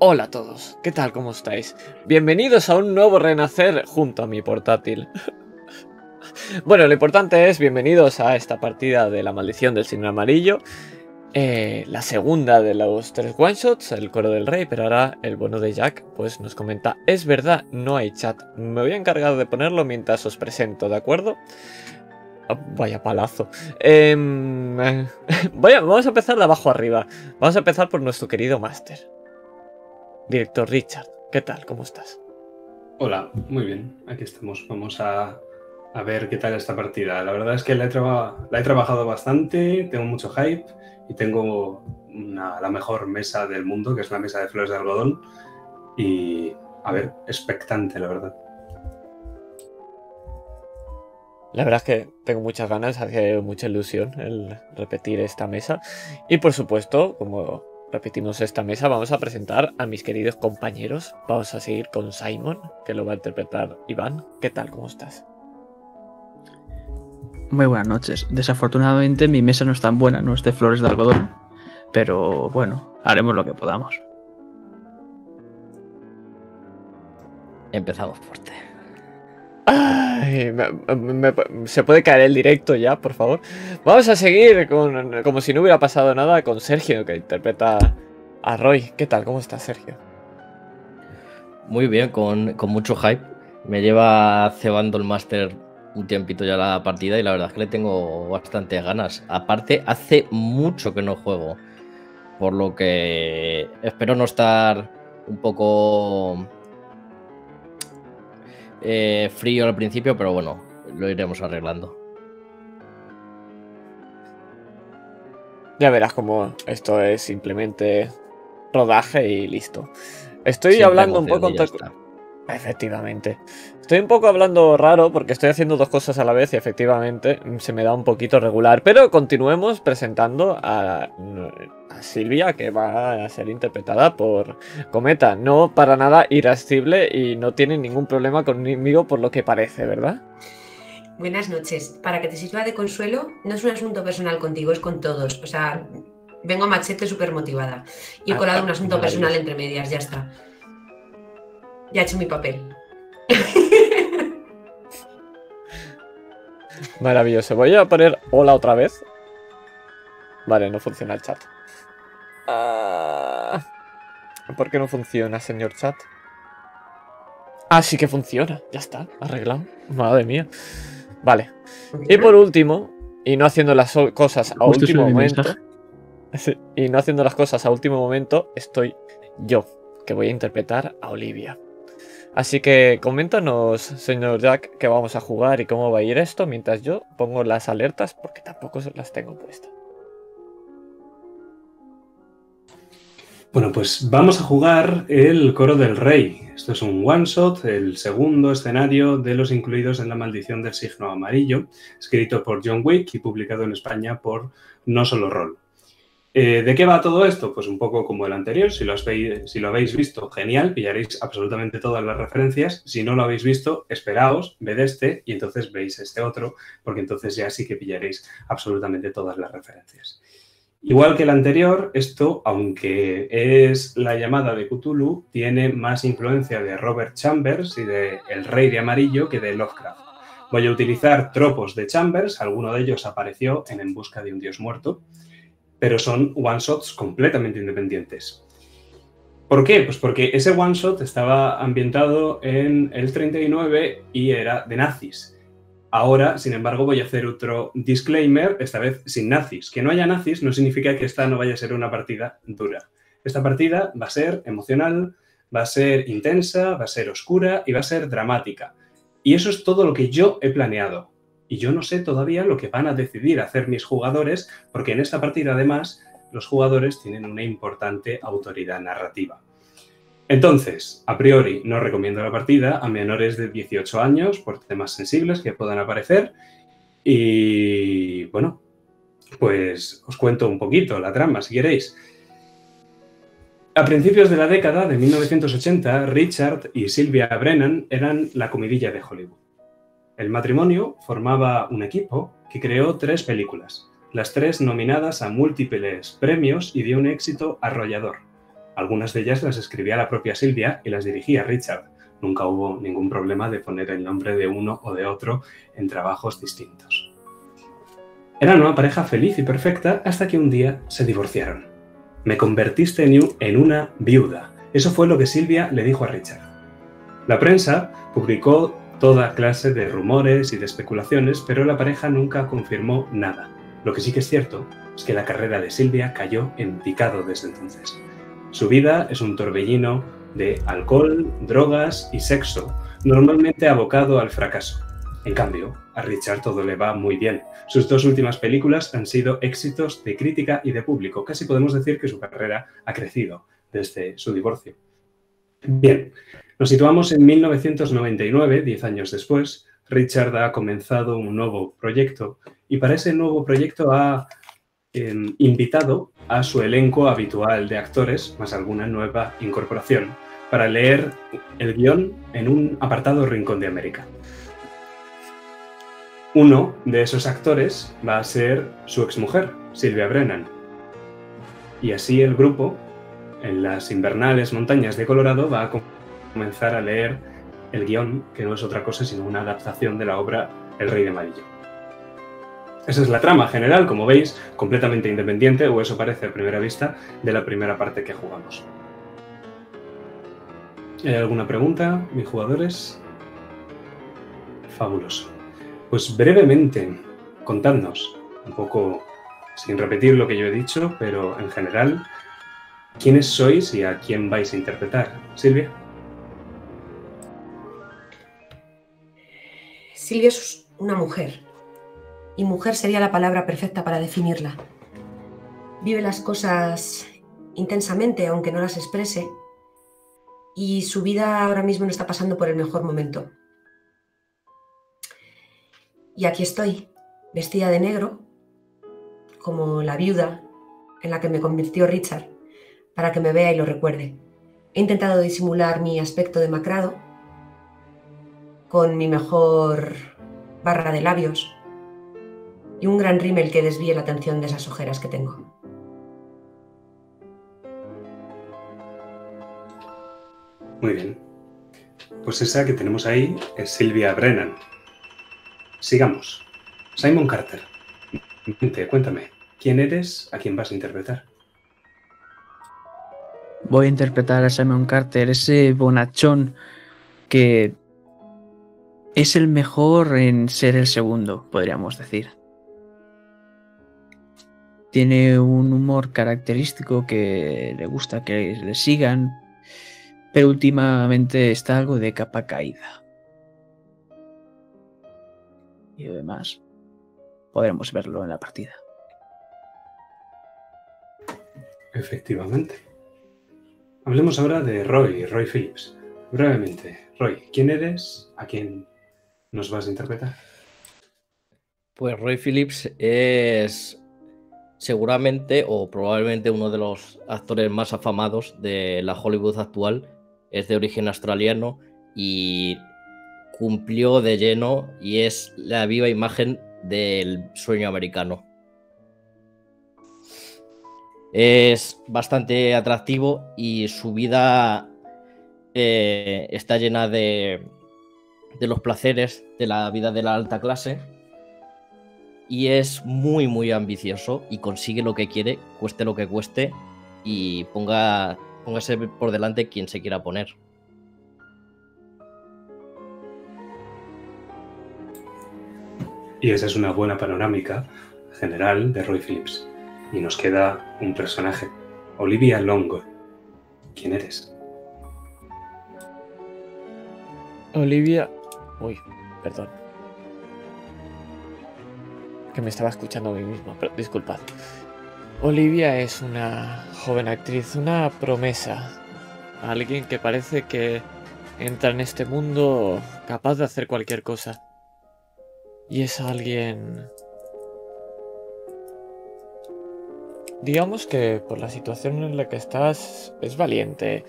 Hola a todos, ¿qué tal? ¿Cómo estáis? Bienvenidos a un nuevo renacer junto a mi portátil. bueno, lo importante es bienvenidos a esta partida de la maldición del signo amarillo. Eh, la segunda de los tres one shots, el coro del rey, pero ahora el bueno de Jack pues nos comenta, es verdad, no hay chat. Me voy a encargar de ponerlo mientras os presento, ¿de acuerdo? Ah, vaya palazo. Em, vamos a empezar de abajo arriba. Vamos a empezar por nuestro querido máster. Director Richard, ¿qué tal? ¿Cómo estás? Hola, muy bien. Aquí estamos. Vamos a, ver qué tal esta partida. La verdad es que la he, la he trabajado bastante, tengo mucho hype y tengo la mejor mesa del mundo, que es la mesa de flores de algodón. Y, a ver, expectante, la verdad. La verdad es que tengo muchas ganas, hace mucha ilusión el repetir esta mesa. Y por supuesto, como repetimos esta mesa, vamos a presentar a mis queridos compañeros. Vamos a seguir con Simon, que lo va a interpretar Iván. ¿Qué tal? ¿Cómo estás? Muy buenas noches. Desafortunadamente mi mesa no es tan buena, no es de flores de algodón. Pero bueno, haremos lo que podamos. Empezamos fuerte. ¿Se puede caer el directo ya, por favor? Vamos a seguir con, como si no hubiera pasado nada con Sergio, que interpreta a Roy. ¿Qué tal? ¿Cómo está Sergio? Muy bien, con, mucho hype. Me lleva cebando el máster un tiempito ya la partida y la verdad es que le tengo bastante ganas. Aparte, hace mucho que no juego. Por lo que espero no estar un poco eh, frío al principio, pero bueno, lo iremos arreglando. Ya verás como esto es simplemente rodaje y listo. Estoy hablando un poco... Efectivamente. Estoy un poco hablando raro porque estoy haciendo dos cosas a la vez y efectivamente se me da un poquito regular. Pero continuemos presentando a, Silvia que va a ser interpretada por Cometa. No para nada irascible y no tiene ningún problema conmigo por lo que parece, ¿verdad? Buenas noches. Para que te sirva de consuelo, no es un asunto personal contigo, es con todos. O sea, vengo a machete súper motivada. Y he ah, colado un asunto personal entre medias, ya está. Ya he hecho mi papel. Maravilloso. Voy a poner hola otra vez. Vale, no funciona el chat. Ah. ¿Por qué no funciona, señor chat? Ah, sí que funciona. Ya está, arreglado. Madre mía. Vale. Y por último, y no haciendo las cosas a último momento. Y no haciendo las cosas a último momento, estoy yo, que voy a interpretar a Olivia. Así que coméntanos, señor Jack, qué vamos a jugar y cómo va a ir esto mientras yo pongo las alertas porque tampoco las tengo puestas. Bueno, pues vamos a jugar el Coro del Rey. Esto es un one-shot, el segundo escenario de los incluidos en la maldición del signo amarillo, escrito por John Wick y publicado en España por No Solo Roll. Eh, ¿De qué va todo esto? Pues un poco como el anterior. Si lo, si lo habéis visto, genial, pillaréis absolutamente todas las referencias. Si no lo habéis visto, esperaos, ved este y entonces veis este otro, porque entonces ya sí que pillaréis absolutamente todas las referencias. Igual que el anterior, esto, aunque es la llamada de Cthulhu, tiene más influencia de Robert Chambers y de El Rey de Amarillo que de Lovecraft. Voy a utilizar tropos de Chambers, alguno de ellos apareció en En Busca de un Dios Muerto, pero son one-shots completamente independientes. ¿Por qué? Pues porque ese one-shot estaba ambientado en el 39 y era de nazis. Ahora, sin embargo, voy a hacer otro disclaimer, esta vez sin nazis. Que no haya nazis no significa que esta no vaya a ser una partida dura. Esta partida va a ser emocional, va a ser intensa, va a ser oscura y va a ser dramática. Y eso es todo lo que yo he planeado y yo no sé todavía lo que van a decidir hacer mis jugadores, porque en esta partida además los jugadores tienen una importante autoridad narrativa. Entonces, a priori no recomiendo la partida a menores de 18 años por temas sensibles que puedan aparecer. Y bueno, pues os cuento un poquito la trama si queréis. A principios de la década de 1980, Richard y Sylvia Brennan eran la comidilla de Hollywood. El matrimonio formaba un equipo que creó tres películas, las tres nominadas a múltiples premios y dio un éxito arrollador. Algunas de ellas las escribía la propia Silvia y las dirigía Richard. Nunca hubo ningún problema de poner el nombre de uno o de otro en trabajos distintos. Eran una pareja feliz y perfecta hasta que un día se divorciaron. Me convertiste en una viuda. Eso fue lo que Silvia le dijo a Richard. La prensa publicó toda clase de rumores y de especulaciones, pero la pareja nunca confirmó nada. Lo que sí que es cierto es que la carrera de Silvia cayó en picado desde entonces. Su vida es un torbellino de alcohol, drogas y sexo, normalmente abocado al fracaso. En cambio, a Richard todo le va muy bien. Sus dos últimas películas han sido éxitos de crítica y de público. Casi podemos decir que su carrera ha crecido desde su divorcio. Bien, nos situamos en 1999, diez años después. Richard ha comenzado un nuevo proyecto y para ese nuevo proyecto ha em, invitado a su elenco habitual de actores, más alguna nueva incorporación, para leer el guion en un apartado rincón de América. Uno de esos actores va a ser su exmujer, Silvia Brennan. Y así el grupo, en las invernales montañas de Colorado, va a comenzar a leer el guion, que no es otra cosa sino una adaptación de la obra El Rey de Amarillo. Esa es la trama general, como veis, completamente independiente, o eso parece a primera vista, de la primera parte que jugamos. ¿Hay alguna pregunta, mis jugadores? Fabuloso. Pues brevemente, contadnos, un poco sin repetir lo que yo he dicho, pero en general, ¿quiénes sois y a quién vais a interpretar? Silvia. Silvia es una mujer. Y mujer sería la palabra perfecta para definirla. Vive las cosas intensamente, aunque no las exprese. Y su vida ahora mismo no está pasando por el mejor momento. Y aquí estoy, vestida de negro, como la viuda en la que me convirtió Richard, para que me vea y lo recuerde. He intentado disimular mi aspecto demacrado con mi mejor barra de labios y un gran rímel que desvíe la atención de esas ojeras que tengo. Muy bien. Pues esa que tenemos ahí es Silvia Brennan. Sigamos. Simon Carter. Cuéntame, ¿quién eres? ¿A quién vas a interpretar? Voy a interpretar a Simon Carter, ese bonachón que es el mejor en ser el segundo, podríamos decir. Tiene un humor característico que le gusta que le sigan, pero últimamente está algo de capa caída. Y además, podremos verlo en la partida. Efectivamente. Hablemos ahora de Roy, Roy Phillips. Brevemente, Roy, ¿quién eres? ¿A quién nos vas a interpretar? Pues Roy Phillips es seguramente o probablemente uno de los actores más afamados de la Hollywood actual. Es de origen australiano y cumplió de lleno y es la viva imagen del sueño americano. Es bastante atractivo y su vida eh, está llena de, de los placeres de la vida de la alta clase y es muy muy ambicioso y consigue lo que quiere, cueste lo que cueste y ponga póngase por delante quien se quiera poner. Y esa es una buena panorámica general de Roy Phillips. Y nos queda un personaje, Olivia Long. ¿Quién eres? Olivia... Uy, perdón. Que me estaba escuchando a mí mismo, pero disculpad. Olivia es una joven actriz, una promesa. Alguien que parece que entra en este mundo capaz de hacer cualquier cosa. Y es alguien... Digamos que por la situación en la que estás es valiente.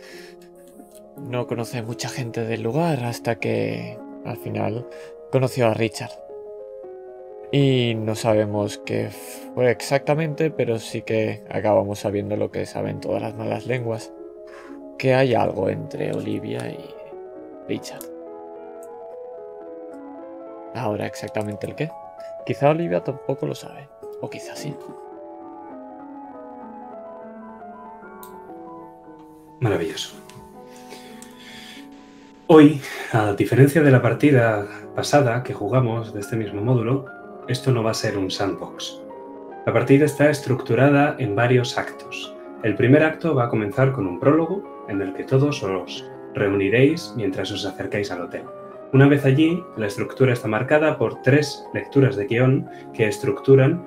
No conoce mucha gente del lugar hasta que al final conoció a Richard. Y no sabemos qué fue exactamente, pero sí que acabamos sabiendo lo que saben todas las malas lenguas. que hay algo entre Olivia y Richard. Ahora exactamente el qué. Quizá Olivia tampoco lo sabe. O quizá sí. Maravilloso. Hoy, a diferencia de la partida pasada que jugamos de este mismo módulo, esto no va a ser un sandbox. La partida está estructurada en varios actos. El primer acto va a comenzar con un prólogo en el que todos os reuniréis mientras os acercáis al hotel. Una vez allí, la estructura está marcada por tres lecturas de guion que estructuran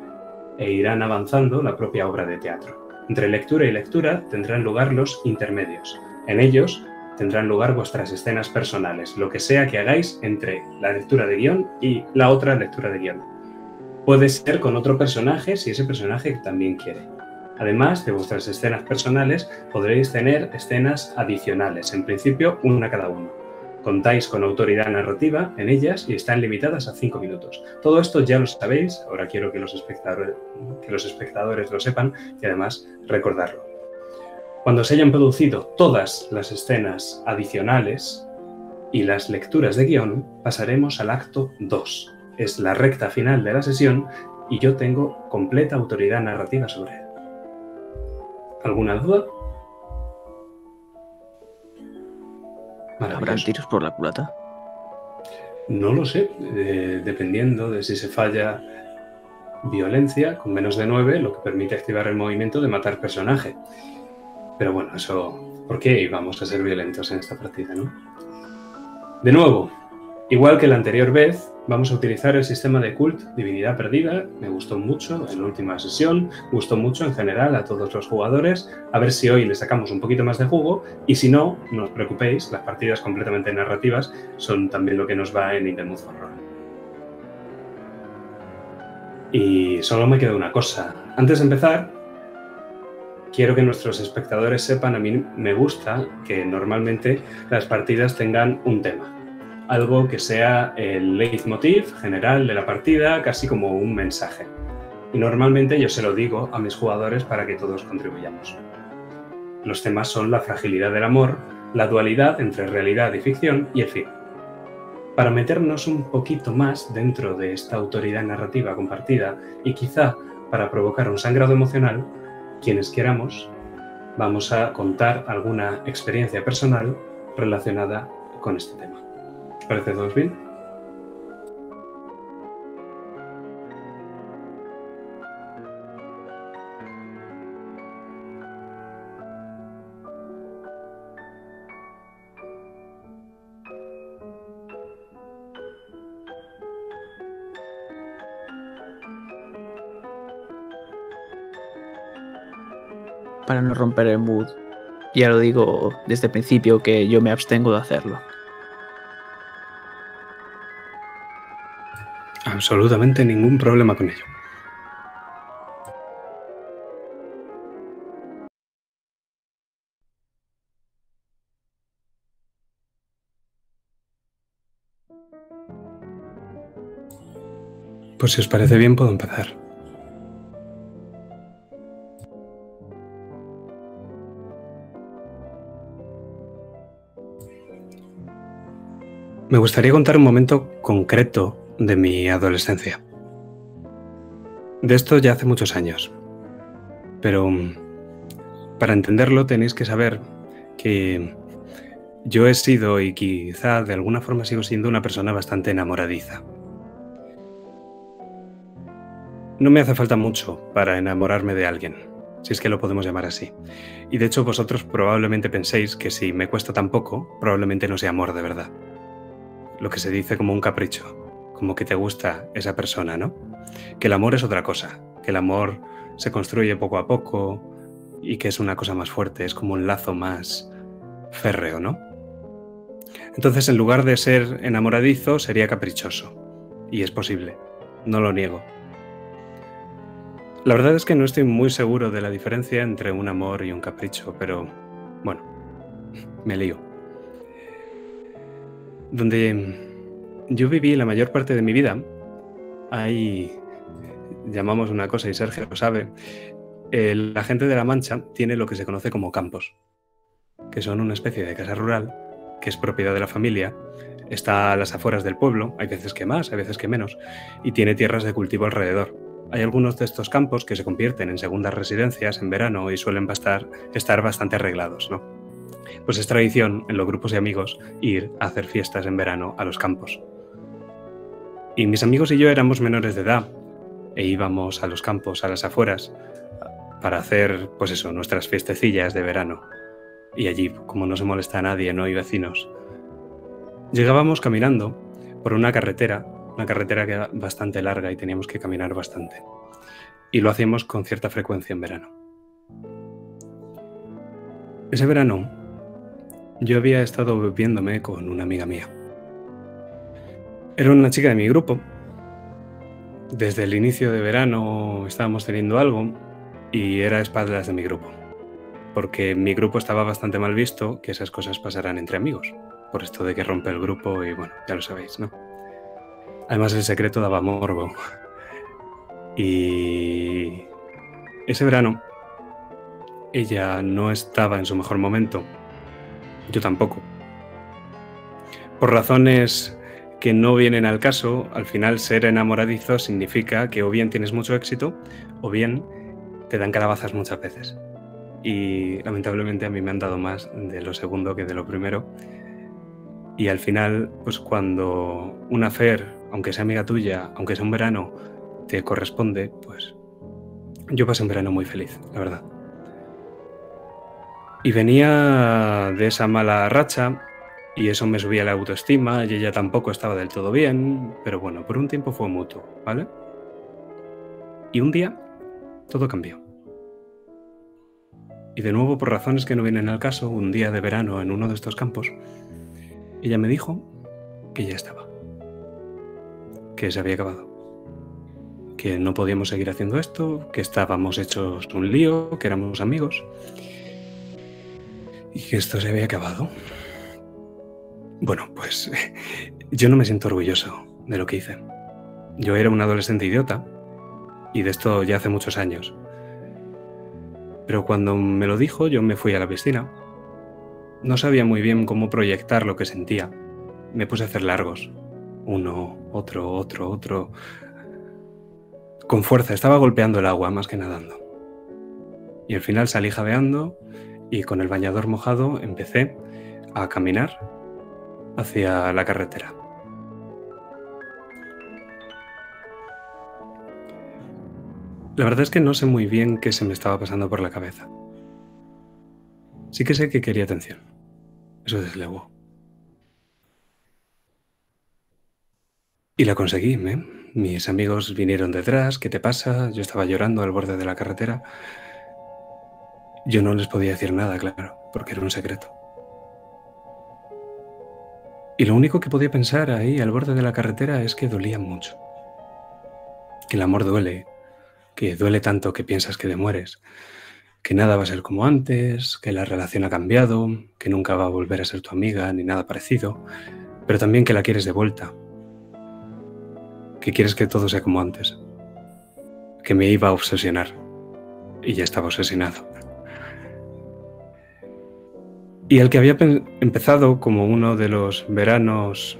e irán avanzando la propia obra de teatro. Entre lectura y lectura tendrán lugar los intermedios. En ellos tendrán lugar vuestras escenas personales, lo que sea que hagáis entre la lectura de guion y la otra lectura de guion. Puede ser con otro personaje si ese personaje también quiere. Además de vuestras escenas personales, podréis tener escenas adicionales, en principio una cada uno. Contáis con autoridad narrativa en ellas y están limitadas a 5 minutos. Todo esto ya lo sabéis, ahora quiero que los, espectadores, que los espectadores lo sepan y además recordarlo. Cuando se hayan producido todas las escenas adicionales y las lecturas de guion, pasaremos al acto 2. Es la recta final de la sesión y yo tengo completa autoridad narrativa sobre él. ¿Alguna duda? ¿Habrán tiros por la culata? No lo sé, eh, dependiendo de si se falla violencia con menos de 9, lo que permite activar el movimiento de matar personaje. Pero bueno, eso... ¿Por qué íbamos a ser violentos en esta partida, no? De nuevo, igual que la anterior vez, vamos a utilizar el sistema de cult Divinidad Perdida. Me gustó mucho en la última sesión, gustó mucho en general a todos los jugadores. A ver si hoy le sacamos un poquito más de jugo. Y si no, no os preocupéis, las partidas completamente narrativas son también lo que nos va en In the Mood for Roll. Y solo me queda una cosa. Antes de empezar, quiero que nuestros espectadores sepan, a mí me gusta que normalmente las partidas tengan un tema. Algo que sea el leitmotiv general de la partida, casi como un mensaje. Y normalmente yo se lo digo a mis jugadores para que todos contribuyamos. Los temas son la fragilidad del amor, la dualidad entre realidad y ficción y el fin. Para meternos un poquito más dentro de esta autoridad narrativa compartida y quizá para provocar un sangrado emocional, quienes queramos, vamos a contar alguna experiencia personal relacionada con este tema. ¿Os parece todos bien? Para no romper el mood. Ya lo digo desde el principio que yo me abstengo de hacerlo. Absolutamente ningún problema con ello. Pues si os parece bien, puedo empezar. Me gustaría contar un momento concreto de mi adolescencia. De esto ya hace muchos años. Pero mm, para entenderlo tenéis que saber que yo he sido y quizá de alguna forma sigo siendo una persona bastante enamoradiza. No me hace falta mucho para enamorarme de alguien, si es que lo podemos llamar así. Y de hecho vosotros probablemente penséis que si me cuesta tan poco, probablemente no sea amor de verdad. Lo que se dice como un capricho, como que te gusta esa persona, ¿no? Que el amor es otra cosa, que el amor se construye poco a poco y que es una cosa más fuerte, es como un lazo más férreo, ¿no? Entonces, en lugar de ser enamoradizo, sería caprichoso. Y es posible, no lo niego. La verdad es que no estoy muy seguro de la diferencia entre un amor y un capricho, pero bueno, me lío. Donde yo viví la mayor parte de mi vida, hay, llamamos una cosa y Sergio lo sabe, eh, la gente de La Mancha tiene lo que se conoce como campos. que son una especie de casa rural que es propiedad de la familia, está a las afueras del pueblo, hay veces que más, hay veces que menos, y tiene tierras de cultivo alrededor. Hay algunos de estos campos que se convierten en segundas residencias en verano y suelen estar bastante arreglados, ¿no? Pues es tradición en los grupos de amigos ir a hacer fiestas en verano a los campos. Y mis amigos y yo éramos menores de edad e íbamos a los campos, a las afueras, para hacer, pues eso, nuestras fiestecillas de verano. Y allí, como no se molesta a nadie, no hay vecinos, llegábamos caminando por una carretera, una carretera que era bastante larga y teníamos que caminar bastante. Y lo hacíamos con cierta frecuencia en verano. Ese verano yo había estado bebiéndome con una amiga mía. Era una chica de mi grupo. Desde el inicio de verano estábamos teniendo algo y era espaldas de mi grupo. Porque mi grupo estaba bastante mal visto que esas cosas pasaran entre amigos. Por esto de que rompe el grupo y bueno, ya lo sabéis, ¿no? Además el secreto daba morbo. Y ese verano ella no estaba en su mejor momento. Yo tampoco. Por razones que no vienen al caso, al final ser enamoradizo significa que o bien tienes mucho éxito o bien te dan calabazas muchas veces. Y lamentablemente a mí me han dado más de lo segundo que de lo primero. Y al final, pues cuando una fer, aunque sea amiga tuya, aunque sea un verano, te corresponde, pues yo pasé un verano muy feliz, la verdad. Y venía de esa mala racha y eso me subía la autoestima y ella tampoco estaba del todo bien, pero bueno, por un tiempo fue mutuo, ¿vale? Y un día todo cambió. Y de nuevo, por razones que no vienen al caso, un día de verano en uno de estos campos, ella me dijo que ya estaba, que se había acabado, que no podíamos seguir haciendo esto, que estábamos hechos un lío, que éramos amigos y que esto se había acabado. Bueno, pues yo no me siento orgulloso de lo que hice. Yo era un adolescente idiota y de esto ya hace muchos años. Pero cuando me lo dijo yo me fui a la piscina. No sabía muy bien cómo proyectar lo que sentía. Me puse a hacer largos. Uno, otro, otro, otro. Con fuerza, estaba golpeando el agua más que nadando. Y al final salí jadeando y con el bañador mojado empecé a caminar hacia la carretera. La verdad es que no sé muy bien qué se me estaba pasando por la cabeza. Sí que sé que quería atención. Eso desde. Y la conseguí, ¿eh? Mis amigos vinieron detrás, ¿qué te pasa? Yo estaba llorando al borde de la carretera. Yo no les podía decir nada, claro, porque era un secreto. Y lo único que podía pensar ahí al borde de la carretera es que dolían mucho. Que el amor duele, que duele tanto que piensas que te mueres, que nada va a ser como antes, que la relación ha cambiado, que nunca va a volver a ser tu amiga ni nada parecido, pero también que la quieres de vuelta, que quieres que todo sea como antes, que me iba a obsesionar y ya estaba obsesionado. Y el que había empezado como uno de los veranos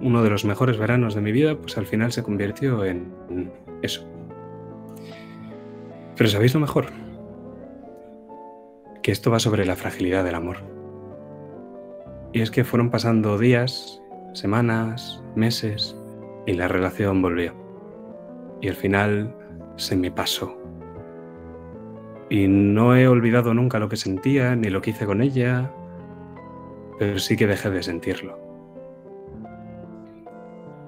uno de los mejores veranos de mi vida, pues al final se convirtió en eso. Pero ¿sabéis lo mejor? Que esto va sobre la fragilidad del amor. Y es que fueron pasando días, semanas, meses, y la relación volvió. Y al final se me pasó. Y no he olvidado nunca lo que sentía, ni lo que hice con ella, pero sí que dejé de sentirlo.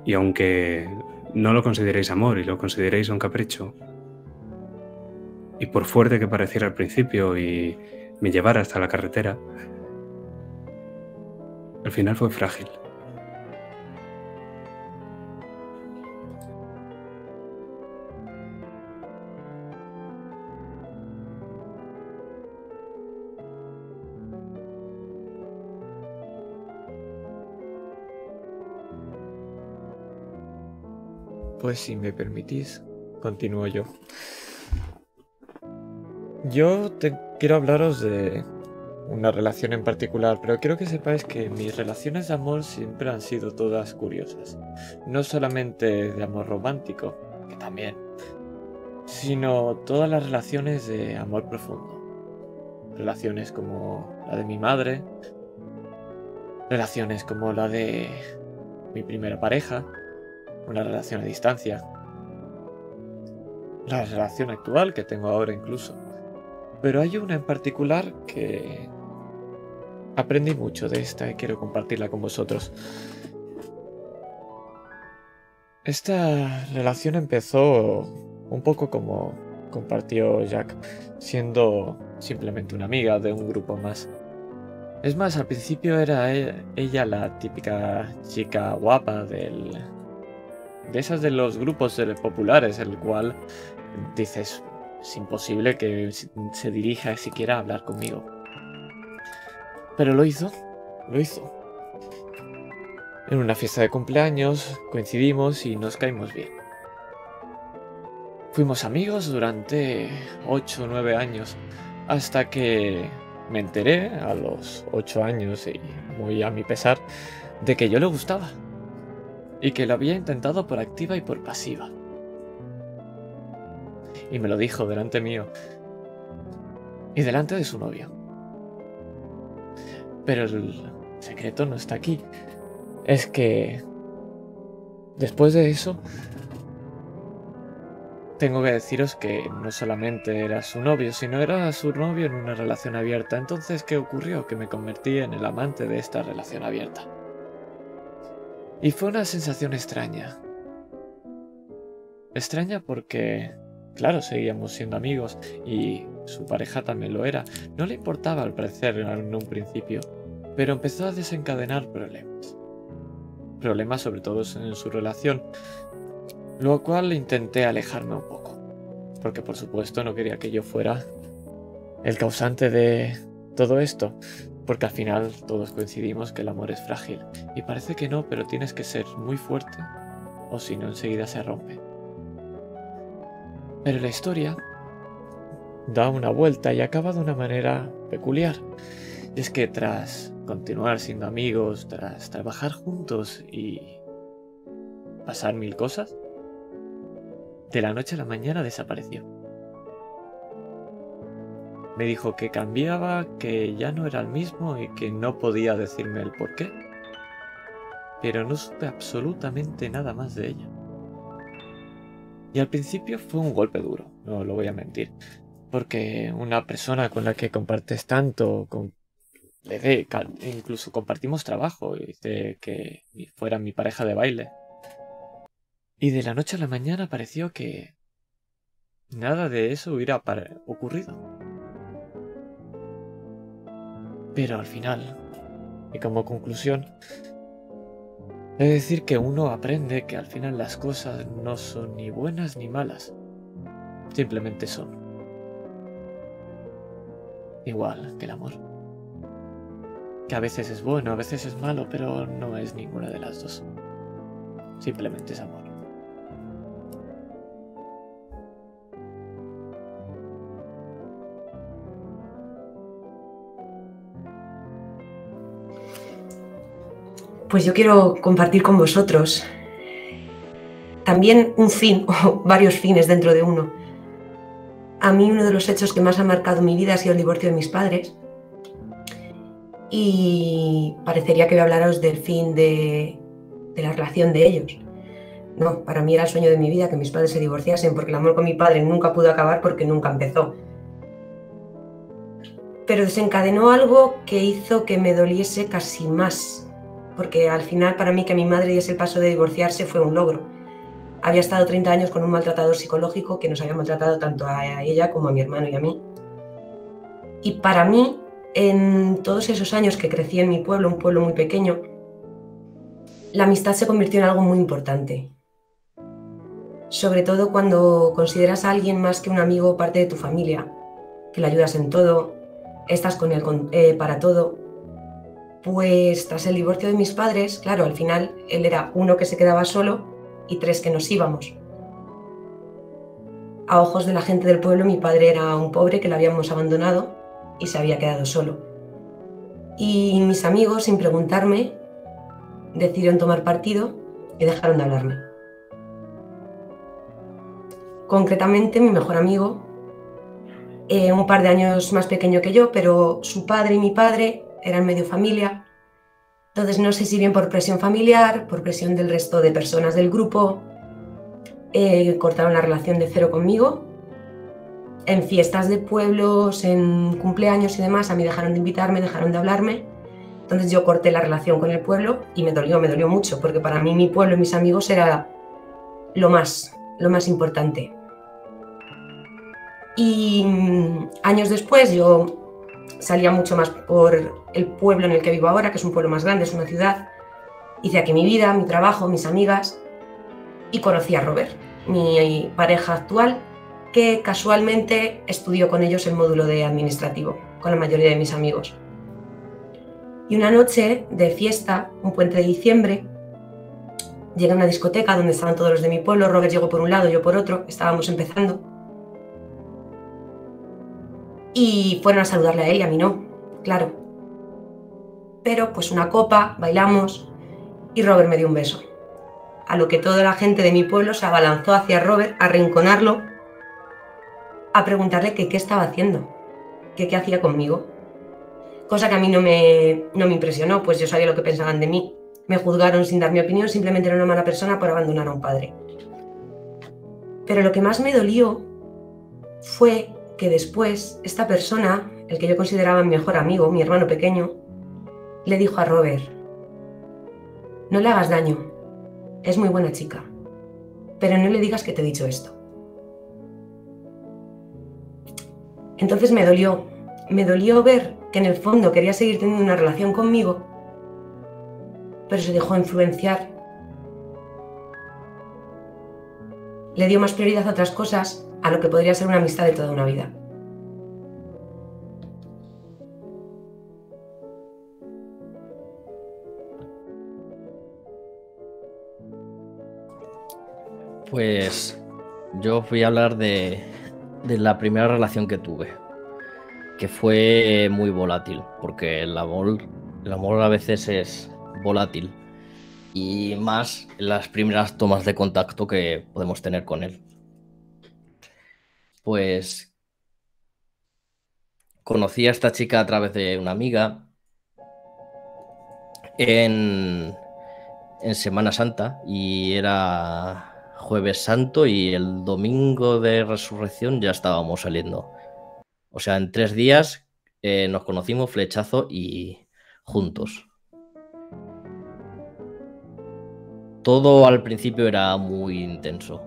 Y aunque no lo consideréis amor y lo consideréis un capricho, y por fuerte que pareciera al principio y me llevara hasta la carretera, al final fue frágil. Pues si me permitís, continúo yo. Yo quiero hablaros de una relación en particular, pero quiero que sepáis que mis relaciones de amor siempre han sido todas curiosas. No solamente de amor romántico, que también, sino todas las relaciones de amor profundo. Relaciones como la de mi madre, relaciones como la de mi primera pareja, una relación a distancia, la relación actual que tengo ahora incluso. Pero hay una en particular que aprendí mucho de esta y quiero compartirla con vosotros. Esta relación empezó un poco como compartió Jack, siendo simplemente una amiga de un grupo más. Es más, al principio era e- ella la típica chica guapa del... De esas de los grupos populares, el cual dices, es imposible que se dirija siquiera a hablar conmigo. Pero lo hizo, lo hizo. En una fiesta de cumpleaños coincidimos y nos caímos bien. Fuimos amigos durante 8 o 9 años, hasta que me enteré a los 8 años y muy a mi pesar de que yo le gustaba y que lo había intentado por activa y por pasiva. Y me lo dijo delante mío y delante de su novio. Pero el secreto no está aquí. Es que después de eso tengo que deciros que no solamente era su novio, sino era su novio en una relación abierta. Entonces, ¿qué ocurrió? Que me convertí en el amante de esta relación abierta. Y fue una sensación extraña. Extraña porque, claro, seguíamos siendo amigos y su pareja también lo era. No le importaba al parecer en un principio, pero empezó a desencadenar problemas. Problemas sobre todo en su relación, lo cual intenté alejarme un poco, porque por supuesto no quería que yo fuera el causante de todo esto, porque al final todos coincidimos que el amor es frágil, y parece que no, pero tienes que ser muy fuerte, o si no enseguida se rompe. Pero la historia da una vuelta y acaba de una manera peculiar. Y es que tras continuar siendo amigos, tras trabajar juntos y pasar mil cosas, de la noche a la mañana desapareció. Me dijo que cambiaba, que ya no era el mismo y que no podía decirme el por qué. Pero no supe absolutamente nada más de ella. Y al principio fue un golpe duro, no lo voy a mentir. Porque una persona con la que compartes tanto, con incluso compartimos trabajo, hice que fuera mi pareja de baile. Y de la noche a la mañana pareció que nada de eso hubiera ocurrido. Pero al final, y como conclusión, he de decir que uno aprende que al final las cosas no son ni buenas ni malas, simplemente son. Igual que el amor. Que a veces es bueno, a veces es malo, pero no es ninguna de las dos. Simplemente es amor. Pues yo quiero compartir con vosotros también un fin o varios fines dentro de uno. A mí uno de los hechos que más ha marcado mi vida ha sido el divorcio de mis padres. Y parecería que voy a hablaros del fin de, de la relación de ellos. No, para mí era el sueño de mi vida que mis padres se divorciasen porque el amor con mi padre nunca pudo acabar porque nunca empezó. Pero desencadenó algo que hizo que me doliese casi más porque al final para mí que mi madre diese el paso de divorciarse fue un logro. Había estado 30 años con un maltratador psicológico que nos había maltratado tanto a ella como a mi hermano y a mí. Y para mí, en todos esos años que crecí en mi pueblo, un pueblo muy pequeño, la amistad se convirtió en algo muy importante. Sobre todo cuando consideras a alguien más que un amigo parte de tu familia, que le ayudas en todo, estás con él eh, para todo pues tras el divorcio de mis padres, claro, al final él era uno que se quedaba solo y tres que nos íbamos. A ojos de la gente del pueblo, mi padre era un pobre que lo habíamos abandonado y se había quedado solo. Y mis amigos, sin preguntarme, decidieron tomar partido y dejaron de hablarme. Concretamente, mi mejor amigo, eh, un par de años más pequeño que yo, pero su padre y mi padre eran medio familia. Entonces, no sé si bien por presión familiar, por presión del resto de personas del grupo, eh, cortaron la relación de cero conmigo. En fiestas de pueblos, en cumpleaños y demás, a mí dejaron de invitarme, dejaron de hablarme. Entonces yo corté la relación con el pueblo y me dolió, me dolió mucho, porque para mí mi pueblo y mis amigos era lo más, lo más importante. Y mm, años después yo salía mucho más por el pueblo en el que vivo ahora, que es un pueblo más grande, es una ciudad. Hice aquí mi vida, mi trabajo, mis amigas y conocí a Robert, mi pareja actual, que casualmente estudió con ellos el módulo de administrativo, con la mayoría de mis amigos. Y una noche de fiesta, un puente de diciembre, llegué a una discoteca donde estaban todos los de mi pueblo, Robert llegó por un lado, yo por otro, estábamos empezando. Y fueron a saludarle a él y a mí no, claro. Pero pues una copa, bailamos y Robert me dio un beso a lo que toda la gente de mi pueblo se abalanzó hacia Robert a rinconarlo, a preguntarle qué estaba haciendo, qué hacía conmigo. Cosa que a mí no me, no me impresionó, pues yo sabía lo que pensaban de mí. Me juzgaron sin dar mi opinión, simplemente era una mala persona por abandonar a un padre. Pero lo que más me dolió fue que después esta persona, el que yo consideraba mi mejor amigo, mi hermano pequeño, le dijo a Robert, no le hagas daño, es muy buena chica, pero no le digas que te he dicho esto. Entonces me dolió, me dolió ver que en el fondo quería seguir teniendo una relación conmigo, pero se dejó influenciar. Le dio más prioridad a otras cosas a lo que podría ser una amistad de toda una vida. Pues yo voy a hablar de, la primera relación que tuve, que fue muy volátil, porque el amor, el amor a veces es volátil y más las primeras tomas de contacto que podemos tener con él. Pues conocí a esta chica a través de una amiga en, en Semana Santa y era jueves santo y el domingo de resurrección ya estábamos saliendo. O sea, en tres días eh, nos conocimos flechazo y juntos. Todo al principio era muy intenso.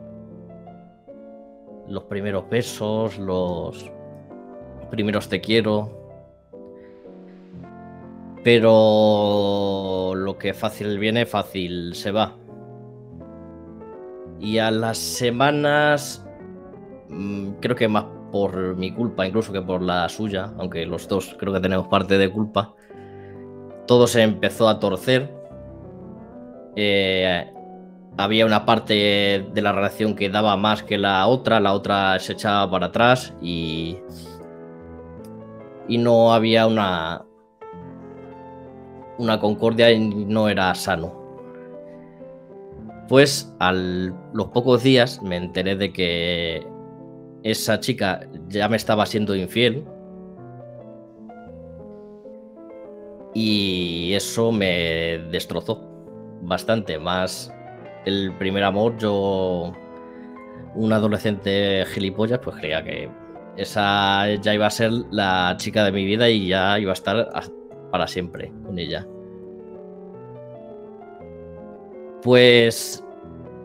Los primeros besos, los primeros te quiero. Pero lo que fácil viene, fácil se va. Y a las semanas, mm, creo que más por mi culpa incluso que por la suya, aunque los dos creo que tenemos parte de culpa, todo se empezó a torcer. Eh, había una parte de la relación que daba más que la otra, la otra se echaba para atrás y, y no había una, una concordia y no era sano. Pues a los pocos días me enteré de que esa chica ya me estaba siendo infiel. Y eso me destrozó bastante. Más el primer amor, yo, un adolescente gilipollas, pues creía que esa ya iba a ser la chica de mi vida y ya iba a estar para siempre con ella. Pues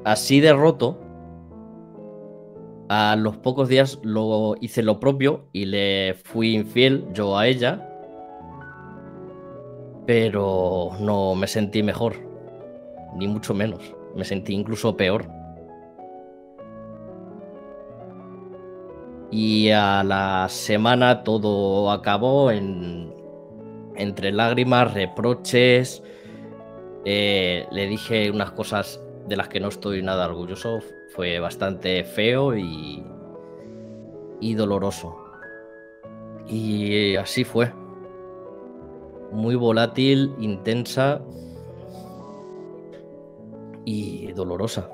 así de roto, a los pocos días lo hice lo propio y le fui infiel yo a ella, pero no me sentí mejor, ni mucho menos, me sentí incluso peor. Y a la semana todo acabó en, entre lágrimas, reproches, eh, le dije unas cosas de las que no estoy nada orgulloso. Fue bastante feo y, y doloroso. Y así fue. Muy volátil, intensa y dolorosa.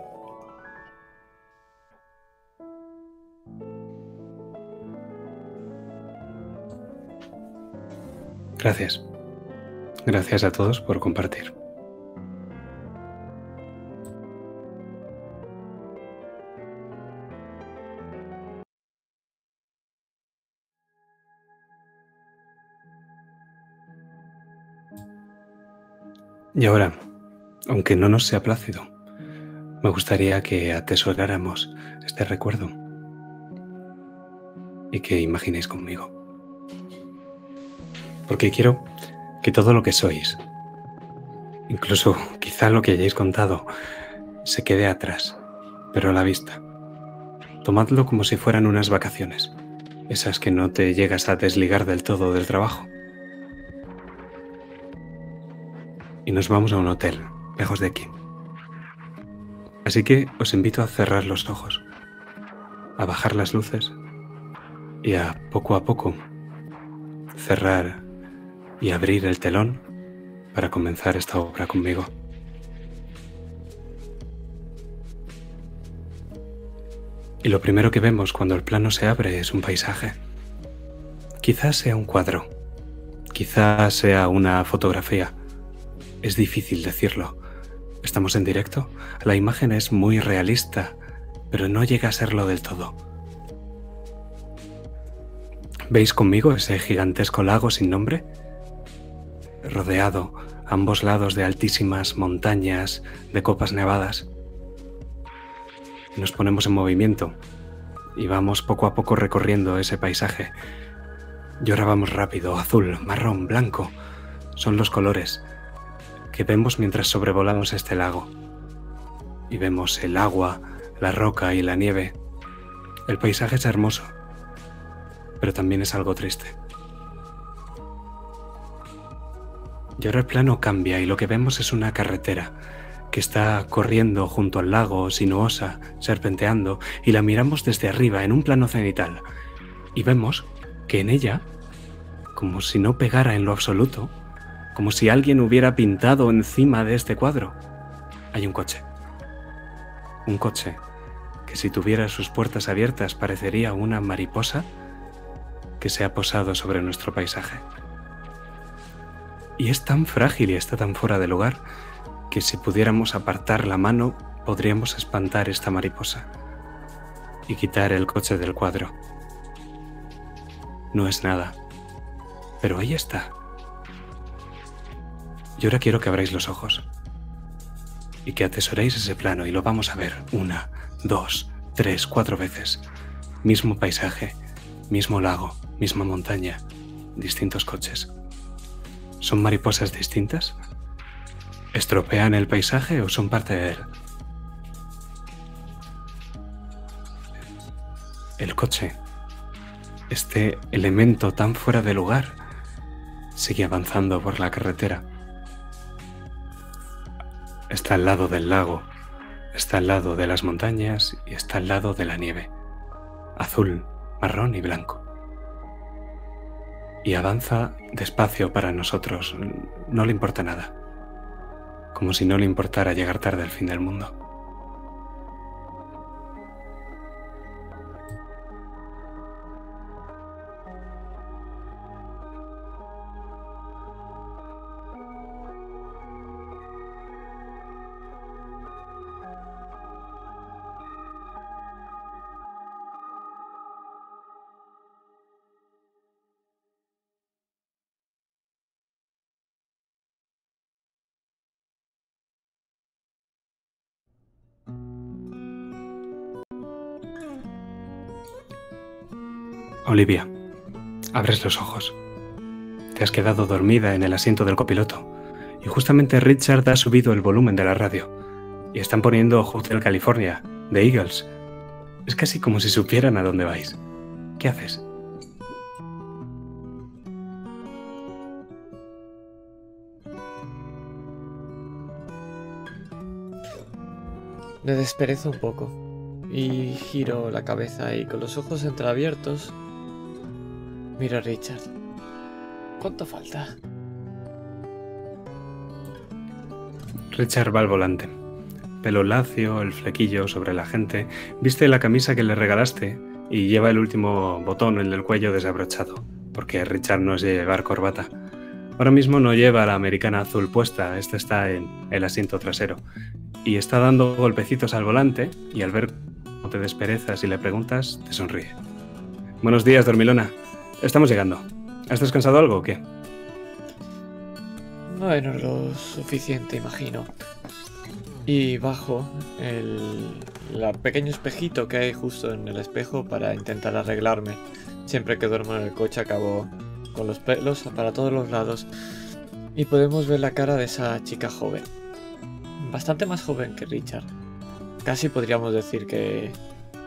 Gracias. Gracias a todos por compartir. Y ahora, aunque no nos sea plácido, me gustaría que atesoráramos este recuerdo y que imaginéis conmigo. Porque quiero que todo lo que sois, incluso quizá lo que hayáis contado, se quede atrás, pero a la vista. Tomadlo como si fueran unas vacaciones, esas que no te llegas a desligar del todo del trabajo y nos vamos a un hotel, lejos de aquí. Así que os invito a cerrar los ojos, a bajar las luces y a poco a poco cerrar y abrir el telón para comenzar esta obra conmigo. Y lo primero que vemos cuando el plano se abre es un paisaje. Quizás sea un cuadro, quizás sea una fotografía, es difícil decirlo. Estamos en directo. La imagen es muy realista, pero no llega a serlo del todo. ¿Veis conmigo ese gigantesco lago sin nombre? Rodeado a ambos lados de altísimas montañas, de copas nevadas. Nos ponemos en movimiento y vamos poco a poco recorriendo ese paisaje. Vamos rápido, azul, marrón, blanco. Son los colores que vemos mientras sobrevolamos este lago. Y vemos el agua, la roca y la nieve. El paisaje es hermoso, pero también es algo triste. Y ahora el plano cambia y lo que vemos es una carretera que está corriendo junto al lago, sinuosa, serpenteando, y la miramos desde arriba en un plano cenital. Y vemos que en ella, como si no pegara en lo absoluto, como si alguien hubiera pintado encima de este cuadro. Hay un coche. Un coche que si tuviera sus puertas abiertas parecería una mariposa que se ha posado sobre nuestro paisaje. Y es tan frágil y está tan fuera de lugar que si pudiéramos apartar la mano podríamos espantar esta mariposa y quitar el coche del cuadro. No es nada, pero ahí está y ahora quiero que abráis los ojos y que atesoréis ese plano y lo vamos a ver una, dos, tres, cuatro veces. Mismo paisaje, mismo lago, misma montaña, distintos coches. ¿Son mariposas distintas? ¿Estropean el paisaje o son parte de él? El coche, este elemento tan fuera de lugar, sigue avanzando por la carretera Está al lado del lago, está al lado de las montañas y está al lado de la nieve, azul, marrón y blanco. Y avanza despacio para nosotros, no le importa nada, como si no le importara llegar tarde al fin del mundo. Olivia, abres los ojos. Te has quedado dormida en el asiento del copiloto y justamente Richard ha subido el volumen de la radio y están poniendo Hotel California de Eagles. Es casi como si supieran a dónde vais. ¿Qué haces? Me desperezo un poco y giro la cabeza y con los ojos entreabiertos Mira, Richard. ¿Cuánto falta? Richard va al volante. Pelo lacio, el flequillo sobre la gente, viste la camisa que le regalaste y lleva el último botón, el del cuello, desabrochado, porque Richard no es llevar corbata. Ahora mismo no lleva la americana azul puesta, esta está en el asiento trasero, y está dando golpecitos al volante y al ver cómo te desperezas y le preguntas, te sonríe. Buenos días, dormilona. Estamos llegando. ¿Has descansado algo o qué? Bueno, lo suficiente, imagino. Y bajo el, la pequeño espejito que hay justo en el espejo para intentar arreglarme. Siempre que duermo en el coche acabo con los pelos para todos los lados. Y podemos ver la cara de esa chica joven. Bastante más joven que Richard. Casi podríamos decir que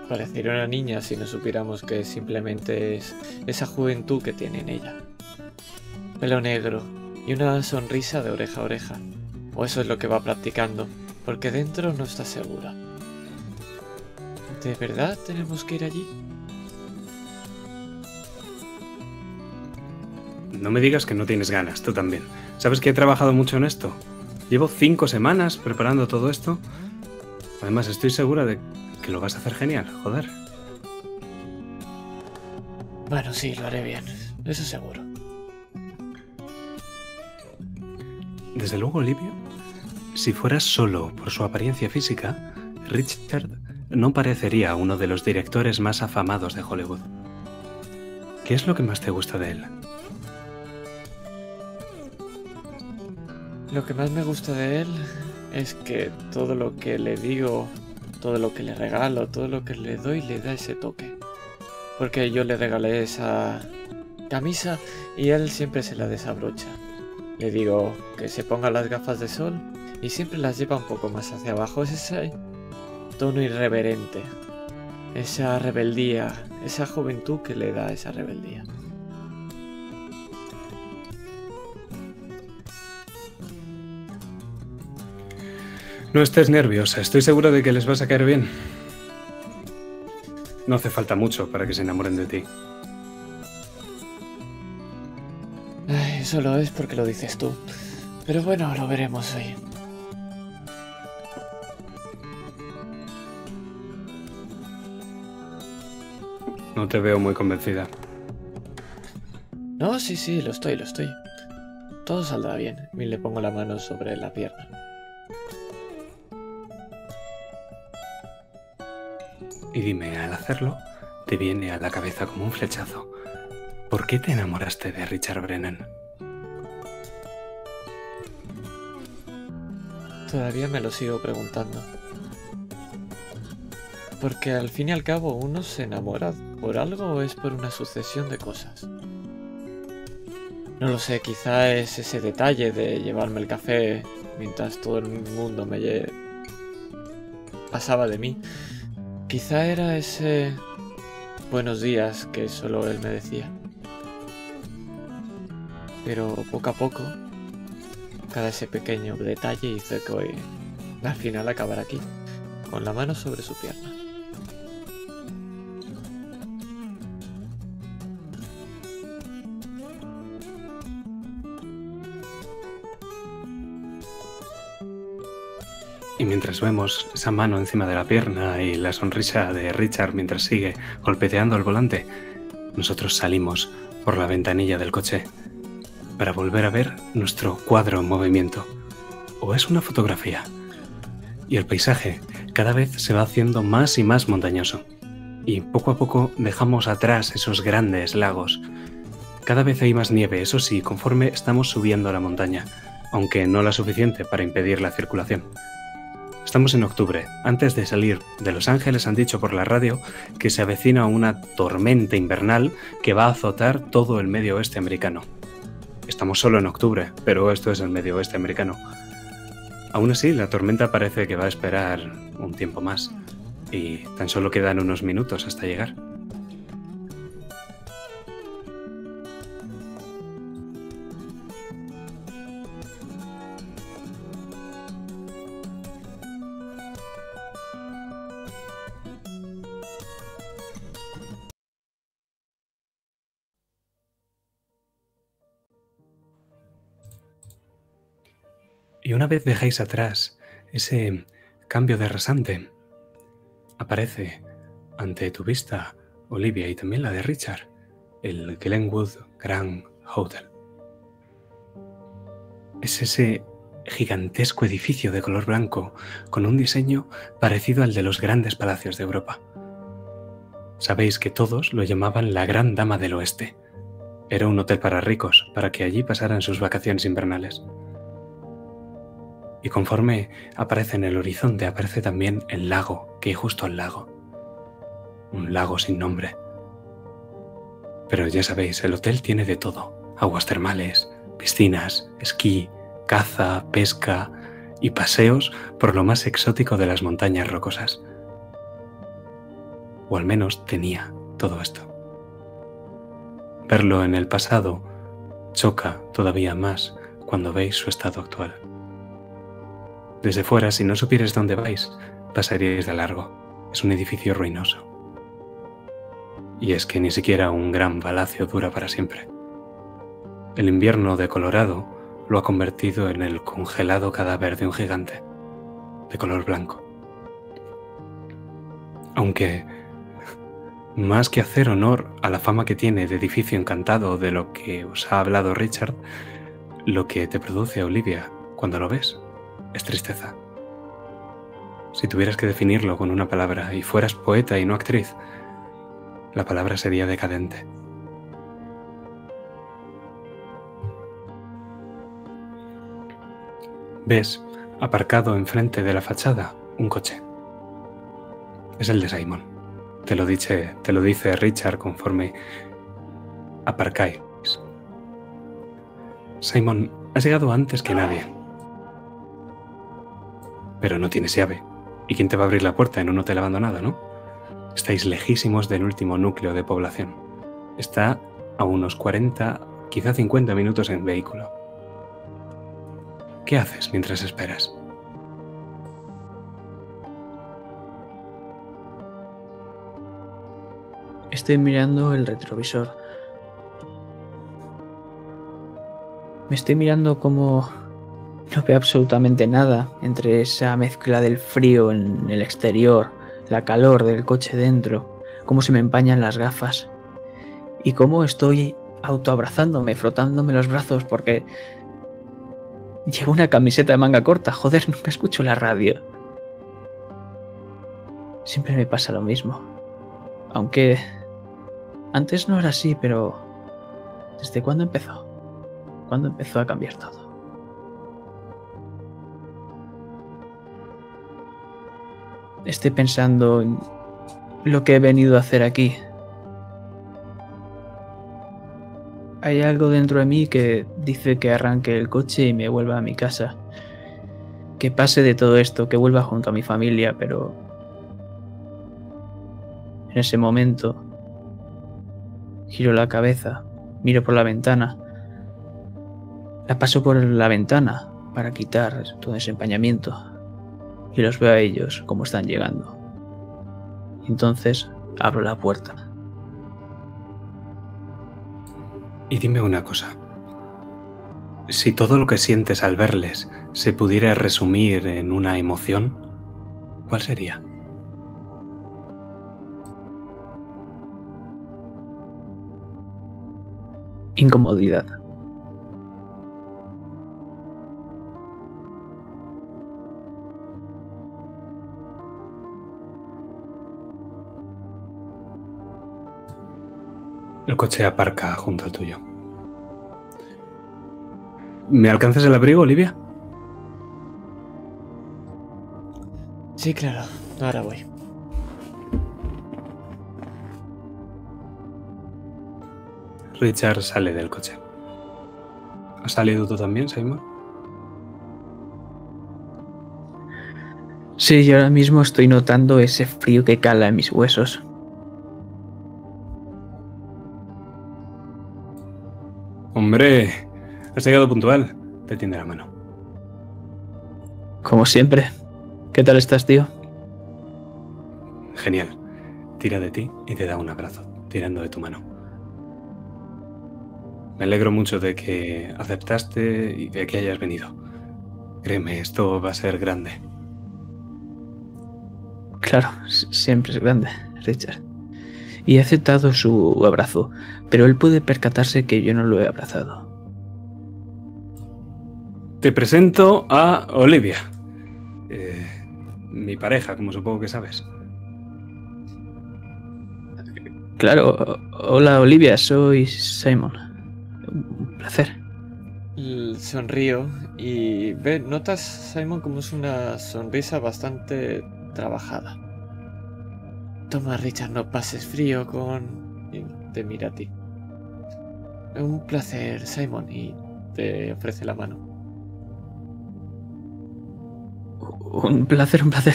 parecería una niña si no supiéramos que simplemente es esa juventud que tiene en ella. Pelo negro y una sonrisa de oreja a oreja. O eso es lo que va practicando, porque dentro no está segura. ¿De verdad tenemos que ir allí? No me digas que no tienes ganas, tú también. ¿Sabes que he trabajado mucho en esto? Llevo cinco semanas preparando todo esto. Además, estoy segura de que lo vas a hacer genial, joder. Bueno, sí, lo haré bien, eso seguro. Desde luego, Olivia, si fueras solo por su apariencia física, Richard no parecería uno de los directores más afamados de Hollywood. ¿Qué es lo que más te gusta de él? Lo que más me gusta de él es que todo lo que le digo, todo lo que le regalo, todo lo que le doy le da ese toque. Porque yo le regalé esa camisa y él siempre se la desabrocha. Le digo que se ponga las gafas de sol y siempre las lleva un poco más hacia abajo. Es ese tono irreverente, esa rebeldía, esa juventud que le da esa rebeldía. No estés nerviosa, estoy seguro de que les vas a caer bien. No hace falta mucho para que se enamoren de ti. Ay, eso lo es porque lo dices tú. Pero bueno, lo veremos hoy. No te veo muy convencida. No, sí, sí, lo estoy, lo estoy. Todo saldrá bien. Y le pongo la mano sobre la pierna. Y dime, al hacerlo, te viene a la cabeza como un flechazo. ¿Por qué te enamoraste de Richard Brennan? Todavía me lo sigo preguntando. Porque al fin y al cabo uno se enamora por algo o es por una sucesión de cosas. No lo sé, quizá es ese detalle de llevarme el café mientras todo el mundo me pasaba de mí. Quizá era ese buenos días que solo él me decía. Pero poco a poco, cada ese pequeño detalle hizo que hoy al final acabara aquí, con la mano sobre su pierna. Y mientras vemos esa mano encima de la pierna y la sonrisa de Richard mientras sigue golpeteando el volante, nosotros salimos por la ventanilla del coche para volver a ver nuestro cuadro en movimiento. ¿O es una fotografía? Y el paisaje cada vez se va haciendo más y más montañoso. Y poco a poco dejamos atrás esos grandes lagos. Cada vez hay más nieve, eso sí, conforme estamos subiendo la montaña, aunque no la suficiente para impedir la circulación. Estamos en octubre. Antes de salir de Los Ángeles han dicho por la radio que se avecina una tormenta invernal que va a azotar todo el medio oeste americano. Estamos solo en octubre, pero esto es el medio oeste americano. Aún así, la tormenta parece que va a esperar un tiempo más. Y tan solo quedan unos minutos hasta llegar. Y una vez dejáis atrás ese cambio de rasante, aparece ante tu vista, Olivia, y también la de Richard, el Glenwood Grand Hotel. Es ese gigantesco edificio de color blanco con un diseño parecido al de los grandes palacios de Europa. Sabéis que todos lo llamaban la Gran Dama del Oeste. Era un hotel para ricos, para que allí pasaran sus vacaciones invernales. Y conforme aparece en el horizonte, aparece también el lago que hay justo al lago. Un lago sin nombre. Pero ya sabéis, el hotel tiene de todo. Aguas termales, piscinas, esquí, caza, pesca y paseos por lo más exótico de las montañas rocosas. O al menos tenía todo esto. Verlo en el pasado choca todavía más cuando veis su estado actual. Desde fuera, si no supierais dónde vais, pasaríais de largo. Es un edificio ruinoso. Y es que ni siquiera un gran palacio dura para siempre. El invierno de Colorado lo ha convertido en el congelado cadáver de un gigante, de color blanco. Aunque, más que hacer honor a la fama que tiene de edificio encantado de lo que os ha hablado Richard, lo que te produce, Olivia, cuando lo ves, es tristeza. Si tuvieras que definirlo con una palabra y fueras poeta y no actriz, la palabra sería decadente. Ves, aparcado enfrente de la fachada, un coche. Es el de Simon. Te lo, dice, te lo dice Richard conforme aparcáis. Simon, has llegado antes que nadie. Pero no tienes llave. ¿Y quién te va a abrir la puerta en un hotel abandonado, no? Estáis lejísimos del último núcleo de población. Está a unos 40, quizá 50 minutos en vehículo. ¿Qué haces mientras esperas? Estoy mirando el retrovisor. Me estoy mirando como no veo absolutamente nada entre esa mezcla del frío en el exterior, la calor del coche dentro, cómo se me empañan las gafas y cómo estoy autoabrazándome, frotándome los brazos porque llevo una camiseta de manga corta. Joder, nunca escucho la radio. Siempre me pasa lo mismo. Aunque antes no era así, pero ¿desde cuándo empezó? ¿Cuándo empezó a cambiar todo? Estoy pensando en lo que he venido a hacer aquí. Hay algo dentro de mí que dice que arranque el coche y me vuelva a mi casa. Que pase de todo esto, que vuelva junto a mi familia, pero... En ese momento... Giro la cabeza, miro por la ventana. La paso por la ventana para quitar todo ese empañamiento y los veo a ellos como están llegando. Entonces abro la puerta. Y dime una cosa. Si todo lo que sientes al verles se pudiera resumir en una emoción, ¿cuál sería? Incomodidad. El coche aparca junto al tuyo. ¿Me alcanzas el abrigo, Olivia? Sí, claro. Ahora voy. Richard sale del coche. ¿Has salido tú también, Simon? Sí, yo ahora mismo estoy notando ese frío que cala en mis huesos. Hombre, has llegado puntual. Te tiende la mano. Como siempre. ¿Qué tal estás, tío? Genial. Tira de ti y te da un abrazo, tirando de tu mano. Me alegro mucho de que aceptaste y de que hayas venido. Créeme, esto va a ser grande. Claro, siempre es grande, Richard. Y he aceptado su abrazo, pero él puede percatarse que yo no lo he abrazado. Te presento a Olivia. Eh, mi pareja, como supongo que sabes. Claro, hola Olivia, soy Simon. Un placer. Sonrío y ve, notas, Simon, como es una sonrisa bastante trabajada. Toma, Richard, no pases frío con... y te mira a ti. Un placer, Simon, y te ofrece la mano. Un placer, un placer.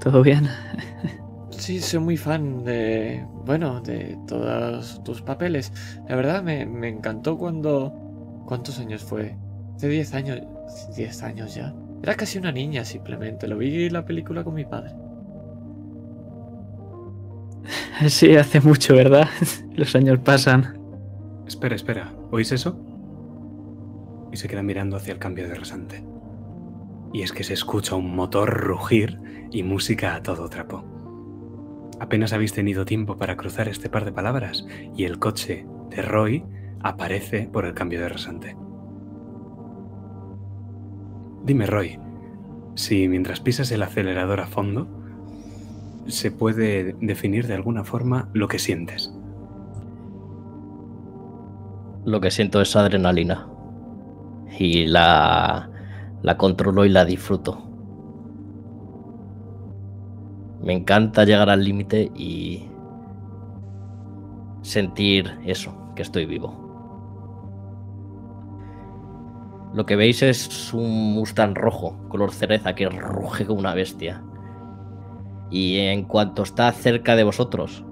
¿Todo bien? Sí, soy muy fan de... Bueno, de todos tus papeles. La verdad me, me encantó cuando... ¿Cuántos años fue? Hace 10 años... 10 años ya. Era casi una niña simplemente. Lo vi en la película con mi padre. Sí, hace mucho, ¿verdad? Los años pasan. Espera, espera. ¿Oís eso? Y se queda mirando hacia el cambio de rasante. Y es que se escucha un motor rugir y música a todo trapo. Apenas habéis tenido tiempo para cruzar este par de palabras y el coche de Roy aparece por el cambio de rasante. Dime, Roy, si mientras pisas el acelerador a fondo, se puede definir de alguna forma lo que sientes. Lo que siento es adrenalina. Y la, la controlo y la disfruto. Me encanta llegar al límite y sentir eso, que estoy vivo. Lo que veis es un Mustang rojo, color cereza, que ruge como una bestia. Y en cuanto está cerca de vosotros,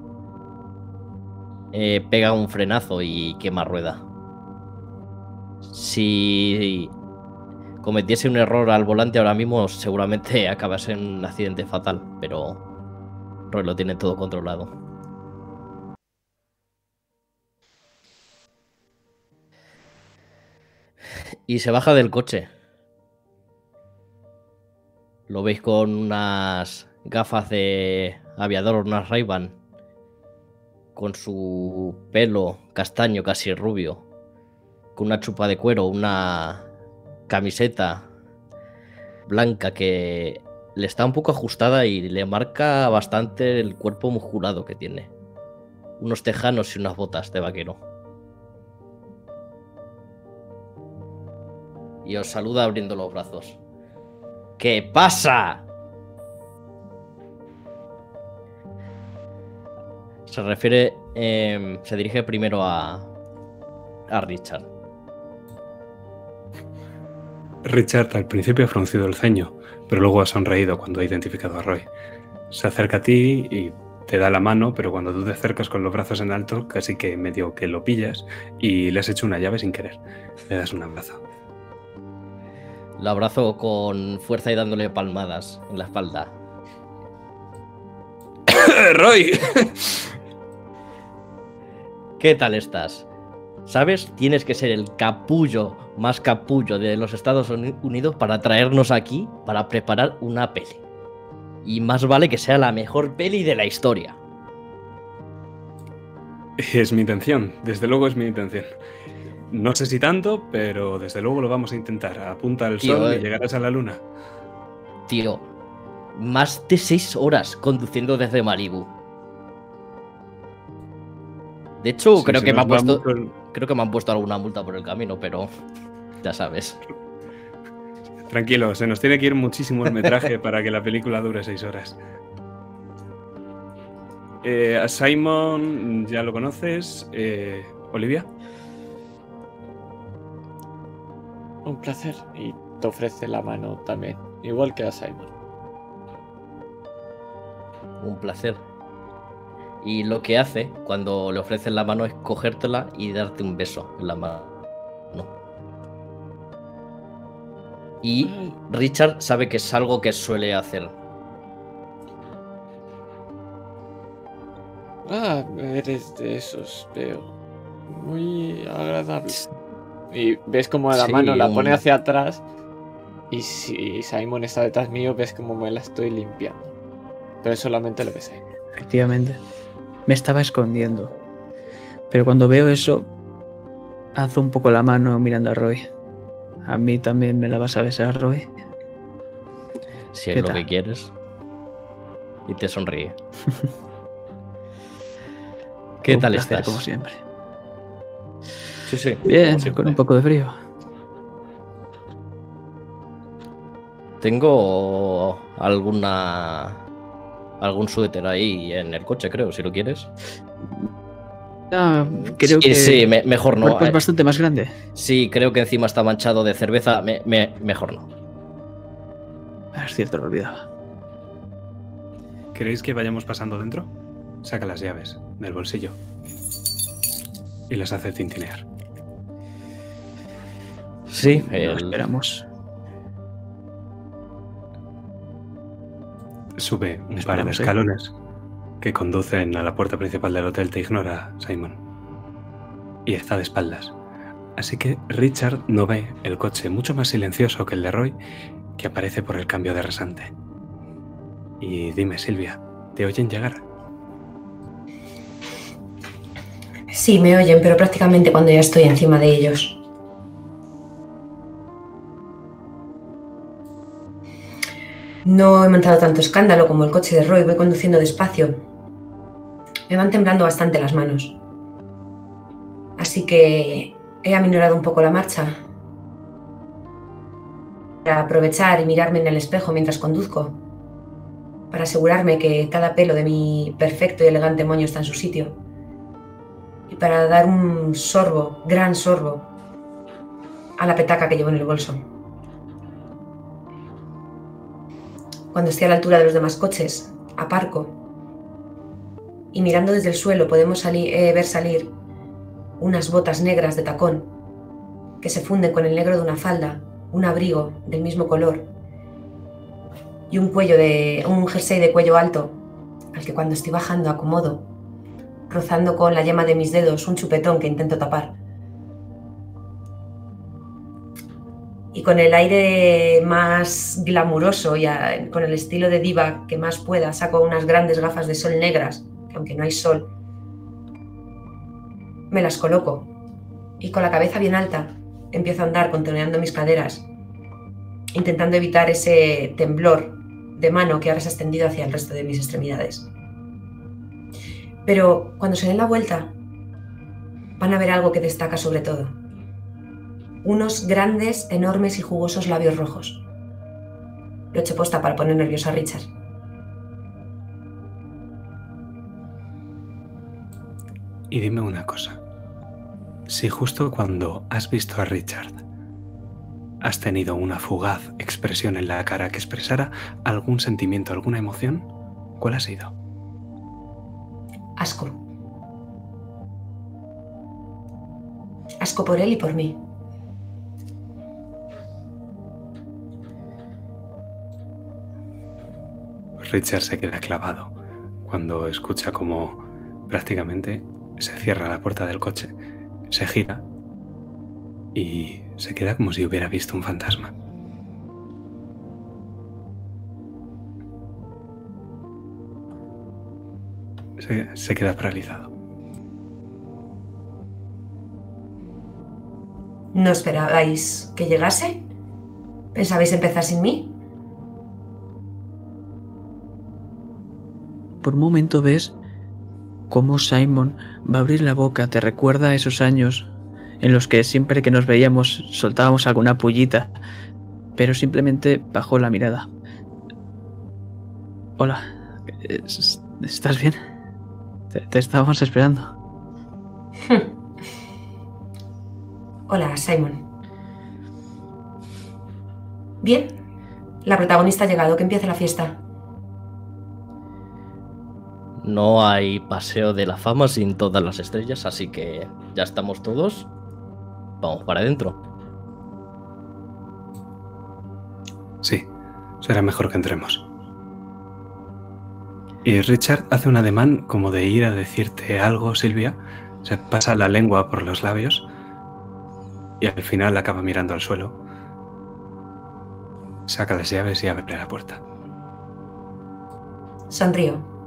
eh, pega un frenazo y quema rueda. Si cometiese un error al volante ahora mismo, seguramente acabase en un accidente fatal, pero Roy lo tiene todo controlado. Y se baja del coche. Lo veis con unas gafas de aviador, unas ray con su pelo castaño, casi rubio, con una chupa de cuero, una camiseta blanca que le está un poco ajustada y le marca bastante el cuerpo musculado que tiene. Unos tejanos y unas botas de vaquero. Y os saluda abriendo los brazos. ¿Qué pasa? Se refiere, em, se dirige primero a, a Richard. Richard al principio ha fruncido el ceño, pero luego ha sonreído cuando ha identificado a Roy. Se acerca a ti y te da la mano, pero cuando tú te acercas con los brazos en alto, casi que medio que lo pillas y le has hecho una llave sin querer. Le das un abrazo. Lo abrazo con fuerza y dándole palmadas en la espalda. ¡Roy! ¿Qué tal estás? ¿Sabes? Tienes que ser el capullo más capullo de los Estados Uni- Unidos para traernos aquí para preparar una peli. Y más vale que sea la mejor peli de la historia. Es mi intención, desde luego es mi intención. No sé si tanto, pero desde luego lo vamos a intentar. Apunta al Tío, sol eh. y llegarás a la luna. Tío, más de seis horas conduciendo desde Malibu. De hecho, Sí, creo que me han puesto. el- Creo que me han puesto alguna multa por el camino, pero. Ya sabes. Tranquilo, se nos tiene que ir muchísimo el metraje para que la película dure seis horas. Eh, a Simon ya lo conoces. Eh, Olivia. Un placer. Y te ofrece la mano también. Igual que a Simon. Un placer. Y lo que hace cuando le ofreces la mano es cogértela y darte un beso en la mano. Y Richard sabe que es algo que suele hacer. Ah, eres de esos, veo. Muy agradable. Y ves como la Sí, mano la pone hacia atrás Y si Simon está detrás mío, ves como me la estoy limpiando. Pero solamente lo ves ahí. Efectivamente. Me estaba escondiendo. Pero cuando veo eso, alzo un poco la mano mirando a Roy. A mí también me la vas a besar, Roy. Si es ¿Qué lo que quieres. Y te sonríe. ¿Qué Un tal placer, estás? Como siempre. Sí, sí. Bien, con un poco de frío. Tengo alguna algún suéter ahí en el coche, creo, si lo quieres. Ah, creo sí, que sí, me- mejor no. es eh. bastante más grande. Sí, creo que encima está manchado de cerveza. Me- me- mejor no. Ah, Es cierto, lo olvidaba. ¿Queréis que vayamos pasando dentro? Saca las llaves del bolsillo y las hace tintinear. Sí, Lo el- esperamos. Sube un par de ¿eh? escalones que conducen a la puerta principal del hotel. Te ignora, Simon. Y está de espaldas. Así que Richard no ve el coche mucho más silencioso que el de Roy que aparece por el cambio de rasante. Y dime, Silvia, ¿te oyen llegar? Sí, me oyen, pero prácticamente cuando ya estoy encima de ellos. No he montado tanto escándalo como el coche de Roy, voy conduciendo despacio. Me van temblando bastante las manos. Así que he aminorado un poco la marcha. Para aprovechar y mirarme en el espejo mientras conduzco. Para asegurarme que cada pelo de mi perfecto y elegante moño está en su sitio y para dar un sorbo, gran sorbo, a la petaca que llevo en el bolso. Cuando esté a la altura de los demás coches, aparco y mirando desde el suelo podemos eh, ver salir unas botas negras de tacón que se funden con el negro de una falda, un abrigo del mismo color y un cuello de un jersey de cuello alto al que cuando estoy bajando acomodo rozando con la yema de mis dedos un chupetón que intento tapar. Y con el aire más glamuroso y con el estilo de diva que más pueda, saco unas grandes gafas de sol negras, que aunque no hay sol, me las coloco. Y con la cabeza bien alta, empiezo a andar contoneando mis caderas, intentando evitar ese temblor de mano que ahora se ha extendido hacia el resto de mis extremidades. Pero cuando se den la vuelta, van a ver algo que destaca sobre todo. Unos grandes, enormes y jugosos labios rojos. Lo he hecho posta para poner nervioso a Richard. Y dime una cosa. Si justo cuando has visto a Richard has tenido una fugaz expresión en la cara que expresara algún sentimiento, alguna emoción, ¿cuál ha sido? Asco. Asco por él y por mí. Richard se queda clavado cuando escucha como prácticamente se cierra la puerta del coche, se gira y se queda como si hubiera visto un fantasma. Se, se queda paralizado. ¿No esperabais que llegase? ¿Pensabais empezar sin mí? Por un momento ves cómo Simon va a abrir la boca, te recuerda a esos años en los que siempre que nos veíamos soltábamos alguna pullita, pero simplemente bajó la mirada. Hola, ¿es- ¿estás bien? Te, te estábamos esperando. Hola, Simon. Bien. La protagonista ha llegado, que empiece la fiesta. No hay paseo de la fama sin todas las estrellas, así que ya estamos todos. Vamos para adentro. Sí, será mejor que entremos. Y Richard hace un ademán como de ir a decirte algo, Silvia. Se pasa la lengua por los labios y al final acaba mirando al suelo. saca las llaves y abre la puerta. Sonrío.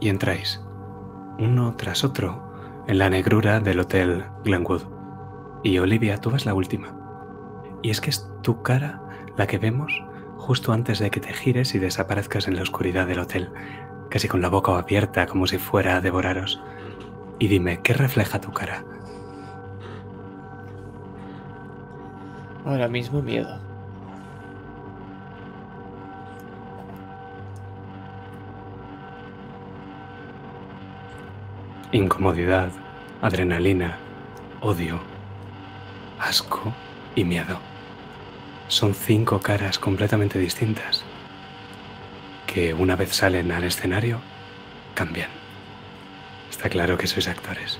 Y entráis, uno tras otro, en la negrura del Hotel Glenwood. Y Olivia, tú vas la última. Y es que es tu cara la que vemos justo antes de que te gires y desaparezcas en la oscuridad del hotel, casi con la boca abierta como si fuera a devoraros. Y dime, ¿qué refleja tu cara? Ahora mismo miedo. Incomodidad, adrenalina, odio, asco y miedo. Son cinco caras completamente distintas que una vez salen al escenario cambian. Está claro que sois actores.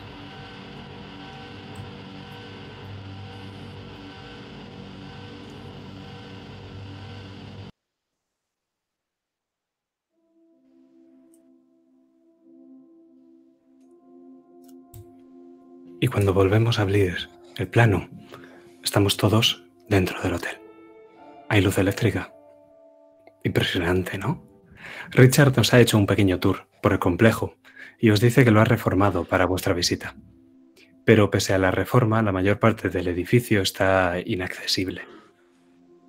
Y cuando volvemos a abrir el plano, estamos todos dentro del hotel. Hay luz eléctrica. Impresionante, ¿no? Richard nos ha hecho un pequeño tour por el complejo y os dice que lo ha reformado para vuestra visita. Pero pese a la reforma, la mayor parte del edificio está inaccesible.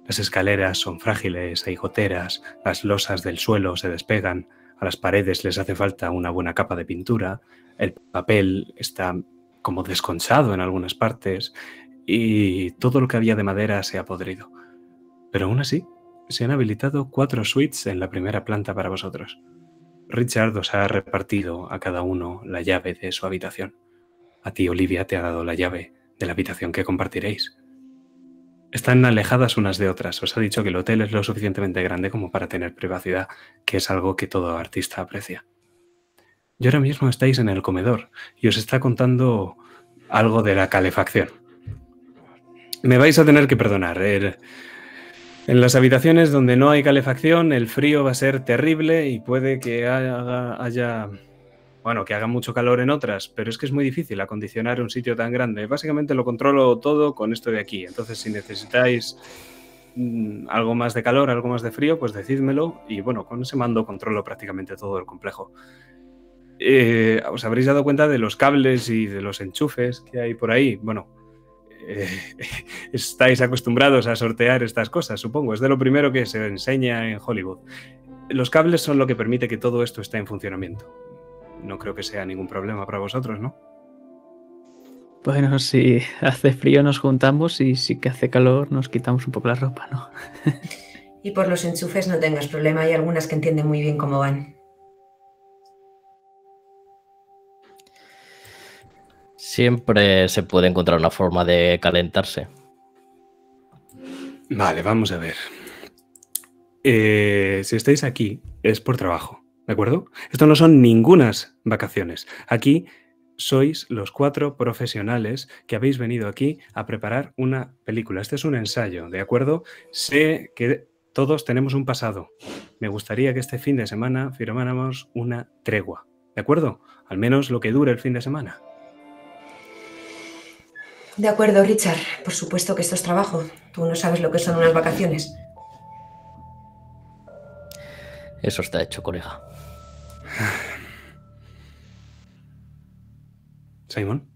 Las escaleras son frágiles, hay goteras, las losas del suelo se despegan, a las paredes les hace falta una buena capa de pintura, el papel está como desconchado en algunas partes y todo lo que había de madera se ha podrido. Pero aún así, se han habilitado cuatro suites en la primera planta para vosotros. Richard os ha repartido a cada uno la llave de su habitación. A ti, Olivia, te ha dado la llave de la habitación que compartiréis. Están alejadas unas de otras. Os ha dicho que el hotel es lo suficientemente grande como para tener privacidad, que es algo que todo artista aprecia. Y ahora mismo estáis en el comedor y os está contando algo de la calefacción. Me vais a tener que perdonar. Er, en las habitaciones donde no hay calefacción, el frío va a ser terrible y puede que haya, bueno, que haga mucho calor en otras, pero es que es muy difícil acondicionar un sitio tan grande. Básicamente lo controlo todo con esto de aquí. Entonces, si necesitáis mm, algo más de calor, algo más de frío, pues decídmelo y bueno, con ese mando controlo prácticamente todo el complejo. Eh, os habréis dado cuenta de los cables y de los enchufes que hay por ahí. Bueno, eh, estáis acostumbrados a sortear estas cosas, supongo. Es de lo primero que se enseña en Hollywood. Los cables son lo que permite que todo esto esté en funcionamiento. No creo que sea ningún problema para vosotros, ¿no? Bueno, si hace frío nos juntamos y si que hace calor nos quitamos un poco la ropa, ¿no? y por los enchufes no tengas problema, hay algunas que entienden muy bien cómo van. Siempre se puede encontrar una forma de calentarse. Vale, vamos a ver. Eh, si estáis aquí es por trabajo, ¿de acuerdo? Esto no son ningunas vacaciones. Aquí sois los cuatro profesionales que habéis venido aquí a preparar una película. Este es un ensayo, ¿de acuerdo? Sé que todos tenemos un pasado. Me gustaría que este fin de semana firmáramos una tregua, ¿de acuerdo? Al menos lo que dure el fin de semana. De acuerdo, Richard. Por supuesto que esto es trabajo. Tú no sabes lo que son unas vacaciones. Eso está hecho, colega. Simon.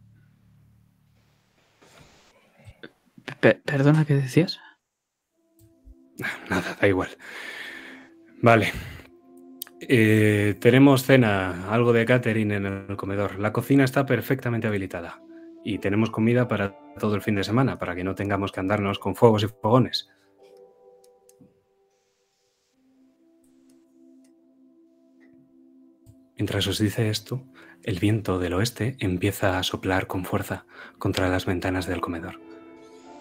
perdona, ¿qué decías? Nada, da igual. Vale. Eh, tenemos cena, algo de catering en el comedor. La cocina está perfectamente habilitada y tenemos comida para todo el fin de semana, para que no tengamos que andarnos con fuegos y fogones. Mientras os dice esto, el viento del oeste empieza a soplar con fuerza contra las ventanas del comedor.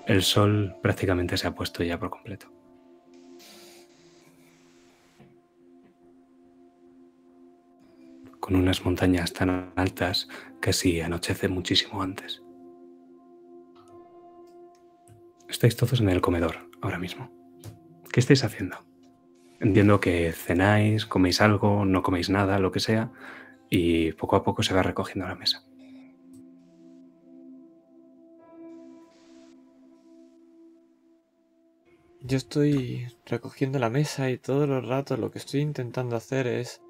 El sol prácticamente se ha puesto ya por completo. con unas montañas tan altas que si anochece muchísimo antes. Estáis todos en el comedor ahora mismo. ¿Qué estáis haciendo? Entiendo que cenáis, coméis algo, no coméis nada, lo que sea, y poco a poco se va recogiendo la mesa. Yo estoy recogiendo la mesa y todos los ratos lo que estoy intentando hacer es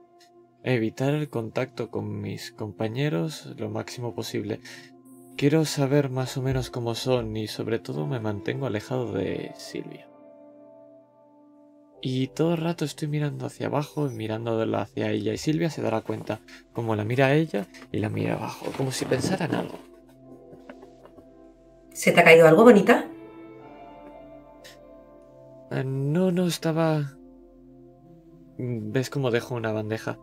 evitar el contacto con mis compañeros lo máximo posible. Quiero saber más o menos cómo son y sobre todo me mantengo alejado de Silvia. Y todo el rato estoy mirando hacia abajo y mirando hacia ella y Silvia se dará cuenta como la mira a ella y la mira abajo, como si pensara en algo. ¿Se te ha caído algo, bonita? Eh, no, no, estaba... ¿Ves cómo dejo una bandeja?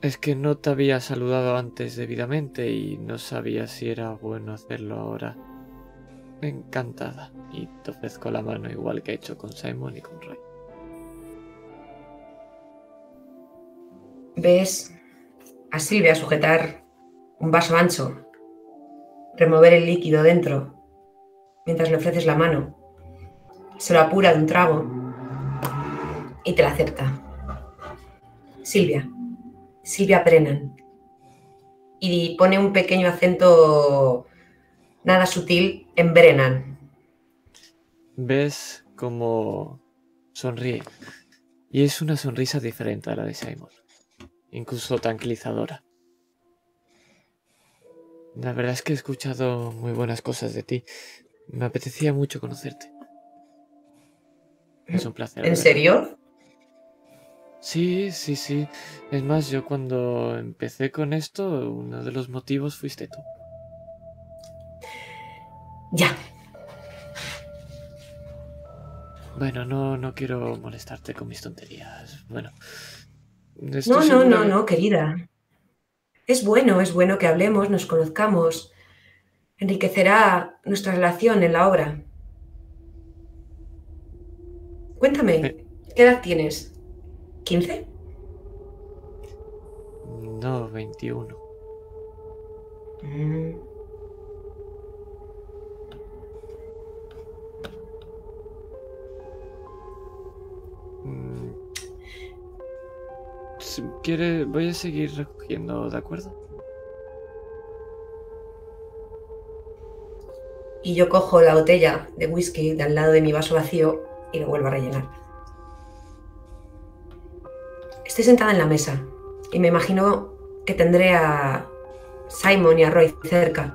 Es que no te había saludado antes debidamente y no sabía si era bueno hacerlo ahora. Encantada. Y te ofrezco la mano igual que he hecho con Simon y con Roy. Ves a Silvia sujetar un vaso ancho, remover el líquido dentro, mientras le ofreces la mano. Se lo apura de un trago y te la acepta. Silvia, Silvia Brennan. Y pone un pequeño acento nada sutil en Brennan. Ves cómo sonríe. Y es una sonrisa diferente a la de Simon. Incluso tranquilizadora. La verdad es que he escuchado muy buenas cosas de ti. Me apetecía mucho conocerte. Es un placer. ¿En serio? Sí, sí, sí. Es más, yo cuando empecé con esto, uno de los motivos fuiste tú. Ya. Bueno, no, no quiero molestarte con mis tonterías. Bueno. No, no, no, no, querida. Es bueno, es bueno que hablemos, nos conozcamos. Enriquecerá nuestra relación en la obra. Cuéntame, eh. ¿qué edad tienes? ¿15? No, 21. Mm. mm. Si quiere, voy a seguir recogiendo, ¿de acuerdo? Y yo cojo la botella de whisky de al lado de mi vaso vacío y lo vuelvo a rellenar. Estoy sentada en la mesa y me imagino que tendré a Simon y a Roy cerca.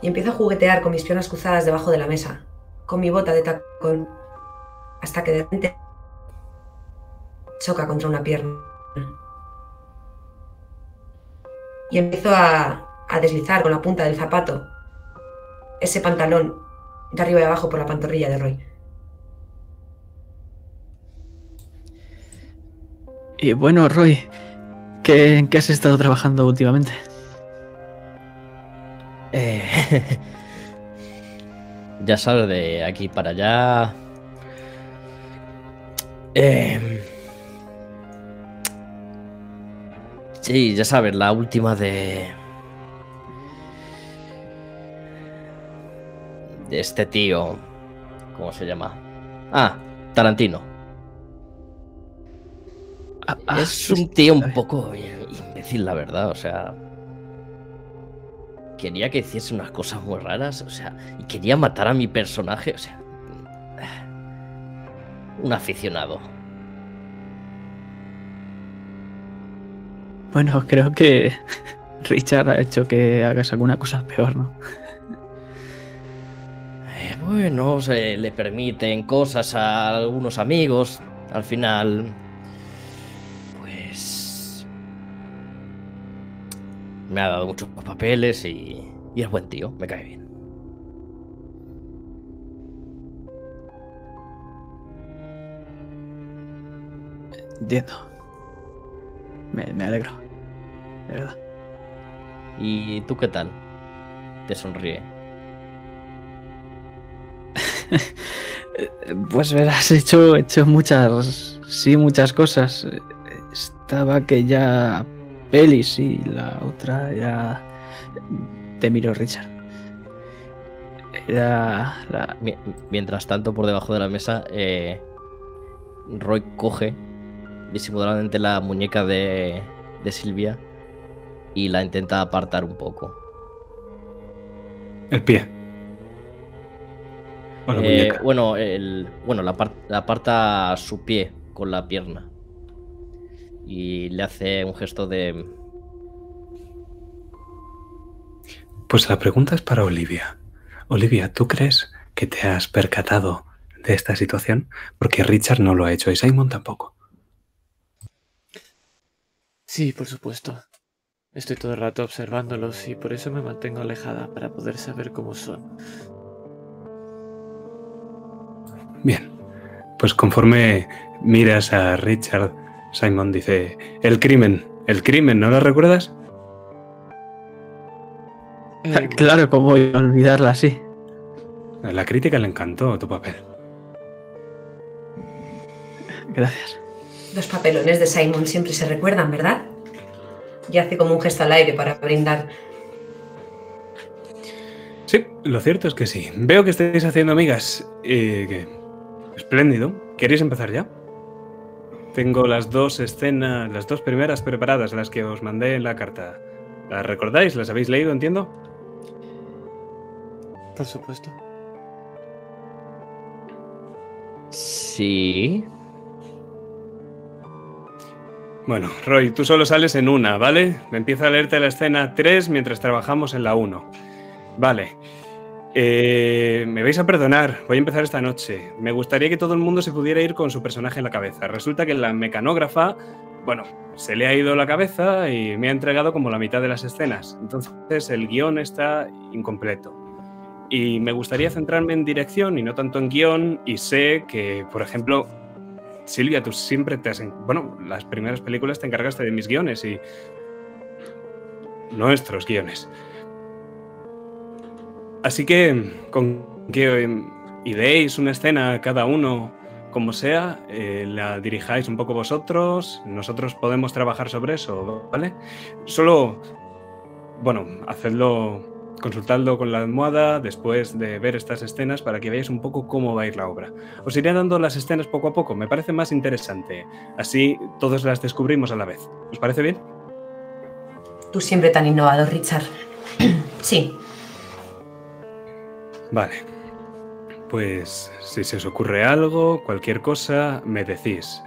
Y empiezo a juguetear con mis piernas cruzadas debajo de la mesa, con mi bota de tacón, hasta que de repente choca contra una pierna. Y empiezo a, a deslizar con la punta del zapato ese pantalón de arriba y abajo por la pantorrilla de Roy. Y bueno, Roy, ¿qué, ¿en qué has estado trabajando últimamente? Eh, ya sabes, de aquí para allá. Eh, sí, ya sabes, la última de. de este tío. ¿Cómo se llama? Ah, Tarantino. Ah, es un tío un poco imbécil, la verdad. O sea. Quería que hiciese unas cosas muy raras. O sea. Y quería matar a mi personaje. O sea. Un aficionado. Bueno, creo que Richard ha hecho que hagas alguna cosa peor, ¿no? Eh, bueno, se le permiten cosas a algunos amigos. Al final Me ha dado muchos papeles y, y es buen tío, me cae bien. Entiendo. Me, me, alegro. De verdad. ¿Y tú qué tal? Te sonríe. pues verás, he hecho, he hecho muchas. Sí, muchas cosas. Estaba que ya pelis y la otra ya te miro Richard. Era la... Mientras tanto, por debajo de la mesa, eh, Roy coge disimuladamente la muñeca de, de Silvia y la intenta apartar un poco. El pie. O la Eh, muñeca. bueno, el, bueno la aparta su pie con la pierna. Y le hace un gesto de. Pues la pregunta es para Olivia. Olivia, ¿tú crees que te has percatado de esta situación? Porque Richard no lo ha hecho y Simon tampoco. Sí, por supuesto. Estoy todo el rato observándolos y por eso me mantengo alejada para poder saber cómo son. Bien. Pues conforme miras a Richard, Simon dice, el crimen, el crimen, ¿no lo recuerdas? Eh, Claro, ¿cómo voy a olvidarla así? A la crítica le encantó tu papel. Gracias. Los papelones de Simon siempre se recuerdan, ¿verdad? Y hace como un gesto al aire para brindar. Sí, lo cierto es que sí. Veo que estáis haciendo amigas. y que... Espléndido. ¿Queréis empezar ya? Tengo las dos escenas, las dos primeras preparadas, las que os mandé en la carta. ¿Las recordáis? ¿Las habéis leído, entiendo? por supuesto. Sí. Bueno, Roy, tú solo sales en una, ¿vale? Me empiezo a leerte la escena 3 mientras trabajamos en la 1. Vale. Eh, me vais a perdonar, voy a empezar esta noche. Me gustaría que todo el mundo se pudiera ir con su personaje en la cabeza. Resulta que la mecanógrafa, bueno, se le ha ido la cabeza y me ha entregado como la mitad de las escenas. Entonces el guion está incompleto. Y me gustaría centrarme en dirección y no tanto en guion. Y sé que, por ejemplo, Silvia, tú siempre te has... en- Bueno, las primeras películas te encargaste de mis guiones y... Nuestros guiones. Así que, con que eh, ideéis una escena cada uno, como sea, eh, la dirijáis un poco vosotros, nosotros podemos trabajar sobre eso, ¿vale? Solo, bueno, hacedlo, consultadlo con la almohada después de ver estas escenas para que veáis un poco cómo va a ir la obra. Os iré dando las escenas poco a poco, me parece más interesante. Así todos las descubrimos a la vez. ¿Os parece bien? Tú siempre tan innovador, Richard. sí, Vale. Pues si se os ocurre algo, cualquier cosa, me decís.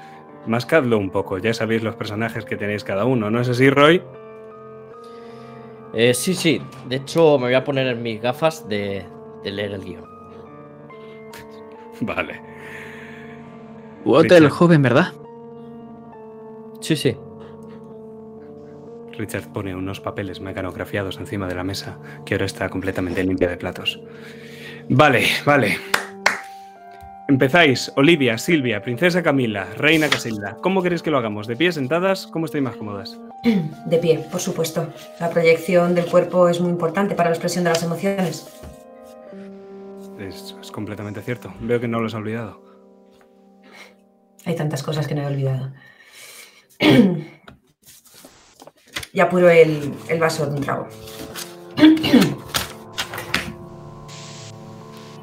Mascadlo un poco, ya sabéis los personajes que tenéis cada uno, ¿no es así, Roy? Eh, sí, sí. De hecho, me voy a poner en mis gafas de, de leer el guion. Vale. Walter el joven, ¿verdad? Sí, sí. Richard pone unos papeles mecanografiados encima de la mesa, que ahora está completamente limpia de platos. Vale, vale. Empezáis, Olivia, Silvia, Princesa Camila, Reina Casilda. ¿Cómo queréis que lo hagamos? ¿De pie, sentadas? ¿Cómo estáis más cómodas? de pie, por supuesto. La proyección del cuerpo es muy importante para la expresión de las emociones. Es, es completamente cierto. Veo que no lo has olvidado. Hay tantas cosas que no he olvidado. y apuro el, el vaso de un trago.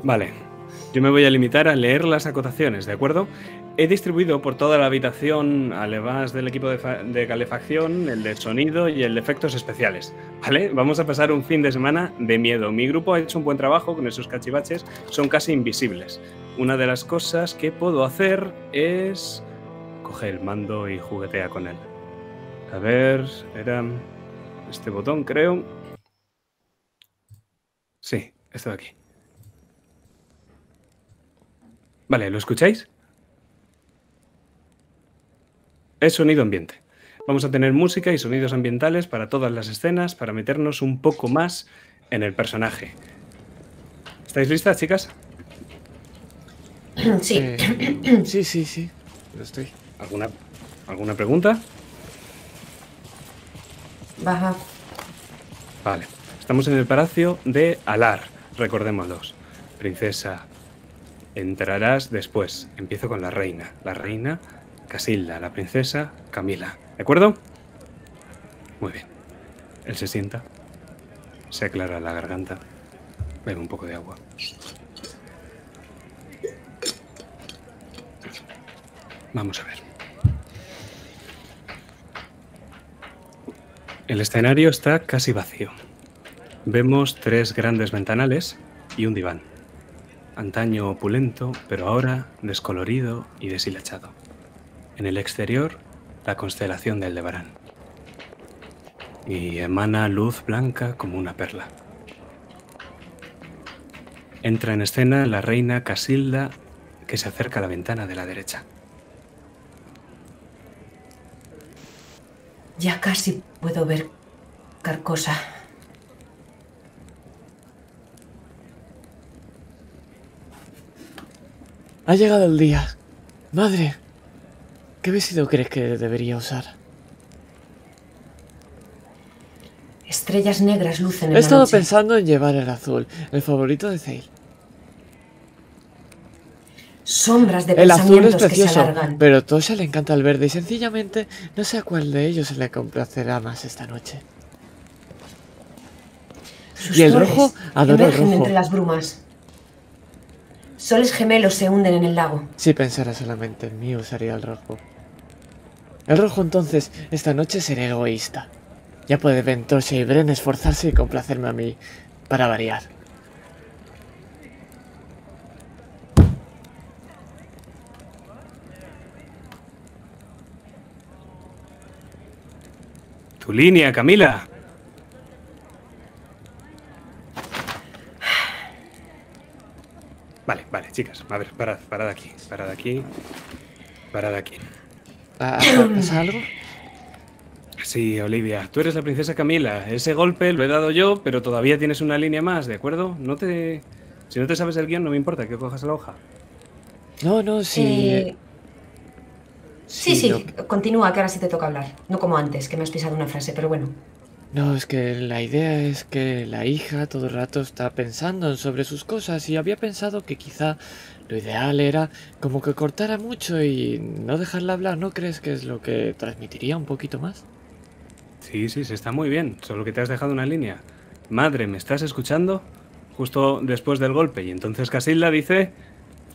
Vale, yo me voy a limitar a leer las acotaciones, ¿de acuerdo? He distribuido por toda la habitación, además del equipo de, de calefacción, el de sonido y el de efectos especiales, ¿vale? Vamos a pasar un fin de semana de miedo. Mi grupo ha hecho un buen trabajo con esos cachivaches, son casi invisibles. Una de las cosas que puedo hacer es... Coge el mando y juguetea con él. A ver, era este botón, creo. Sí, esto de aquí. Vale, ¿lo escucháis? Es sonido ambiente. Vamos a tener música y sonidos ambientales para todas las escenas para meternos un poco más en el personaje. ¿Estáis listas, chicas? sí, Eh, sí, sí, sí. Lo estoy. ¿Alguna, ¿Alguna pregunta? baja. Vale. Estamos en el palacio de Alar, recordémoslos. Princesa, entrarás después. Empiezo con la reina. La reina, Casilda. La princesa, Camila. ¿De acuerdo? Muy bien. Él se sienta. Se aclara la garganta. Bebe un poco de agua. Vamos a ver. El escenario está casi vacío. Vemos tres grandes ventanales y un diván. Antaño opulento, pero ahora descolorido y deshilachado. En el exterior, la constelación de Aldebarán. Y emana luz blanca como una perla. Entra en escena la reina Casilda que se acerca a la ventana de la derecha. Ya casi puedo ver Carcosa. Ha llegado el día. Madre, ¿qué vestido crees que debería usar? Estrellas negras lucen en He la estado noche. pensando en llevar el azul, el favorito de Zale. Sombras de El azul es precioso, pero a Tosha le encanta el verde y sencillamente no sé a cuál de ellos se le complacerá más esta noche. Sus y el rojo, el emergen rojo. entre las brumas. Soles gemelos se hunden en el lago. Si pensara solamente en mí, usaría el rojo. El rojo entonces, esta noche seré egoísta. Ya puede Ventosha y Bren esforzarse y complacerme a mí, para variar. Tu línea, Camila. Vale, vale, chicas. A ver, parad, parad aquí, parad aquí, parad aquí. Ah, ¿Pasa algo? Sí, Olivia, tú eres la princesa Camila. Ese golpe lo he dado yo, pero todavía tienes una línea más, ¿de acuerdo? No te... Si no te sabes el guion, no me importa que cojas la hoja. No, no, sí. Eh, sí, sí, no- continúa, que ahora sí te toca hablar. No como antes, que me has pisado una frase, pero bueno. No, es que la idea es que la hija todo el rato está pensando sobre sus cosas y había pensado que quizá lo ideal era como que cortara mucho y no dejarla hablar. ¿No crees que es lo que transmitiría un poquito más? Sí, sí, se está muy bien, solo que te has dejado una línea. Madre, ¿me estás escuchando? Justo después del golpe. Y entonces Casilda dice...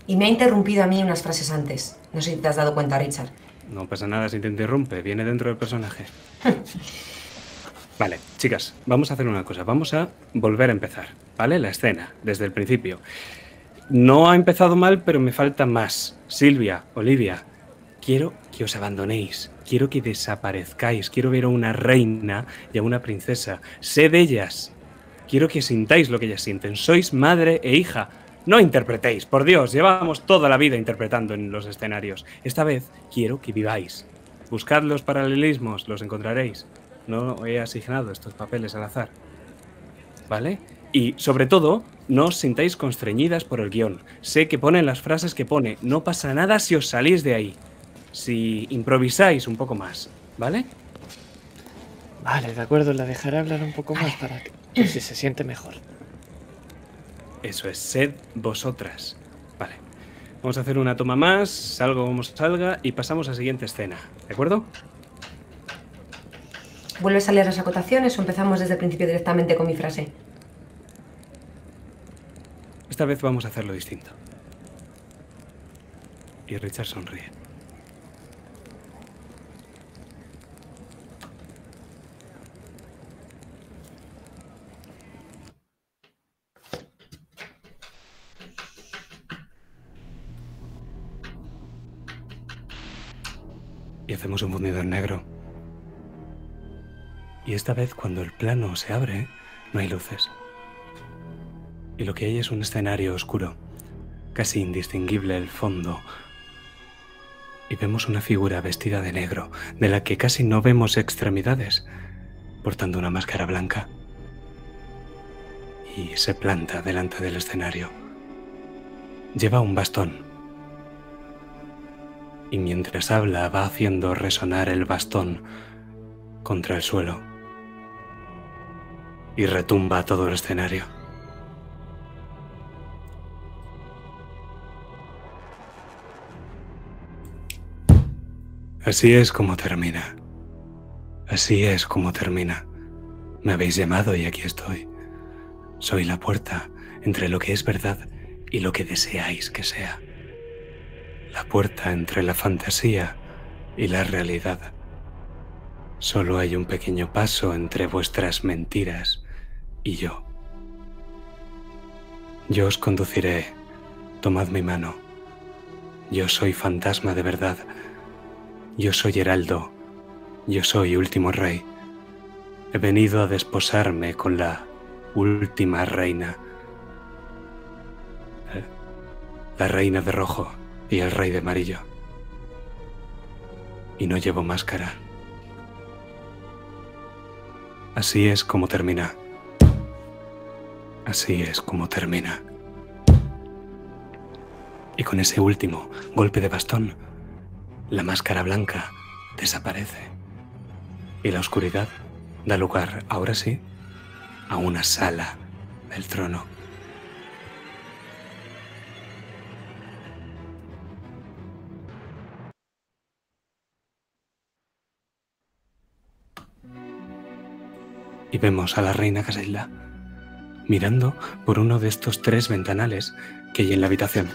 Y me ha interrumpido a mí unas frases antes. No sé si te has dado cuenta, Richard. No pasa nada si te interrumpe, viene dentro del personaje. Vale, chicas, vamos a hacer una cosa. Vamos a volver a empezar, ¿vale? La escena, desde el principio. No ha empezado mal, pero me falta más. Silvia, Olivia, quiero que os abandonéis. Quiero que desaparezcáis. Quiero ver a una reina y a una princesa. Sed ellas. Quiero que sintáis lo que ellas sienten. Sois madre e hija. No interpretéis, por Dios, llevamos toda la vida interpretando en los escenarios. Esta vez quiero que viváis. Buscad los paralelismos, los encontraréis. No he asignado estos papeles al azar. ¿Vale? Y sobre todo, no os sintáis constreñidas por el guion. Sé que ponen las frases que pone. No pasa nada si os salís de ahí. Si improvisáis un poco más. ¿Vale? Vale, de acuerdo, la dejaré hablar un poco más para que por si se siente mejor. Eso es, sed vosotras. Vale. Vamos a hacer una toma más, salgo como salga y pasamos a la siguiente escena. ¿De acuerdo? ¿Vuelves a leer las acotaciones o empezamos desde el principio directamente con mi frase? Esta vez vamos a hacerlo distinto. Y Richard sonríe. Y hacemos un fundido en negro. Y esta vez cuando el plano se abre, no hay luces. Y lo que hay es un escenario oscuro, casi indistinguible el fondo. Y vemos una figura vestida de negro, de la que casi no vemos extremidades, portando una máscara blanca. Y se planta delante del escenario. Lleva un bastón. Y mientras habla va haciendo resonar el bastón contra el suelo. Y retumba todo el escenario. Así es como termina. Así es como termina. Me habéis llamado y aquí estoy. Soy la puerta entre lo que es verdad y lo que deseáis que sea. La puerta entre la fantasía y la realidad. Solo hay un pequeño paso entre vuestras mentiras y yo. Yo os conduciré Tomad mi mano. Yo soy fantasma de verdad. Yo soy Heraldo. Yo soy último rey. He venido a desposarme con la última reina. Eh, La reina de rojo y el rey de amarillo. Y no llevo máscara. Así es como termina. Así es como termina. Y con ese último golpe de bastón, la máscara blanca desaparece. Y la oscuridad da lugar, ahora sí, a una sala del trono. Y vemos a la reina Casilda mirando por uno de estos tres ventanales que hay en la habitación.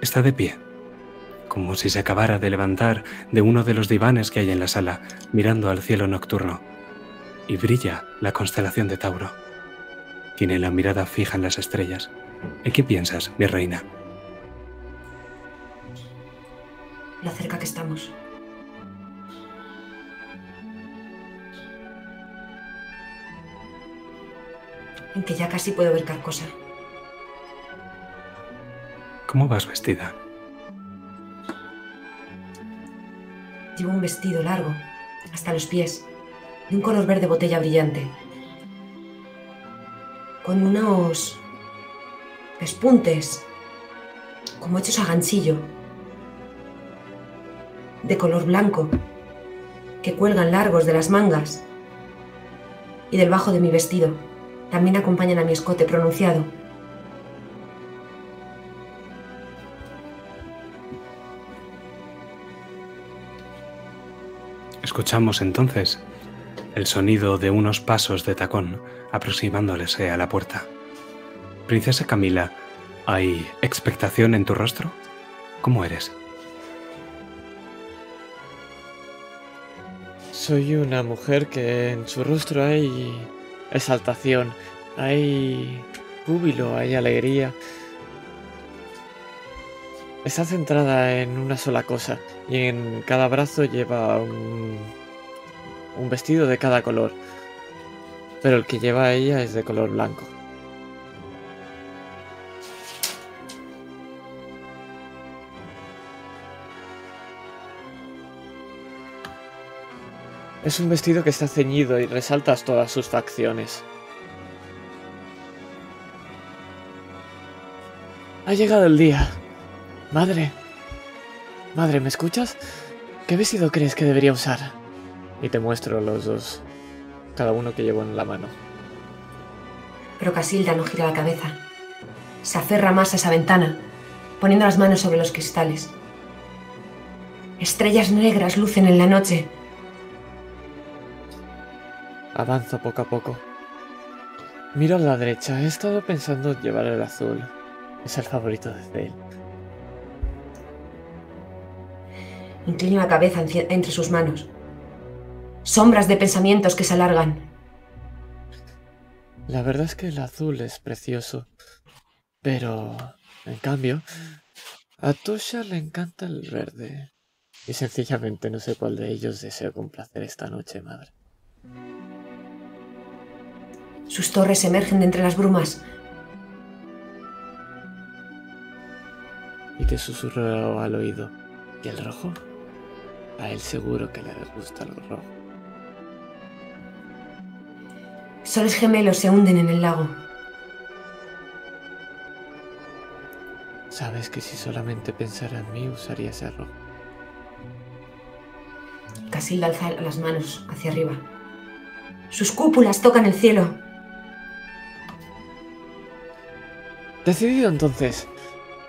Está de pie, como si se acabara de levantar de uno de los divanes que hay en la sala, mirando al cielo nocturno. Y brilla la constelación de Tauro. Tiene la mirada fija en las estrellas. ¿En qué piensas, mi reina? Lo cerca que estamos. En que ya casi puedo ver cada cosa. ¿Cómo vas vestida? Llevo un vestido largo, hasta los pies, de un color verde botella brillante, con unos pespuntes, como hechos a ganchillo, de color blanco, que cuelgan largos de las mangas y del bajo de mi vestido. También acompañan a mi escote pronunciado. Escuchamos entonces el sonido de unos pasos de tacón aproximándose a la puerta. Princesa Camila, ¿hay expectación en tu rostro? ¿Cómo eres? Soy una mujer que en su rostro hay exaltación, hay júbilo, hay alegría. Está centrada en una sola cosa y en cada brazo lleva un, un vestido de cada color. Pero el que lleva ella es de color blanco. Es un vestido que está ceñido y resaltas todas sus facciones. Ha llegado el día. Madre. Madre, ¿me escuchas? ¿Qué vestido crees que debería usar? Y te muestro los dos. Cada uno que llevo en la mano. Pero Casilda no gira la cabeza. Se aferra más a esa ventana, poniendo las manos sobre los cristales. Estrellas negras lucen en la noche. Avanzo poco a poco. Miro a la derecha. He estado pensando llevar el azul. Es el favorito de Zale. Inclino la cabeza entre sus manos. Sombras de pensamientos que se alargan. La verdad es que el azul es precioso. Pero, en cambio, a Tosha le encanta el verde. Y sencillamente no sé cuál de ellos deseo complacer esta noche, madre. Sus torres emergen de entre las brumas. Y te susurro al oído. ¿Y el rojo? A él seguro que le gusta el rojo. Soles gemelos se hunden en el lago. Sabes que si solamente pensara en mí usaría ese rojo. Casilda alza las manos hacia arriba. Sus cúpulas tocan el cielo. Decidido entonces.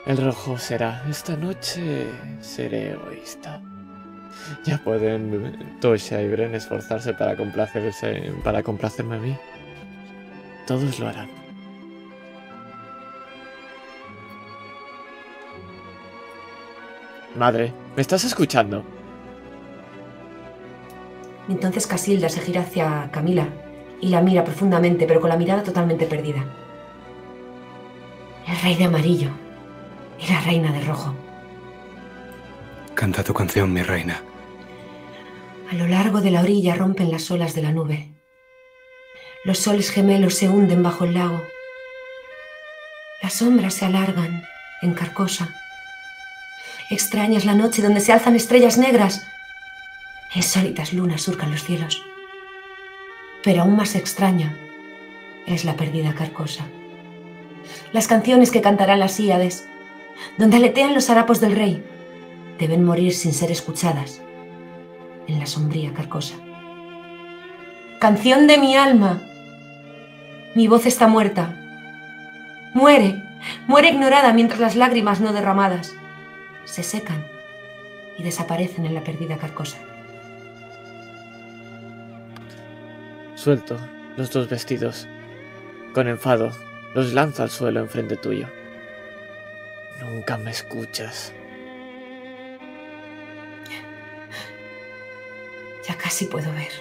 El rojo será. Esta noche seré egoísta. Ya pueden Tosha y Bren esforzarse para complacerse, para complacerme a mí. Todos lo harán. Madre, ¿me estás escuchando? Entonces Casilda se gira hacia Camila y la mira profundamente, pero con la mirada totalmente perdida. El rey de amarillo y la reina de rojo. Canta tu canción, mi reina. A lo largo de la orilla rompen las olas de la nube. Los soles gemelos se hunden bajo el lago. Las sombras se alargan en Carcosa. Extraña es la noche donde se alzan estrellas negras. Insólitas lunas surcan los cielos. Pero aún más extraña es la perdida Carcosa. Las canciones que cantarán las íades, donde aletean los harapos del rey, deben morir sin ser escuchadas en la sombría Carcosa. Canción de mi alma. Mi voz está muerta. Muere, muere ignorada mientras las lágrimas no derramadas se secan y desaparecen en la perdida carcosa. Suelto los dos vestidos. Con enfado, los lanzo al suelo enfrente tuyo. Nunca me escuchas. Ya casi puedo ver.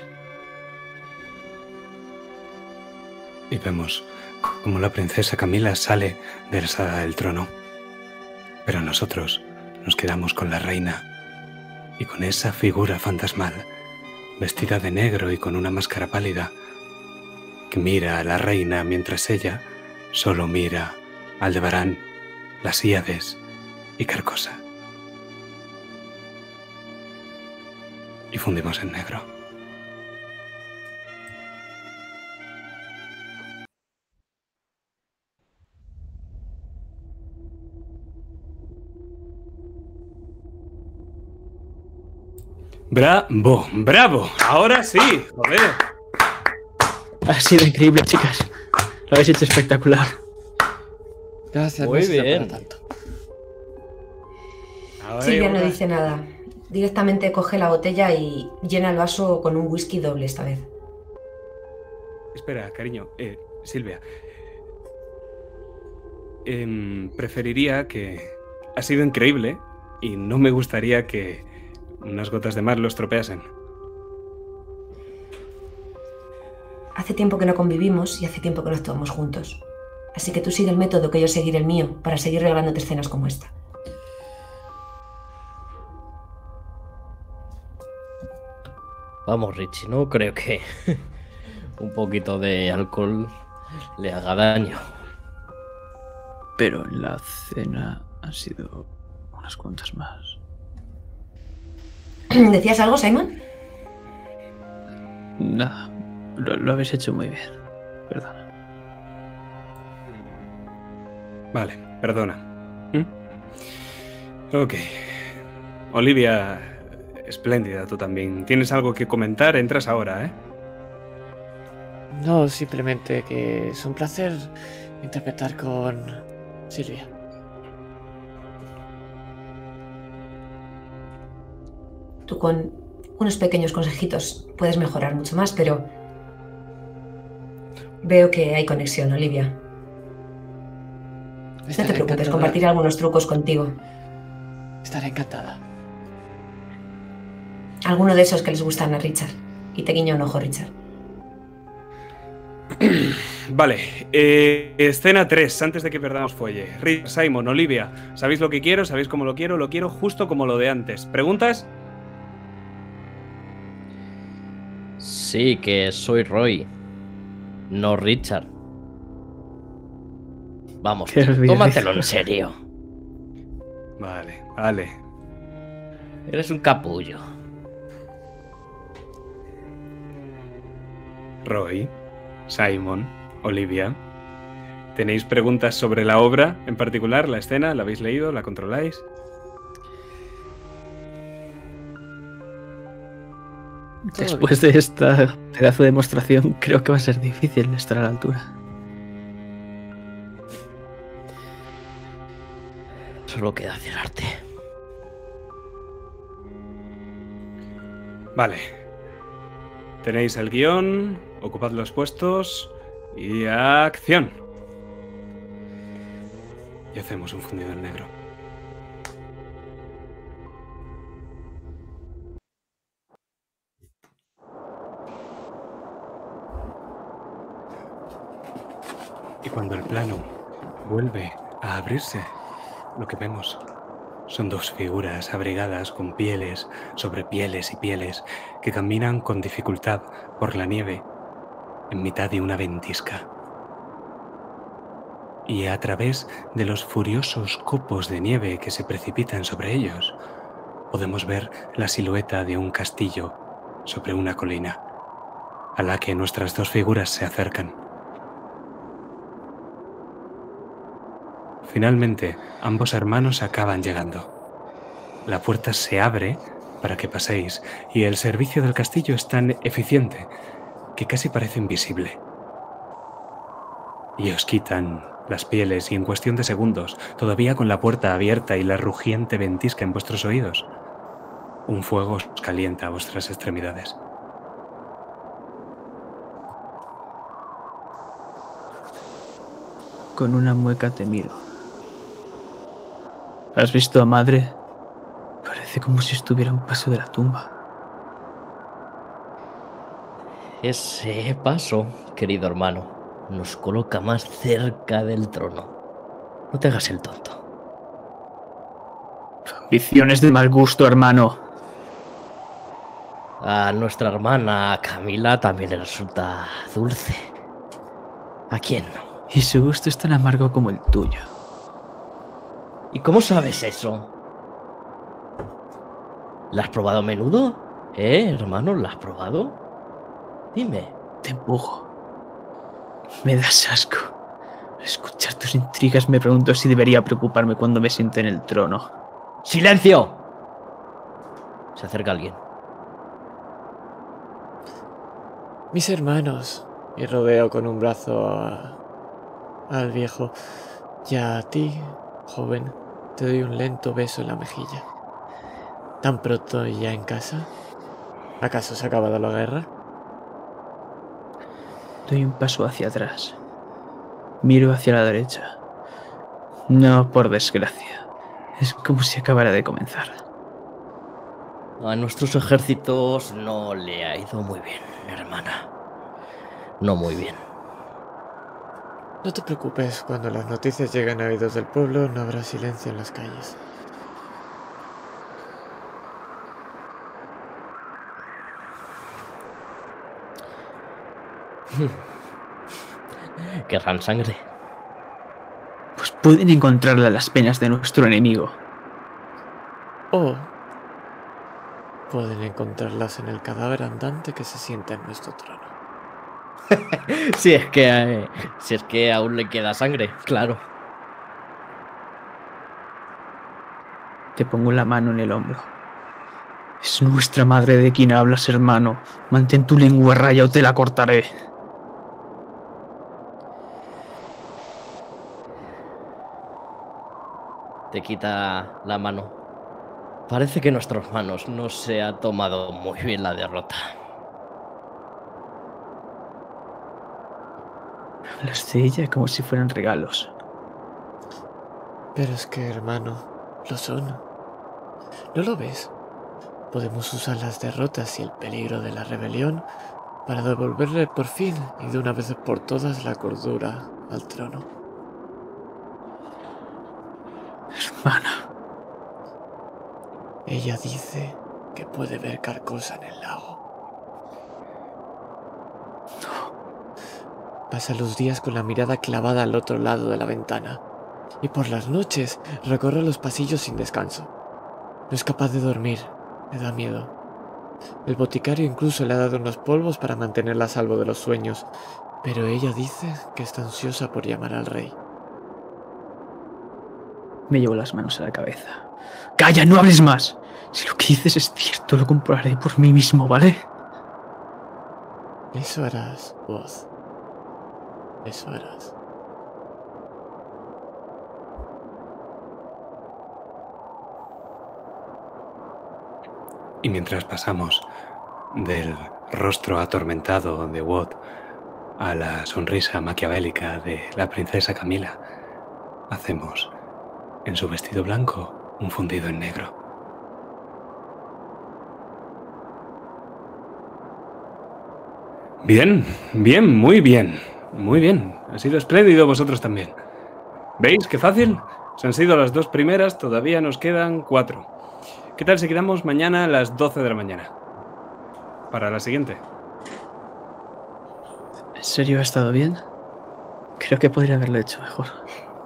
Y vemos cómo la princesa Camila sale de la sala del trono. Pero nosotros nos quedamos con la reina y con esa figura fantasmal, vestida de negro y con una máscara pálida, que mira a la reina mientras ella solo mira Aldebarán, las Íades y Carcosa. Y fundimos en negro. Bravo, bravo. Ahora sí, joder. Ha sido increíble, chicas. Lo habéis hecho espectacular. Gracias, Muy bien. para tanto. Ahora Silvia no dice nada. Directamente coge la botella y llena el vaso con un whisky doble esta vez. Espera, cariño. Eh, Silvia. Em, preferiría que... Ha sido increíble y no me gustaría que unas gotas de mar lo estropeasen. Hace tiempo que no convivimos y hace tiempo que no actuamos juntos. Así que tú sigue el método que yo seguiré el mío para seguir regalándote escenas como esta. Vamos, Richie, no creo que un poquito de alcohol le haga daño. Pero en la cena han sido unas cuantas más. ¿Decías algo, Simon? Nada, lo, lo habéis hecho muy bien. Perdona. Vale, perdona. ¿Mm? Ok. Olivia, espléndida tú también. ¿Tienes algo que comentar? Entras ahora, ¿eh? No, simplemente que es un placer interpretar con Silvia. Tú con unos pequeños consejitos puedes mejorar mucho más, pero veo que hay conexión, Olivia. No te preocupes, encantada- compartiré algunos trucos contigo. Estaré encantada. Alguno de esos que les gustan a Richard. Y te guiño un ojo, Richard. Vale, eh, escena 3, antes de que perdamos fuelle. Rick, Simon, Olivia, ¿sabéis lo que quiero? ¿Sabéis cómo lo quiero? Lo quiero justo como lo de antes. ¿Preguntas? Sí, que soy Roy, no Richard. Vamos, tómatelo en serio. Vale, vale. Eres un capullo. Roy, Simon, Olivia. ¿Tenéis preguntas sobre la obra en particular, la escena? ¿La habéis leído? ¿La controláis? Después de esta pedazo de demostración, creo que va a ser difícil estar a la altura. Solo queda hacer arte. Vale. Tenéis el guion, ocupad los puestos y acción. Y hacemos un fundido en negro. Y cuando el plano vuelve a abrirse. Lo que vemos son dos figuras abrigadas con pieles sobre pieles y pieles que caminan con dificultad por la nieve en mitad de una ventisca. Y a través de los furiosos copos de nieve que se precipitan sobre ellos, podemos ver la silueta de un castillo sobre una colina, a la que nuestras dos figuras se acercan. Finalmente, ambos hermanos acaban llegando. La puerta se abre para que paséis y el servicio del castillo es tan eficiente que casi parece invisible. Y os quitan las pieles y en cuestión de segundos, todavía con la puerta abierta y la rugiente ventisca en vuestros oídos, un fuego os calienta vuestras extremidades. Con una mueca te miro. ¿Has visto a madre? Parece como si estuviera a un paso de la tumba. Ese paso, querido hermano, nos coloca más cerca del trono. No te hagas el tonto. Ambiciones de mal gusto, hermano. A nuestra hermana Camila también le resulta dulce. ¿A quién no? Y su gusto es tan amargo como el tuyo. ¿Y cómo sabes eso? ¿La has probado a menudo? ¿Eh, hermano? ¿La has probado? Dime. Te empujo. Me das asco. Al escuchar tus intrigas me pregunto si debería preocuparme cuando me siente en el trono. ¡Silencio! Se acerca alguien. Mis hermanos. Y rodeo con un brazo a- al viejo. Ya a ti, joven, te doy un lento beso en la mejilla. ¿Tan pronto y ya en casa? ¿Acaso se ha acabado la guerra? Doy un paso hacia atrás. Miro hacia la derecha. No, por desgracia. Es como si acabara de comenzar. A nuestros ejércitos no le ha ido muy bien, hermana. No muy bien. No te preocupes, cuando las noticias lleguen a oídos del pueblo no habrá silencio en las calles. Querrán sangre. Pues pueden encontrarla las penas de nuestro enemigo. O pueden encontrarlas en el cadáver andante que se sienta en nuestro trono. Si es que eh, si es que aún le queda sangre, claro. Te pongo la mano en el hombro. Es nuestra madre de quien hablas, hermano. Mantén tu lengua raya o te la cortaré. Te quita la mano. Parece que nuestro hermano no se ha tomado muy bien la derrota. Hablas de ella como si fueran regalos. Pero es que, hermano, lo son. ¿No lo ves? Podemos usar las derrotas y el peligro de la rebelión para devolverle por fin y de una vez por todas la cordura al trono. Hermana, Ella dice que puede ver Carcosa en el lago. Pasa los días con la mirada clavada al otro lado de la ventana y por las noches recorre los pasillos sin descanso. No es capaz de dormir, le da miedo. El boticario incluso le ha dado unos polvos para mantenerla a salvo de los sueños, pero ella dice que está ansiosa por llamar al rey. me llevo las manos a la cabeza. ¡Calla, no hables más! Si lo que dices es cierto, lo comprobaré por mí mismo, ¿vale? Eso harás, voz. Y mientras pasamos del rostro atormentado de Watt a la sonrisa maquiavélica de la princesa Camila, hacemos en su vestido blanco un fundido en negro. Bien, bien, muy bien, muy bien. Ha sido espléndido vosotros también. ¿Veis qué fácil? Se han sido las dos primeras, todavía nos quedan cuatro. ¿Qué tal si quedamos mañana a las 12 de la mañana? Para la siguiente. ¿En serio ha estado bien? Creo que podría haberlo hecho mejor.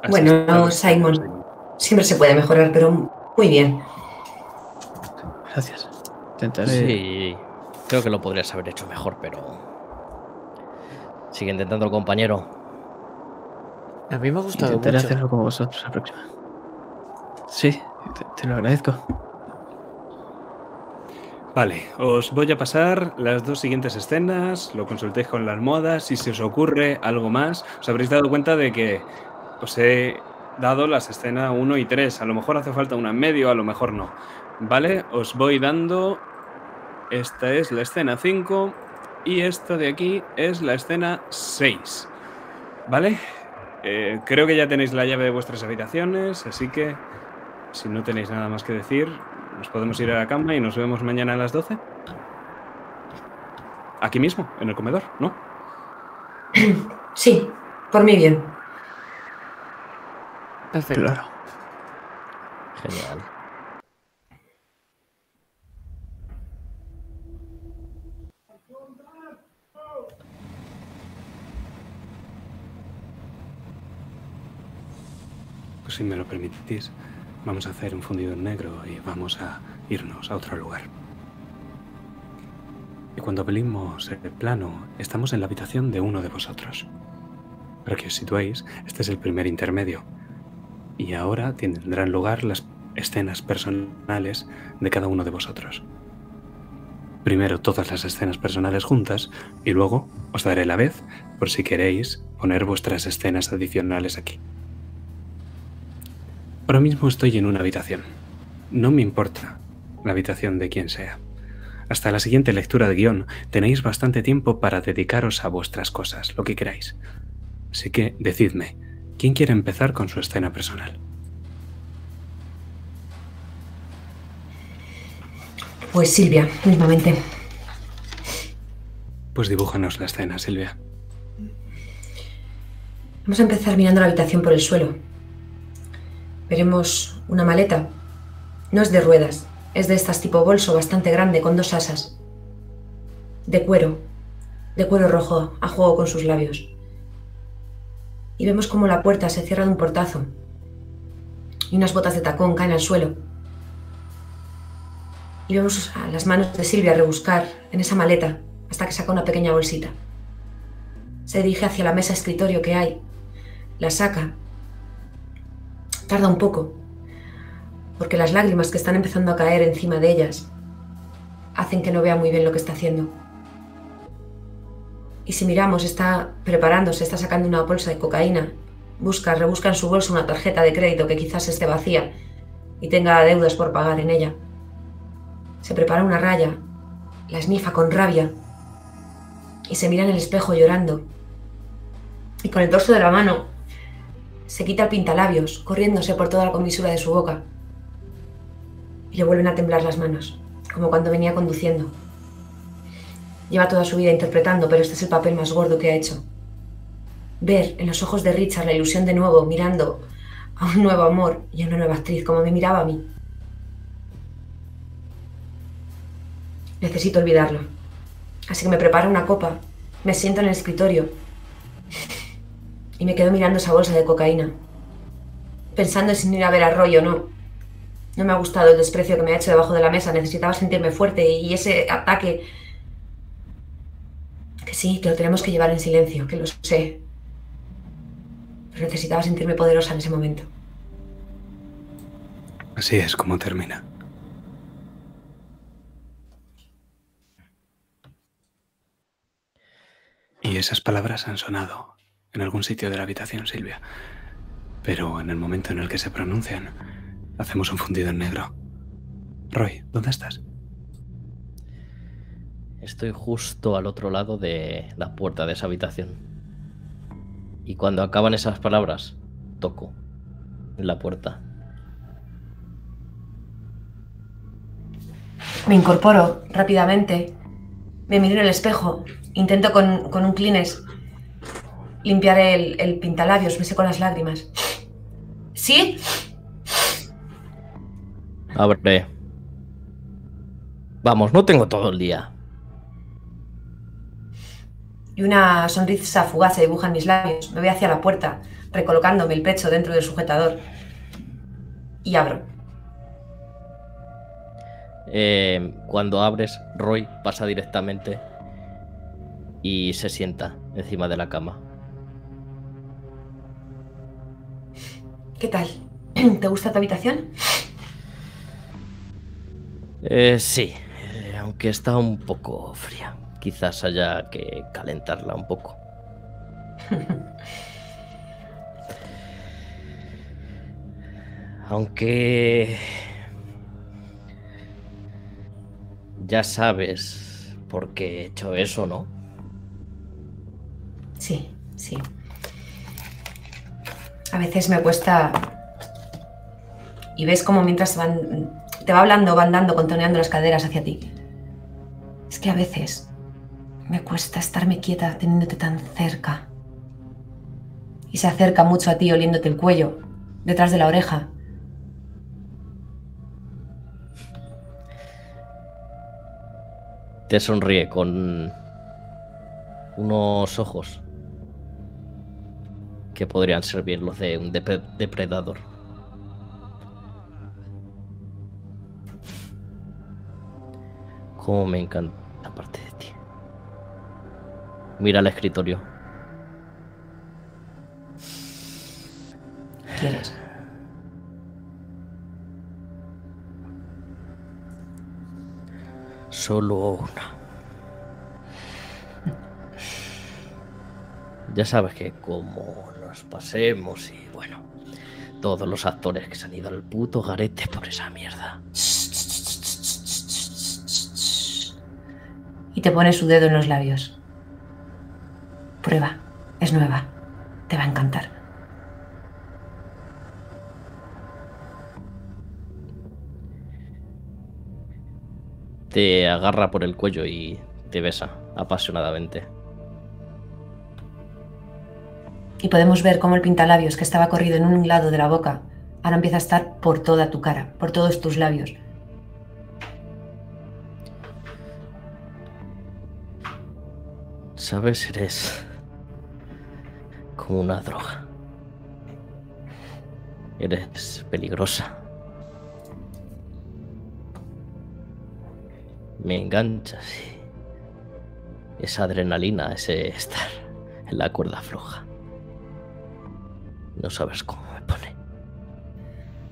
Así Bueno. Simon. Siempre se puede mejorar, pero muy bien. Gracias. Intentaré. Sí, creo que lo podrías haber hecho mejor, pero. Sigue intentando el compañero. A mí me ha gustado Intentaré mucho. hacerlo como vosotros la próxima. Sí, te, te lo agradezco. Vale, os voy a pasar las dos siguientes escenas, lo consultéis con la almohada, si se os ocurre algo más, os habréis dado cuenta de que os he dado las escenas 1 y 3, a lo mejor hace falta una en medio, a lo mejor no. Vale, os voy dando, esta es la escena 5 y esta de aquí es la escena 6. Vale, Eh, creo que ya tenéis la llave de vuestras habitaciones, así que si no tenéis nada más que decir, nos podemos ir a la cama y nos vemos mañana a las 12. Aquí mismo, en el comedor, ¿no? Sí, por mí bien. Perfecto. Claro. Genial. Si me lo permitís, vamos a hacer un fundido en negro y vamos a irnos a otro lugar. Y cuando abrimos el plano, estamos en la habitación de uno de vosotros. Para que os situéis, este es el primer intermedio. Y ahora tendrán lugar las escenas personales de cada uno de vosotros. Primero todas las escenas personales juntas y luego os daré la vez por si queréis poner vuestras escenas adicionales aquí. Ahora mismo estoy en una habitación. No me importa la habitación de quien sea. Hasta la siguiente lectura de guion tenéis bastante tiempo para dedicaros a vuestras cosas, lo que queráis. Así que decidme, ¿quién quiere empezar con su escena personal? Pues Silvia, mismamente. Pues dibújanos la escena, Silvia. Vamos a empezar mirando la habitación por el suelo. Veremos una maleta. No es de ruedas, es de estas tipo bolso bastante grande con dos asas. De cuero, de cuero rojo, a juego con sus labios. Y vemos como la puerta se cierra de un portazo. Y unas botas de tacón caen al suelo. Y vemos a las manos de Silvia rebuscar en esa maleta hasta que saca una pequeña bolsita. Se dirige hacia la mesa escritorio que hay. La saca Tarda un poco, porque las lágrimas que están empezando a caer encima de ellas hacen que no vea muy bien lo que está haciendo. Y si miramos, está preparándose, está sacando una bolsa de cocaína, busca, rebusca en su bolsa una tarjeta de crédito que quizás esté vacía y tenga deudas por pagar en ella. Se prepara una raya, la esnifa con rabia y se mira en el espejo llorando. Y con el dorso de la mano se quita el pintalabios, corriéndose por toda la comisura de su boca. Y le vuelven a temblar las manos, como cuando venía conduciendo. Lleva toda su vida interpretando, pero este es el papel más gordo que ha hecho. Ver en los ojos de Richard la ilusión de nuevo, mirando a un nuevo amor y a una nueva actriz, como me miraba a mí. Necesito olvidarlo. Así que me preparo una copa, me siento en el escritorio y me quedo mirando esa bolsa de cocaína, pensando en si ir a ver a Roy o no. No me ha gustado el desprecio que me ha hecho debajo de la mesa, necesitaba sentirme fuerte y ese ataque... Que sí, que lo tenemos que llevar en silencio, que lo sé. Pero necesitaba sentirme poderosa en ese momento. Así es como termina. Y esas palabras han sonado en algún sitio de la habitación, Silvia. Pero en el momento en el que se pronuncian, hacemos un fundido en negro. Roy, ¿dónde estás? Estoy justo al otro lado de la puerta de esa habitación. Y cuando acaban esas palabras, toco en la puerta. Me incorporo rápidamente, me miro en el espejo, intento con, con un Kleenex limpiar el, el pintalabios, me seco las lágrimas. ¿Sí? Abre. Vamos, no tengo todo el día. Y una sonrisa fugaz se dibuja en mis labios. Me voy hacia la puerta, recolocándome el pecho dentro del sujetador. Y abro. Eh, cuando abres, Roy pasa directamente y se sienta encima de la cama. ¿Qué tal? ¿Te gusta tu habitación? Eh, sí, eh, aunque está un poco fría. Quizás haya que calentarla un poco. Aunque... Ya sabes por qué he hecho eso, ¿no? Sí, sí. A veces me cuesta... Y ves como mientras van, te va hablando, van dando, contoneando las caderas hacia ti. Es que a veces me cuesta estarme quieta teniéndote tan cerca. Y se acerca mucho a ti oliéndote el cuello, detrás de la oreja. Te sonríe con unos ojos que podrían servir los de un depre- depredador. Cómo me encanta la parte de ti. Mira el escritorio. ¿Quieres? Solo una. Ya sabes que como nos pasemos y bueno, todos los actores que se han ido al puto garete por esa mierda. Y te pone su dedo en los labios. Prueba. Es nueva. Te va a encantar. Te agarra por el cuello y te besa apasionadamente. Y podemos ver cómo el pintalabios que estaba corrido en un lado de la boca ahora empieza a estar por toda tu cara, por todos tus labios. Sabes, eres como una droga. Eres peligrosa. Me enganchas esa adrenalina, ese estar en la cuerda floja. No sabes cómo me pone.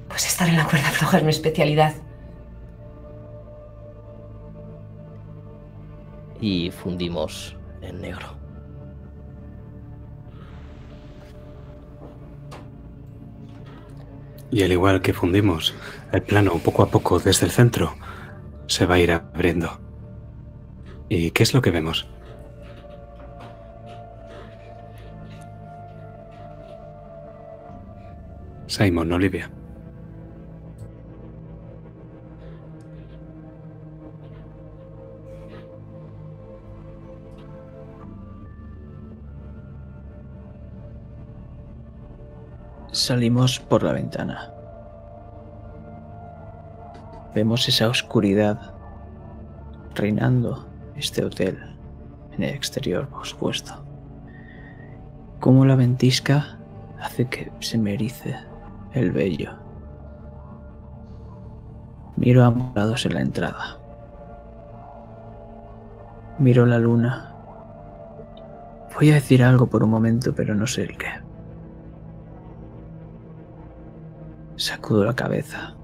Pues estar en la cuerda floja es mi especialidad. Y fundimos en negro. Y al igual que fundimos, el plano poco a poco desde el centro se va a ir abriendo. ¿Y qué es lo que vemos? Simon, Olivia. Salimos por la ventana. Vemos esa oscuridad reinando este hotel en el exterior, por supuesto. Cómo la ventisca hace que se me erice el vello. Miro a ambos lados en la entrada. Miro la luna. Voy a decir algo por un momento, pero no sé el qué. Sacudo la cabeza.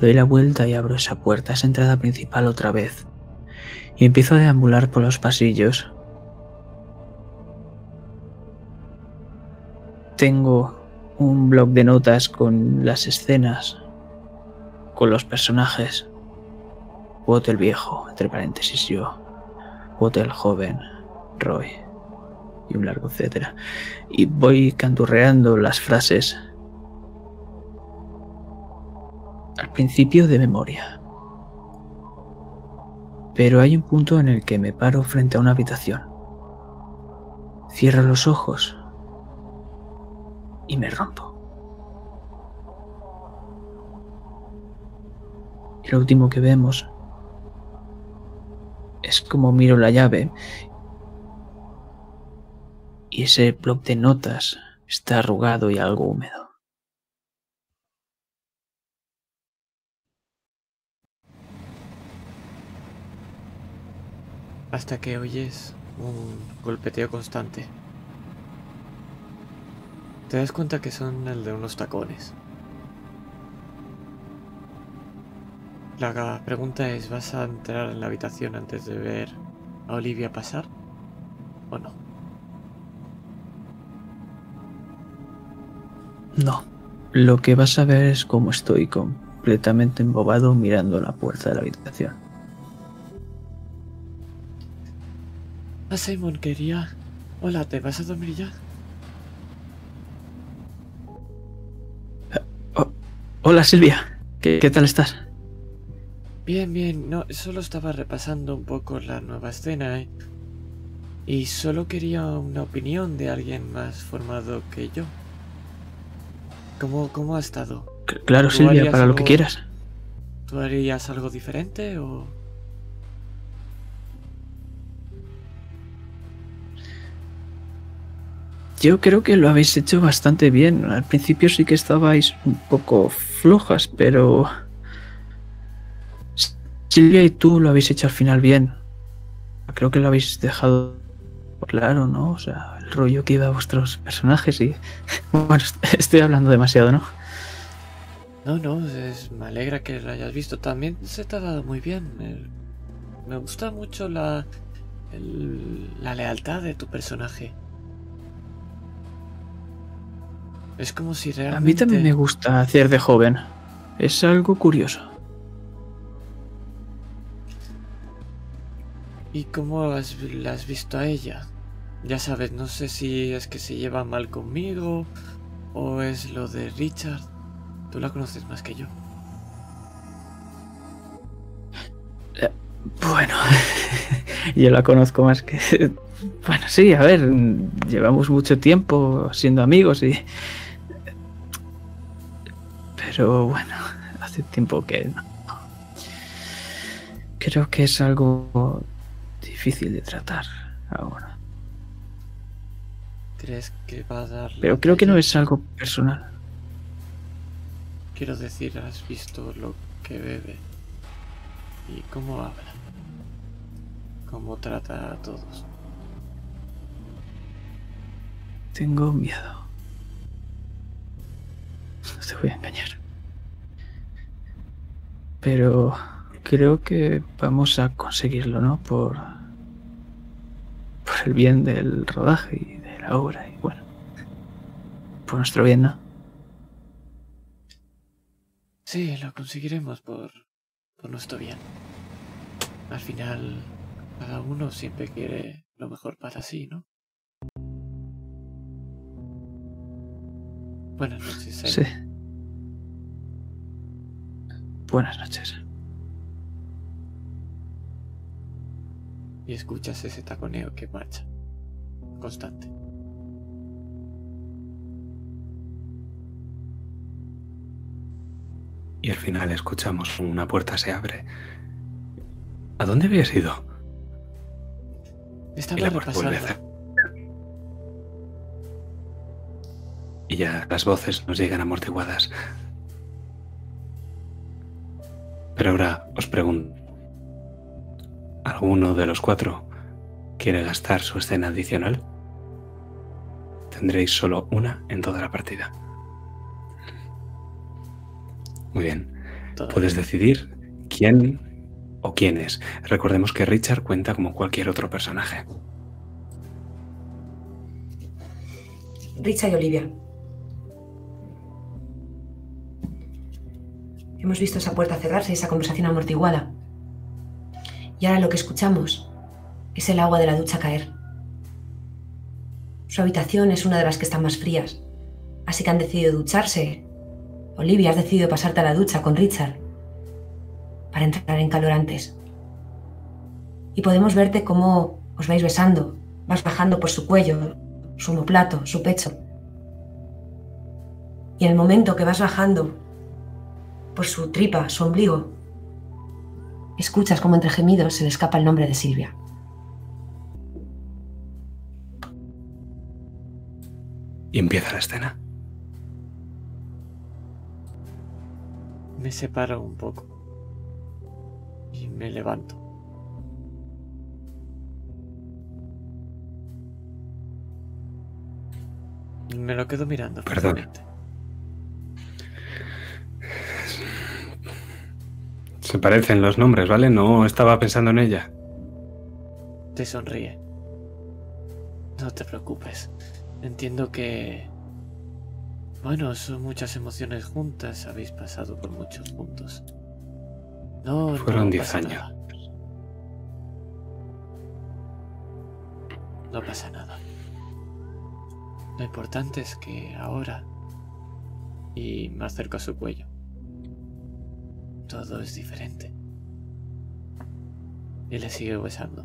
Doy la vuelta y abro esa puerta, esa entrada principal otra vez. Y empiezo a deambular por los pasillos. Tengo un blog de notas con las escenas, con los personajes. Wood el viejo, entre paréntesis yo. Wood el joven, Roy. Y un largo etcétera. Y voy canturreando las frases al principio de memoria. Pero hay un punto en el que me paro frente a una habitación. Cierro los ojos y me rompo. Y lo último que vemos es como miro la llave y ese bloc de notas está arrugado y algo húmedo. Hasta que oyes un golpeteo constante. Te das cuenta que son el de unos tacones. La pregunta es, ¿vas a entrar en la habitación antes de ver a Olivia pasar? ¿O no? No. Lo que vas a ver es cómo estoy completamente embobado mirando la puerta de la habitación. Ah, Simon, quería... Hola, ¿te vas a dormir ya? Hola Silvia, ¿qué, qué tal estás? Bien, bien. No, solo estaba repasando un poco la nueva escena ¿eh? y solo quería una opinión de alguien más formado que yo. ¿Cómo, cómo ha estado? C- Claro ¿Tú Silvia, para lo que quieras. ¿Tú harías algo diferente o...? Yo creo que lo habéis hecho bastante bien. Al principio sí que estabais un poco flojas, pero... Silvia y tú lo habéis hecho al final bien. Creo que lo habéis dejado claro, ¿no? O sea, el rollo que iba a vuestros personajes y... Bueno, est- estoy hablando demasiado, ¿no? No, no, me alegra que lo hayas visto. También se te ha dado muy bien. Me gusta mucho la, el- la lealtad de tu personaje. Es como si realmente... A mí también me gusta hacer de joven. Es algo curioso. ¿Y cómo has- la has visto a ella? Ya sabes, no sé si es que se lleva mal conmigo o es lo de Richard. Tú la conoces más que yo. Bueno, yo la conozco más que... Bueno, sí, a ver, llevamos mucho tiempo siendo amigos y... Pero bueno, hace tiempo que no. Creo que es algo difícil de tratar ahora. ¿Crees que va a dar... Pero creo que no es algo personal. Quiero decir, has visto lo que bebe y cómo habla. Cómo trata a todos. Tengo miedo. No te voy a engañar. Pero creo que vamos a conseguirlo, ¿no? Por, por el bien del rodaje y de la obra y bueno. Por nuestro bien, ¿no? Sí, lo conseguiremos por, por nuestro bien. Al final, cada uno siempre quiere lo mejor para sí, ¿no? Buenas noches. Sí. Buenas noches. Y escuchas ese taconeo que marcha. Constante. Y al final escuchamos una puerta se abre. ¿A dónde habías ido? Y Estaba la puerta vuelve a Y ya las voces nos llegan amortiguadas. Pero ahora os pregunto. ¿Alguno de los cuatro quiere gastar su escena adicional? Tendréis solo una en toda la partida. Muy bien. Puedes decidir quién o quiénes. Recordemos que Richard cuenta como cualquier otro personaje. Richard y Olivia. Hemos visto esa puerta cerrarse esa conversación amortiguada. Y ahora lo que escuchamos es el agua de la ducha caer. Su habitación es una de las que están más frías, así que han decidido ducharse. Olivia, has decidido pasarte a la ducha con Richard para entrar en calor antes. Y podemos verte cómo os vais besando, vas bajando por su cuello, su omoplato, su pecho. Y en el momento que vas bajando por su tripa, su ombligo, escuchas como entre gemidos se le escapa el nombre de Silvia. Y empieza la escena. Me separo un poco. Y me levanto. Me lo quedo mirando. Perdón. Se parecen los nombres, ¿vale? No estaba pensando en ella. Te sonríe. No te preocupes. Entiendo que... Bueno, son muchas emociones juntas. Habéis pasado por muchos juntos. No, Fueron no 10 pasa años. nada. No pasa nada. Lo importante es que ahora... Y me acerco a su cuello. Todo es diferente. Y le sigue besando.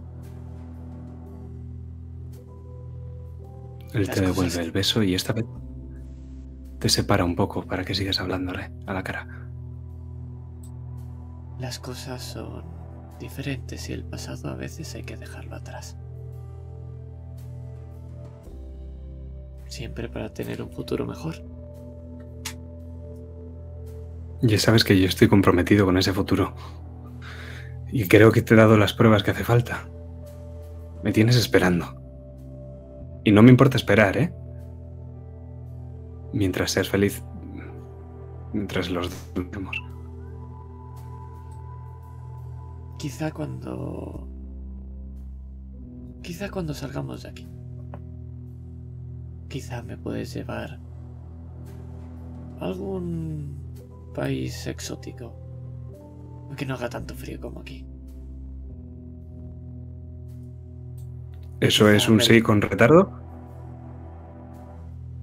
Él te devuelve cosas- el beso y esta vez te separa un poco para que sigas hablándole a la cara. Las cosas son diferentes y el pasado a veces hay que dejarlo atrás. Siempre para tener un futuro mejor. Ya sabes que yo estoy comprometido con ese futuro. Y creo que te he dado las pruebas que hace falta. Me tienes esperando. Y no me importa esperar, ¿eh? Mientras seas feliz. Mientras los estemos. Quizá cuando... Quizá cuando salgamos de aquí. Quizá me puedes llevar algún país exótico. Que no haga tanto frío como aquí. ¿Eso es un sí con retardo?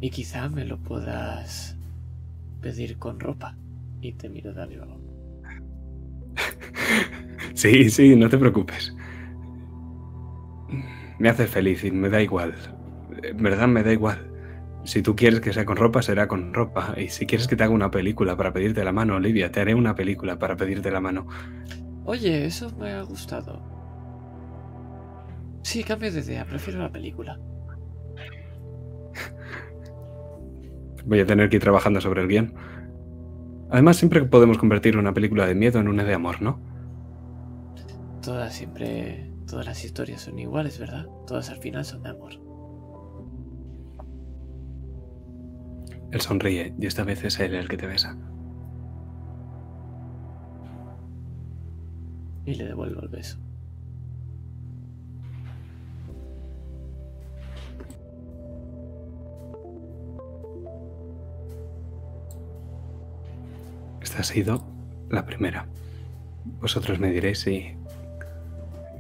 Y quizá me lo puedas pedir con ropa. Y te miro de arriba. Sí, sí, no te preocupes. Me hace feliz y me da igual. En verdad me da igual. Si tú quieres que sea con ropa, será con ropa. Y si quieres que te haga una película para pedirte la mano, Olivia, te haré una película para pedirte la mano. Oye, eso me ha gustado. Sí, cambio de idea, prefiero la película. Voy a tener que ir trabajando sobre el guion. Además, siempre podemos convertir una película de miedo en una de amor, ¿no? Todas siempre. Todas las historias son iguales, ¿verdad? Todas al final son de amor. Él sonríe y esta vez es él el que te besa. Y le devuelvo el beso. Esta ha sido la primera. Vosotros me diréis si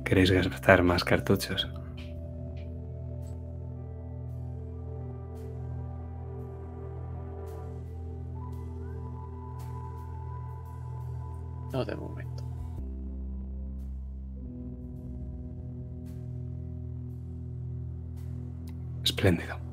queréis gastar más cartuchos. No de momento. Espléndido.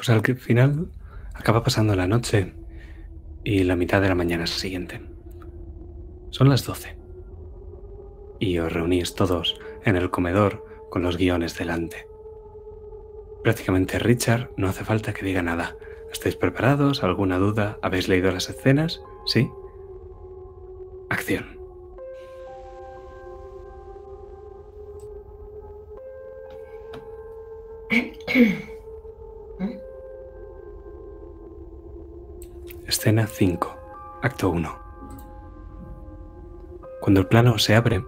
Pues al final acaba pasando la noche y la mitad de la mañana siguiente. Son las 12. Y os reunís todos en el comedor con los guiones delante. Prácticamente Richard no hace falta que diga nada. ¿Estáis preparados? ¿Alguna duda? ¿Habéis leído las escenas? ¿Sí? Acción. Escena 5. Acto 1. Cuando el plano se abre,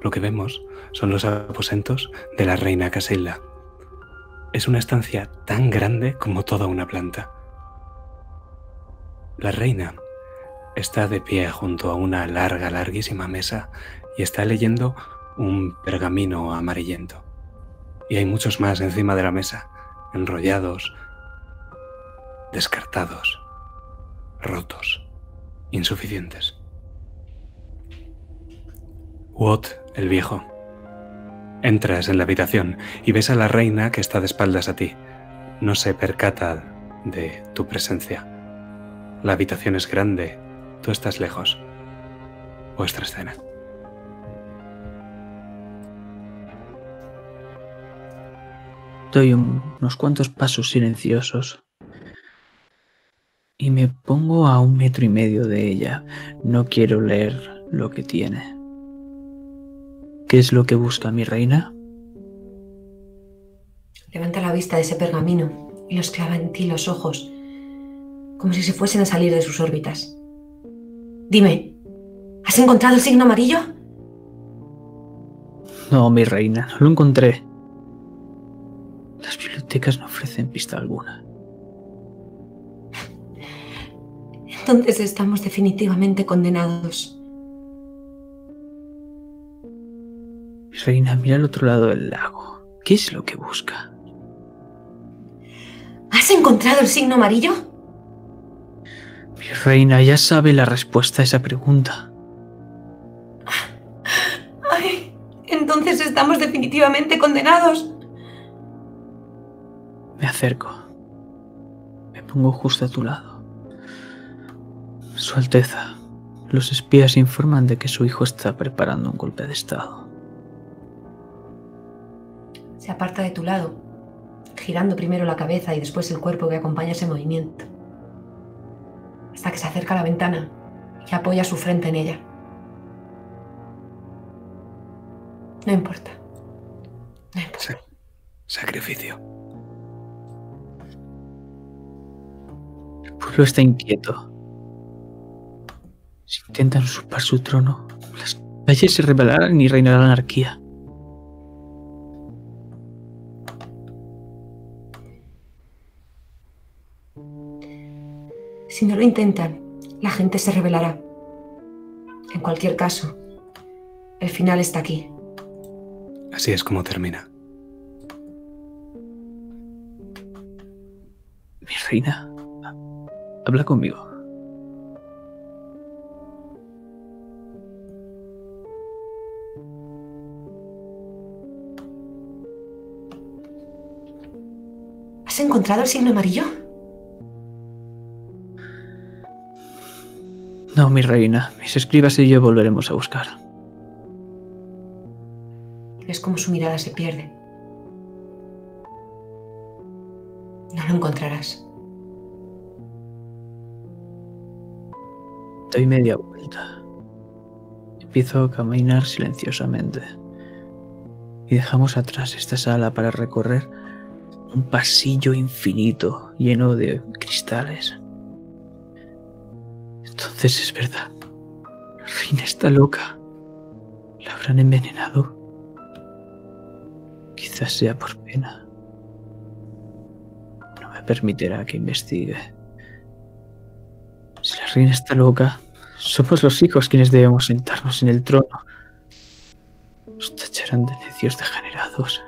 lo que vemos son los aposentos de la reina Casilda. Es una estancia tan grande como toda una planta. La reina está de pie junto a una larga, larguísima mesa y está leyendo un pergamino amarillento. Y hay muchos más encima de la mesa, enrollados, descartados, rotos, insuficientes. Watt, el viejo. Entras en la habitación y ves a la reina que está de espaldas a ti. No se percata de tu presencia. La habitación es grande, tú estás lejos. Vuestra escena. Doy unos cuantos pasos silenciosos y me pongo a un metro y medio de ella. No quiero leer lo que tiene. ¿Qué es lo que busca mi reina? Levanta la vista de ese pergamino y los clava en ti los ojos, como si se fuesen a salir de sus órbitas. Dime, ¿has encontrado el signo amarillo? No, mi reina, no lo encontré. Las bibliotecas no ofrecen pista alguna. Entonces estamos definitivamente condenados. Reina, mira al otro lado del lago. ¿Qué es lo que busca? ¿Has encontrado el signo amarillo? Mi reina ya sabe la respuesta a esa pregunta. Ay, entonces estamos definitivamente condenados. Me acerco. Me pongo justo a tu lado. Su Alteza, los espías informan de que su hijo está preparando un golpe de Estado. Se aparta de tu lado, girando primero la cabeza y después el cuerpo que acompaña ese movimiento, hasta que se acerca a la ventana y apoya su frente en ella. No importa. No importa. Sa- sacrificio. El pueblo está inquieto. Si intentan usurpar su trono, las calles se rebelarán y reinará la anarquía. Si no lo intentan, la gente se rebelará. En cualquier caso, el final está aquí. Así es como termina. Mi reina, habla conmigo. Encontrado el signo amarillo? No, mi reina, mis escribas y yo volveremos a buscar. Ves cómo su mirada se pierde. No lo encontrarás. Doy media vuelta. Empiezo a caminar silenciosamente. Y dejamos atrás esta sala para recorrer un pasillo infinito lleno de cristales. Entonces es verdad. La reina está loca. La habrán envenenado. Quizás sea por pena. No me permitirá que investigue. Si la reina está loca, somos los hijos quienes debemos sentarnos en el trono. Nos tacharán de necios degenerados.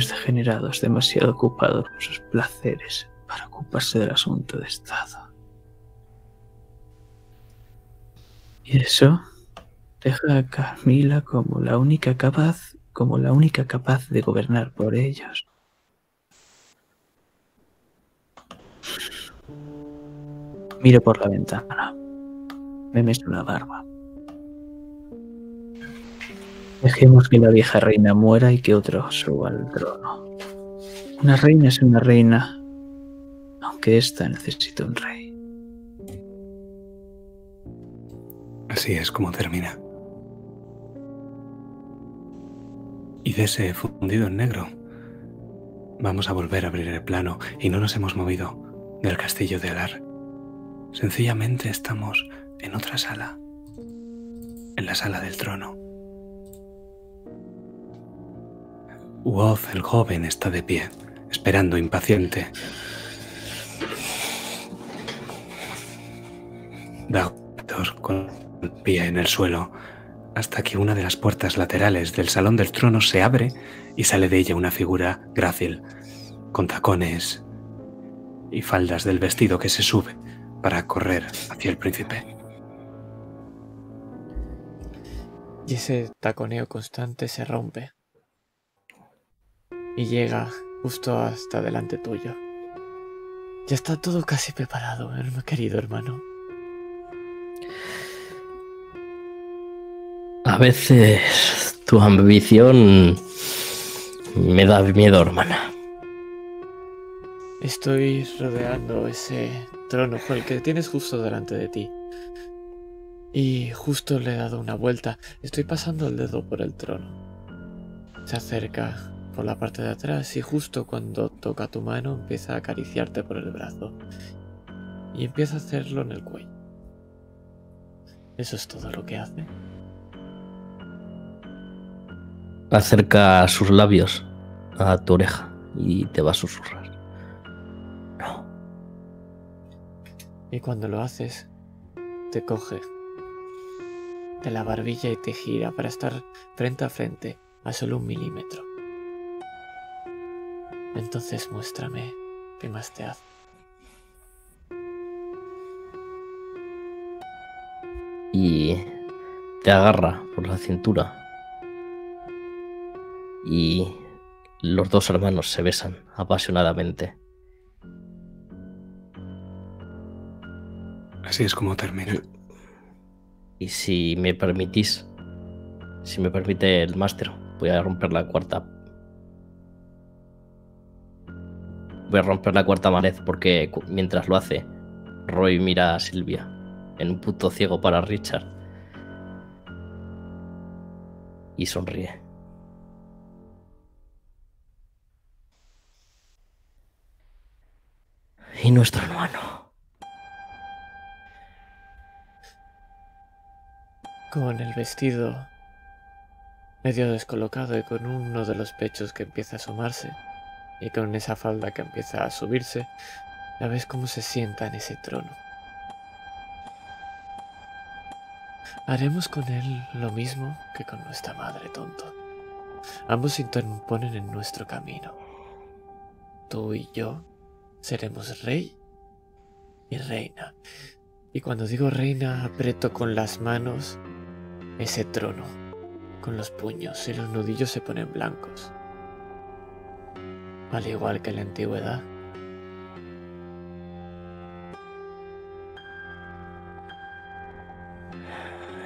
Degenerados demasiado ocupados con sus placeres para ocuparse del asunto de Estado. Y eso deja a Camila como la única capaz, como la única capaz de gobernar por ellos. Miro por la ventana. Me meso la barba. Dejemos que la vieja reina muera y que otro suba al trono. Una reina es una reina, aunque ésta necesita un rey. Así es como termina. Y de ese fundido en negro, vamos a volver a abrir el plano y no nos hemos movido del castillo de Alar. Sencillamente estamos en otra sala, en la sala del trono. Woz, el joven, está de pie, esperando impaciente. Da con pie en el suelo hasta que una de las puertas laterales del Salón del Trono se abre y sale de ella una figura grácil, con tacones y faldas del vestido que se sube para correr hacia el príncipe. Y ese taconeo constante se rompe. Y llega justo hasta delante tuyo. Ya está todo casi preparado, mi querido hermano. A veces tu ambición me da miedo, hermana. Estoy rodeando ese trono, el que tienes justo delante de ti. Y justo le he dado una vuelta. Estoy pasando el dedo por el trono. Se acerca por la parte de atrás y justo cuando toca tu mano empieza a acariciarte por el brazo. Y empieza a hacerlo en el cuello. Eso es todo lo que hace. Acerca sus labios a tu oreja y te va a susurrar. No. Y cuando lo haces, te coge de la barbilla y te gira para estar frente a frente a solo un milímetro. Entonces muéstrame qué más te hace. Y te agarra por la cintura y los dos hermanos se besan apasionadamente. Así es como termina. Y si me permitís, si me permite el máster, voy a romper la cuarta. Voy a romper la cuarta pared porque mientras lo hace, Roy mira a Silvia en un puto ciego para Richard y sonríe. y nuestro hermano. Con el vestido medio descolocado y con uno de los pechos que empieza a asomarse y con esa falda que empieza a subirse, la ves cómo se sienta en ese trono. Haremos con él lo mismo que con nuestra madre, tonto. Ambos se interponen en nuestro camino. Tú y yo seremos rey y reina. Y cuando digo reina, aprieto con las manos ese trono, con los puños y los nudillos se ponen blancos. Al igual que en la antigüedad.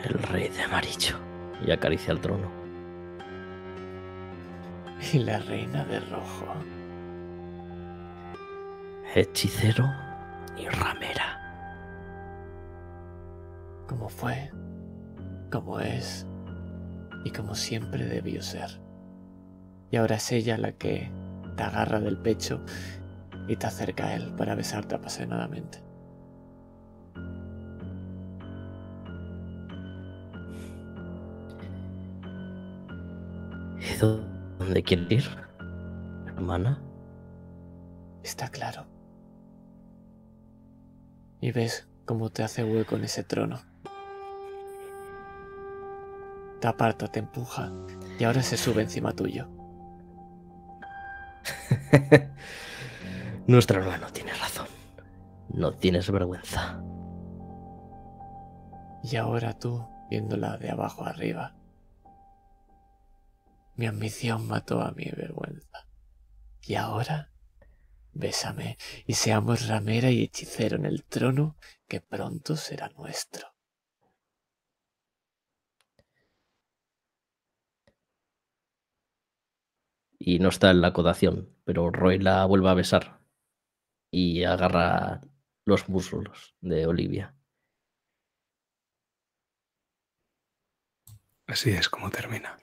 El rey de amarillo. Y acaricia el trono. Y la reina de rojo hechicero y ramera. Como fue, como es y como siempre debió ser. Y ahora es ella la que te agarra del pecho y te acerca a él para besarte apasionadamente. ¿Y dónde quieres ir, hermana? Está claro y ves cómo te hace hueco en ese trono. Te aparta, te empuja y ahora se sube encima tuyo. Nuestro hermano tiene razón. No tienes vergüenza. Y ahora tú, viéndola de abajo arriba. Mi ambición mató a mi vergüenza. Y ahora Bésame y seamos ramera y hechicero en el trono que pronto será nuestro. Y no está en la codación, pero Roy la vuelve a besar y agarra los muslos de Olivia. Así es como termina.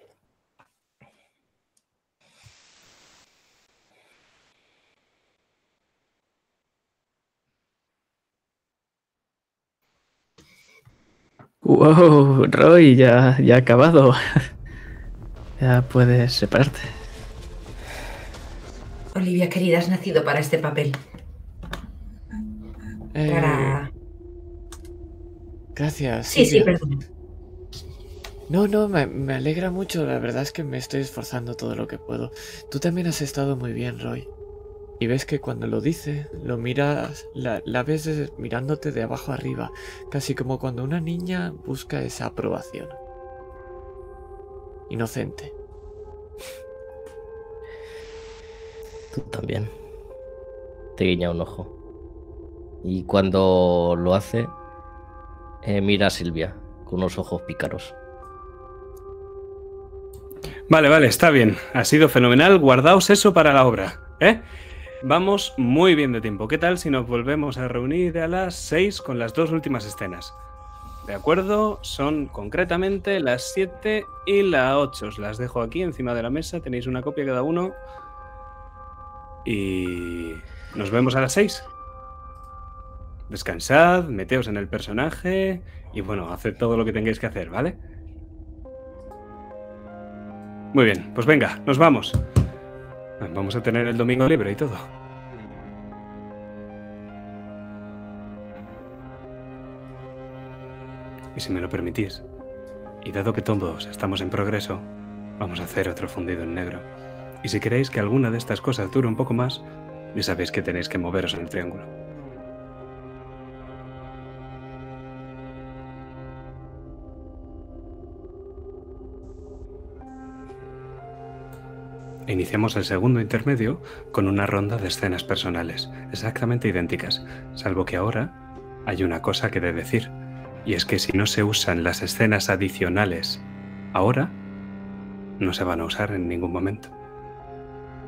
Wow, Roy, ya, ya ha acabado. ya puedes separarte. Olivia, querida, has nacido para este papel. Eh, Para. Gracias. Sí, sí, Silvia. perdón. No, no, me, me alegra mucho. La verdad es que me estoy esforzando todo lo que puedo. Tú también has estado muy bien, Roy. Y ves que cuando lo dice, lo miras, la, la ves mirándote de abajo arriba, casi como cuando una niña busca esa aprobación. Inocente. También. Te guiña un ojo. Y cuando lo hace, eh, mira a Silvia con unos ojos pícaros. Vale, vale, está bien. Ha sido fenomenal. Guardaos eso para la obra, ¿eh? Vamos muy bien de tiempo. ¿Qué tal si nos volvemos a reunir a las 6 con las dos últimas escenas? De acuerdo, son concretamente las 7 y la 8. Os las dejo aquí encima de la mesa. Tenéis una copia cada uno. Y nos vemos a las 6. Descansad, meteos en el personaje y bueno, haced todo lo que tengáis que hacer, ¿vale? Muy bien, pues venga, nos vamos. Vamos a tener el domingo libre y todo. Y si me lo permitís, y dado que todos estamos en progreso, vamos a hacer otro fundido en negro. Y si queréis que alguna de estas cosas dure un poco más, ya sabéis que tenéis que moveros en el triángulo. Iniciamos el segundo intermedio con una ronda de escenas personales, exactamente idénticas, salvo que ahora hay una cosa que de decir, y es que si no se usan las escenas adicionales ahora, no se van a usar en ningún momento.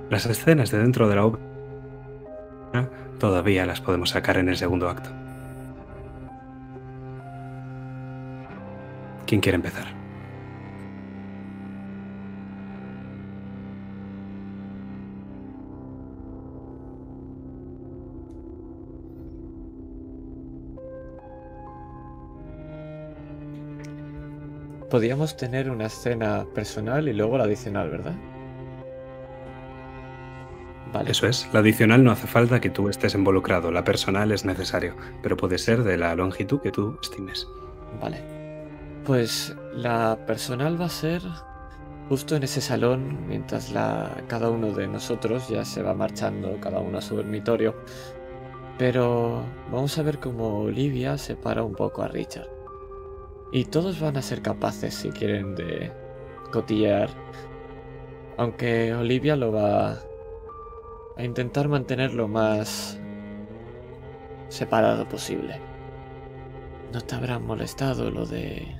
Las escenas de dentro de la obra todavía las podemos sacar en el segundo acto. ¿Quién quiere empezar? Podríamos tener una escena personal y luego la adicional, ¿verdad? Vale. Eso es, la adicional no hace falta que tú estés involucrado, la personal es necesario, pero puede ser de la longitud que tú estimes. Vale. Pues la personal va a ser justo en ese salón, mientras la, cada uno de nosotros ya se va marchando, cada uno a su dormitorio. Pero vamos a ver cómo Olivia separa un poco a Richard. Y todos van a ser capaces, si quieren, de cotillear. Aunque Olivia lo va a intentar mantener lo más separado posible. ¿No te habrá molestado lo de...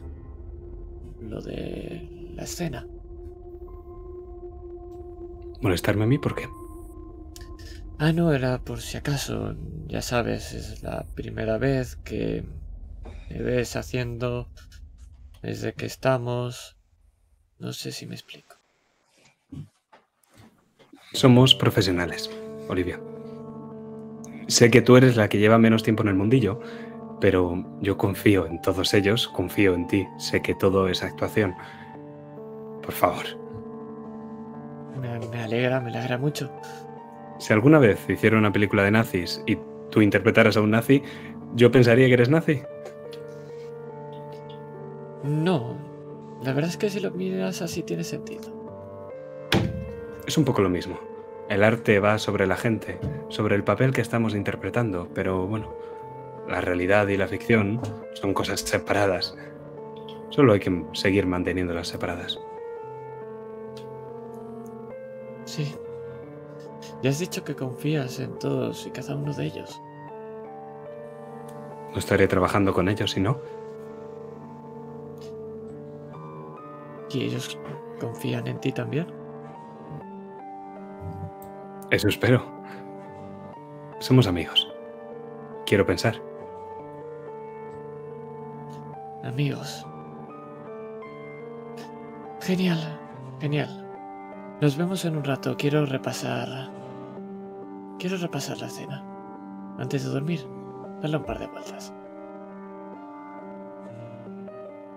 lo de la escena? ¿Molestarme a mí por qué? Ah, no, era por si acaso. Ya sabes, es la primera vez que me ves haciendo desde que estamos... No sé si me explico. Somos profesionales, Olivia. Sé que tú eres la que lleva menos tiempo en el mundillo, pero yo confío en todos ellos, confío en ti, sé que todo es actuación. Por favor, Me, me alegra, me alegra mucho. si alguna vez hiciera una película de nazis y tú interpretaras a un nazi, yo pensaría que eres nazi. No, la verdad es que si lo miras así tiene sentido. Es un poco lo mismo. El arte va sobre la gente, sobre el papel que estamos interpretando, pero bueno, la realidad y la ficción son cosas separadas. Solo hay que seguir manteniéndolas separadas. Sí. Ya has dicho que confías en todos y cada uno de ellos. No estaré trabajando con ellos si no. ¿Y ellos confían en ti también? Eso espero. Somos amigos. Quiero pensar. Amigos. Genial, genial. Nos vemos en un rato. Quiero repasar. Quiero repasar la cena. Antes de dormir, darle un par de vueltas.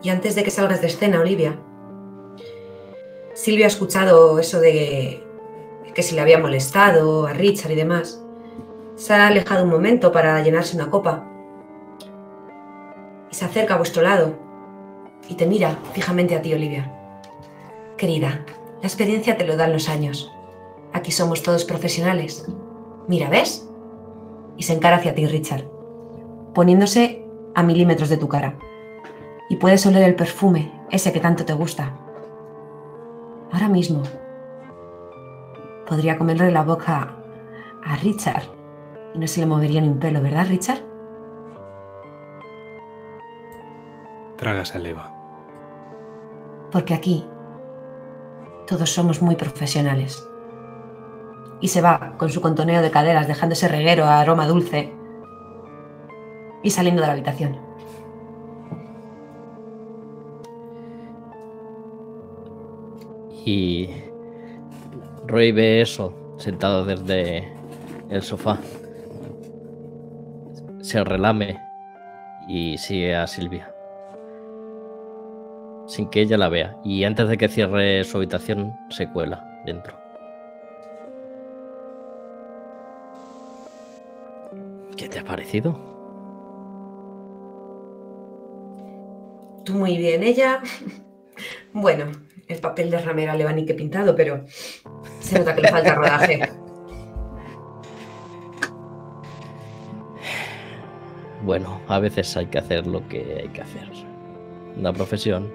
Y antes de que salgas de escena, Olivia, Silvia ha escuchado eso de que si le había molestado a Richard y demás. Se ha alejado un momento para llenarse una copa. y se acerca a vuestro lado y te mira fijamente a ti, Olivia. Querida, la experiencia te lo dan los años. Aquí somos todos profesionales. Mira, ¿ves? Y se encara hacia ti, Richard, poniéndose a milímetros de tu cara. Y puedes oler el perfume, ese que tanto te gusta. Ahora mismo podría comerle la boca a Richard y no se le movería ni un pelo, ¿verdad, Richard? Traga saliva. Porque aquí todos somos muy profesionales. Y se va con su contoneo de caderas, dejando ese reguero a aroma dulce y saliendo de la habitación. Y Roy ve eso, sentado desde el sofá. Se relame y sigue a Silvia. Sin que ella la vea. Y antes de que cierre su habitación, se cuela dentro. ¿Qué te ha parecido? Tú muy bien, ella. Bueno, el papel de ramera le va ni que pintado, pero se nota que le falta rodaje. Bueno, a veces hay que hacer lo que hay que hacer. Una profesión.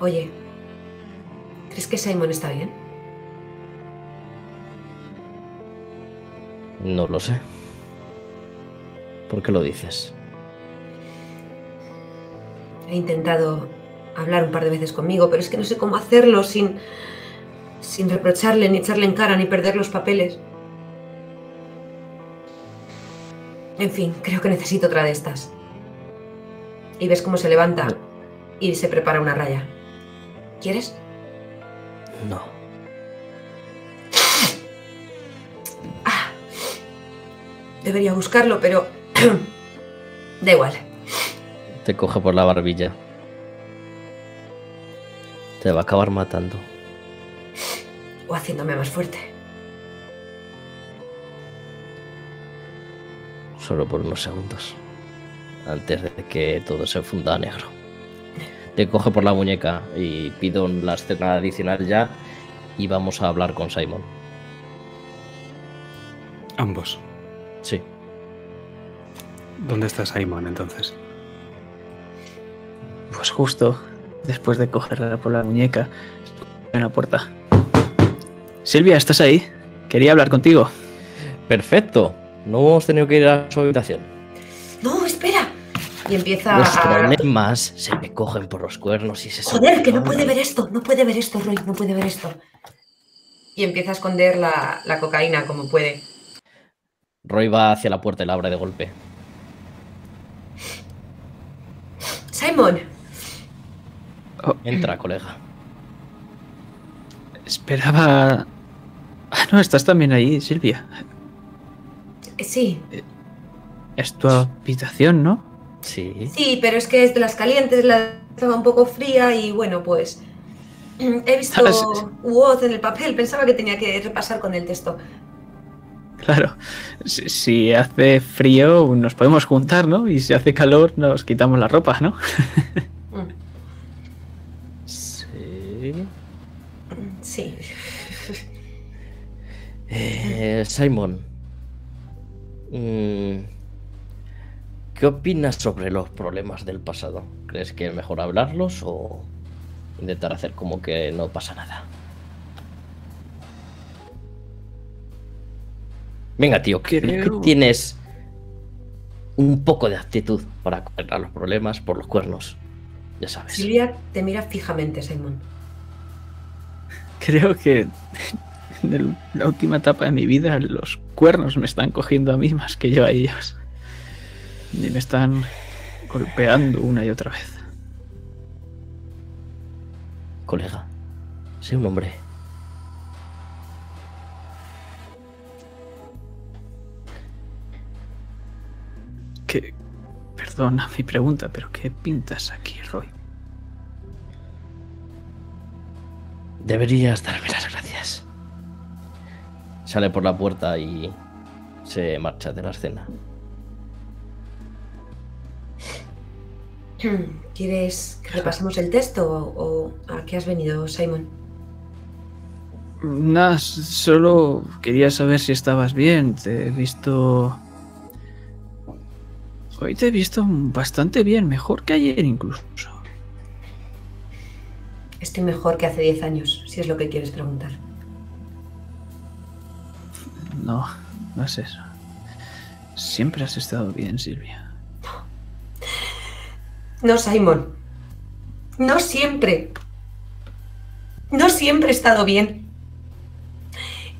Oye, ¿crees que Simon está bien? No lo sé. ¿Por qué lo dices? He intentado hablar un par de veces conmigo, pero es que no sé cómo hacerlo sin, sin reprocharle, ni echarle en cara, ni perder los papeles. En fin, creo que necesito otra de estas. Y ves cómo se levanta y se prepara una raya. ¿Quieres? No. Ah, debería buscarlo, pero da igual. Te coge por la barbilla. Te va a acabar matando. O haciéndome más fuerte. Solo por unos segundos. Antes de que todo se funda a negro. Te coge por la muñeca y pido la escena adicional ya. Y vamos a hablar con Simon. Ambos. Sí. ¿Dónde está Simon entonces? Pues justo después de cogerla por la muñeca, en la puerta. Silvia, ¿estás ahí? Quería hablar contigo. Perfecto. No hemos tenido que ir a su habitación. No, espera. Y empieza Los a... problemas se me cogen por los cuernos y se Joder, que no puede ver esto, no puede ver esto, Roy, no puede ver esto. Y empieza a esconder la, la cocaína como puede. Roy va hacia la puerta y la abre de golpe. Simon, Oh, Entra, colega. esperaba... Ah, no, estás también ahí, Silvia. sí, Es tu habitación, ¿no? Sí. sí, pero es que es de las calientes, la estaba un poco fría y bueno, pues he visto. Woz en el papel, pensaba que tenía que repasar con el texto. Claro. Si, si hace frío, nos podemos juntar, ¿no? Y si hace calor, nos quitamos la ropa, ¿no? Sí. Sí. Eh, Simon. mm, ¿Qué opinas sobre los problemas del pasado? ¿Crees que es mejor hablarlos o intentar hacer como que no pasa nada? Venga, tío, creo que Creo- tienes un poco de actitud para arreglar los problemas por los cuernos. Ya sabes. Silvia te mira fijamente, Simon. Creo que en el- la última etapa de mi vida los cuernos me están cogiendo a mí más que yo a ellos. Y me están golpeando una y otra vez. Colega, sé un hombre. Que, perdona mi pregunta, pero ¿qué pintas aquí, Roy? Deberías darme las gracias. Sale por la puerta y se marcha de la escena. ¿Quieres que repasemos el texto o, a qué has venido, Simon? Nada, solo quería saber si estabas bien. Te he visto... Hoy te he visto bastante bien, mejor que ayer incluso. Estoy mejor que hace 10 años, si es lo que quieres preguntar. No, no es eso. Siempre has estado bien, Silvia. No, Simon. No siempre. No siempre he estado bien.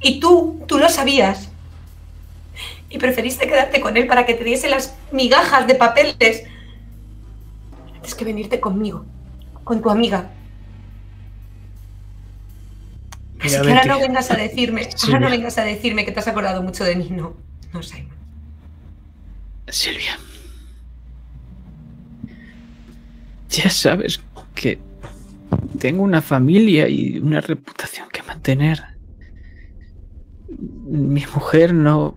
Y tú, tú lo sabías. Y preferiste quedarte con él para que te diese las migajas de papeles antes que venirte conmigo, con tu amiga. Así que ahora no vengas a decirme, ahora no vengas a decirme que te has acordado mucho de mí, no, no, Simon. Silvia. Ya sabes que tengo una familia y una reputación que mantener. Mi mujer no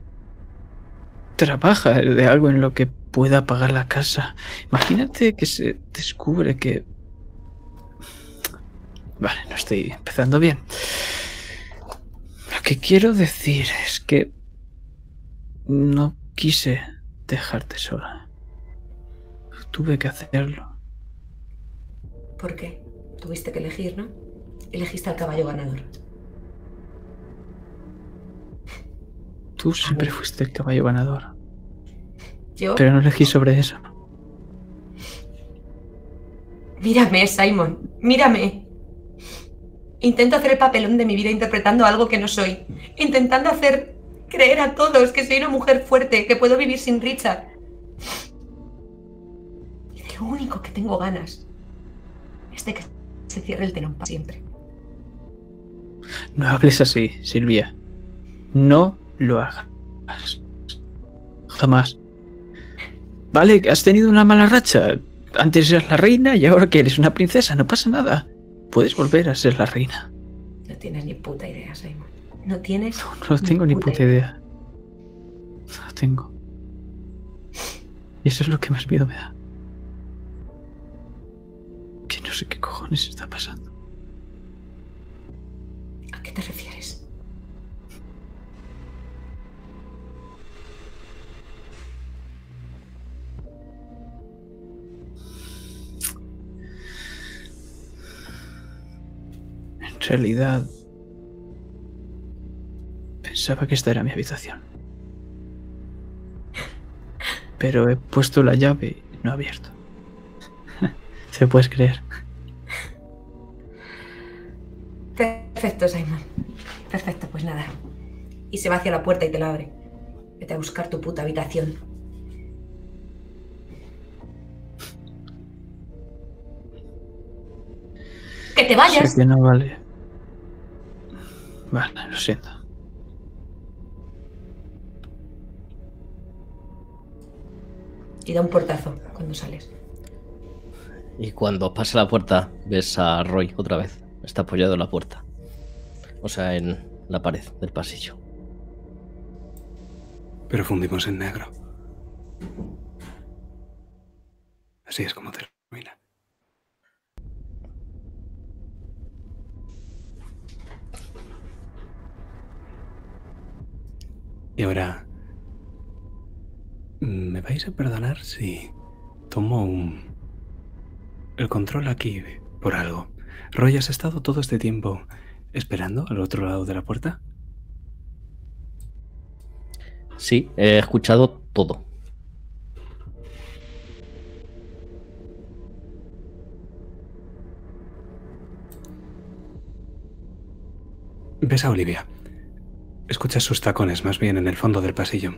trabaja de algo en lo que pueda pagar la casa. Imagínate que se descubre que... Vale, no estoy empezando bien. Lo que quiero decir es que no quise dejarte sola. Tuve que hacerlo. ¿Por qué? Tuviste que elegir, ¿no? Elegiste al caballo ganador. Tú siempre fuiste el caballo ganador. ¿Yo? Pero no elegí sobre eso. Mírame, Simon. Mírame. Intento hacer el papelón de mi vida interpretando algo que no soy. Intentando hacer creer a todos que soy una mujer fuerte, que puedo vivir sin Richard. Y lo único que tengo ganas es de que se cierre el telón para siempre. No hables así, Silvia. No lo hagas. Jamás. Vale, has tenido una mala racha. Antes eras la reina y ahora que eres una princesa, no pasa nada. Puedes volver a ser la reina. No tienes ni puta idea, Simon. No tienes. No, tengo ni puta idea. No lo tengo. Y eso es lo que más miedo me da. Que no sé qué cojones está pasando. ¿A qué te refieres? Realidad, pensaba que esta era mi habitación. Pero he puesto la llave y no he abierto. ¿Se puedes creer? Perfecto, Simon. Perfecto, pues nada. Y se va hacia la puerta y te la abre. Vete a buscar tu puta habitación. ¡Que te vayas! Sé que no vale. Vale, lo siento. Y da un portazo cuando sales. Y cuando pasa la puerta, ves a Roy otra vez. Está apoyado en la puerta. O sea, en la pared del pasillo. Pero fundimos en negro. Así es como termina. Y ahora, ¿me vais a perdonar si tomo un... el control aquí por algo? Roy, ¿has estado todo este tiempo esperando al otro lado de la puerta? Sí, he escuchado todo. Ves a Olivia. Escuchas sus tacones más bien en el fondo del pasillo.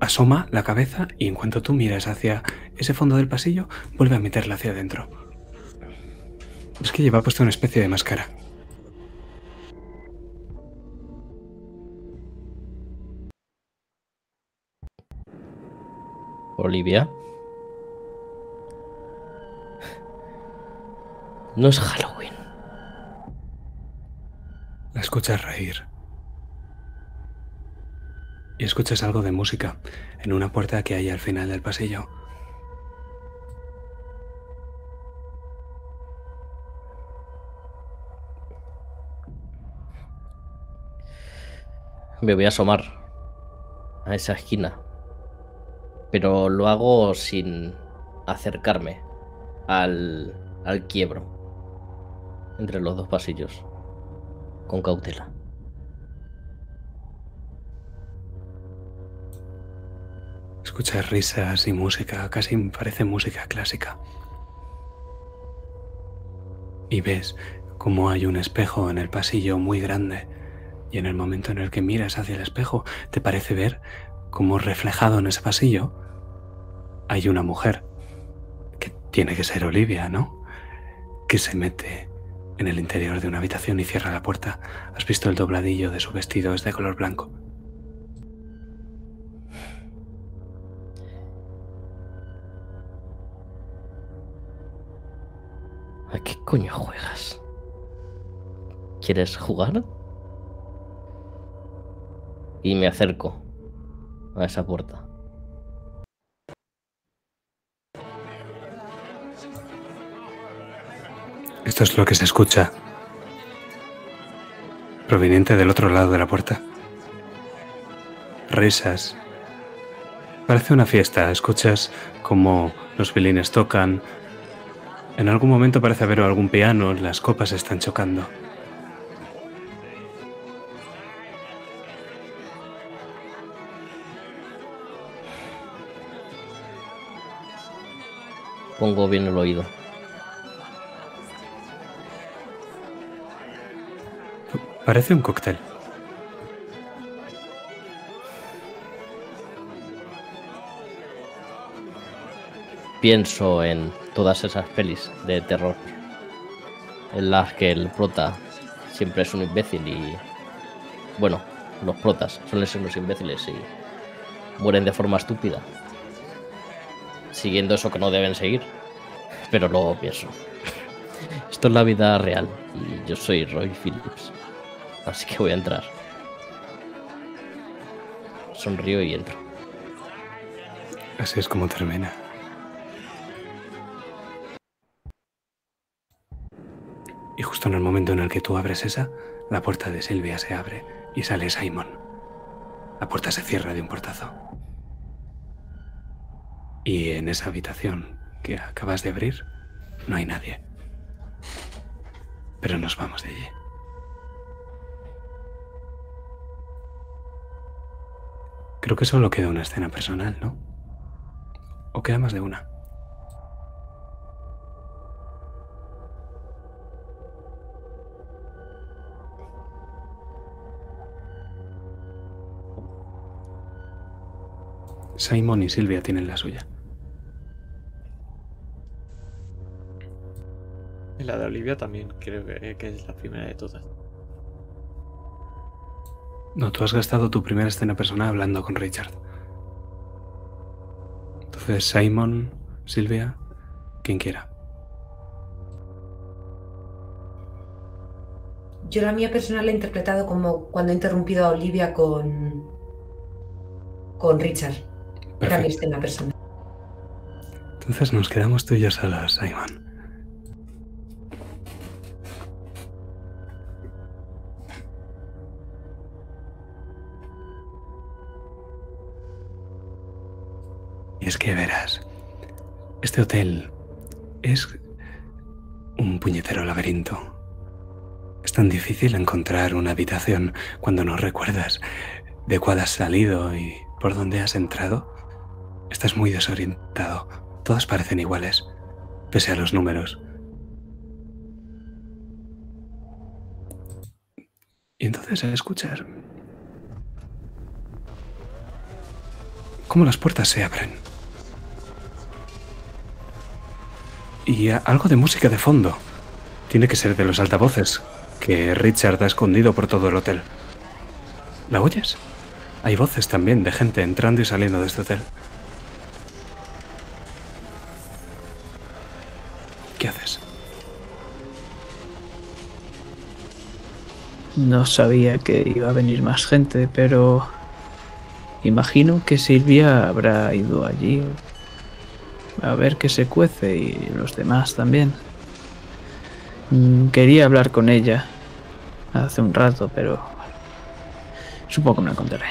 Asoma la cabeza y en cuanto tú miras hacia ese fondo del pasillo, vuelve a meterla hacia adentro. Es que lleva puesto una especie de máscara. Olivia. No es Halloween. Escuchas reír. y escuchas algo de música en una puerta que hay al final del pasillo. Me voy a asomar a esa esquina. Pero lo hago sin acercarme al, al quiebro entre los dos pasillos. Con cautela. Escuchas risas y música, casi parece música clásica. Y ves cómo hay un espejo en el pasillo muy grande y en el momento en el que miras hacia el espejo te parece ver como reflejado en ese pasillo hay una mujer, que tiene que ser Olivia, ¿no? Que se mete en el interior de una habitación y cierra la puerta. Has visto el dobladillo de su vestido, es de color blanco. ¿A qué coño juegas? ¿Quieres jugar? Y me acerco a esa puerta. Esto es lo que se escucha proveniente del otro lado de la puerta. Risas. Parece una fiesta. Escuchas como los violines tocan. En algún momento parece haber algún piano. Las copas están chocando. Pongo bien el oído. Parece un cóctel. Pienso en todas esas pelis de terror en las que el prota siempre es un imbécil y bueno, los protas suelen ser unos imbéciles y mueren de forma estúpida, siguiendo eso que no deben seguir. Pero luego pienso, esto es la vida real y yo soy Roy Phillips, así que voy a entrar. Sonrío y entro. Así es como termina. Y justo en el momento en el que tú abres esa, la puerta de Silvia se abre y sale Simon. La puerta se cierra de un portazo. Y en esa habitación que acabas de abrir, no hay nadie. Pero nos vamos de allí. Creo que solo queda una escena personal, ¿no? ¿O queda más de una? Simon y Silvia tienen la suya. Y la de Olivia también creo que, que es la primera de todas. No, tú has gastado tu primera escena personal hablando con Richard. Entonces, Simon, Silvia, quien quiera. Yo la mía personal la he interpretado como cuando he interrumpido a Olivia con, con Richard. Era mi Perfecto. escena personal. Entonces nos quedamos tú y yo solos, Simon. Es que verás, este hotel es un puñetero laberinto. Es tan difícil encontrar una habitación cuando no recuerdas de cuál has salido y por dónde has entrado. Estás muy desorientado. Todas parecen iguales, pese a los números. Y entonces escuchar cómo las puertas se abren. Y algo de música de fondo. Tiene que ser de los altavoces que Richard ha escondido por todo el hotel. ¿La oyes? Hay voces también de gente entrando y saliendo de este hotel. ¿Qué haces? No sabía que iba a venir más gente, pero Imagino que Silvia habrá ido allí a ver qué se cuece y los demás también. Mm, Quería hablar con ella hace un rato, pero supongo que me la encontraré.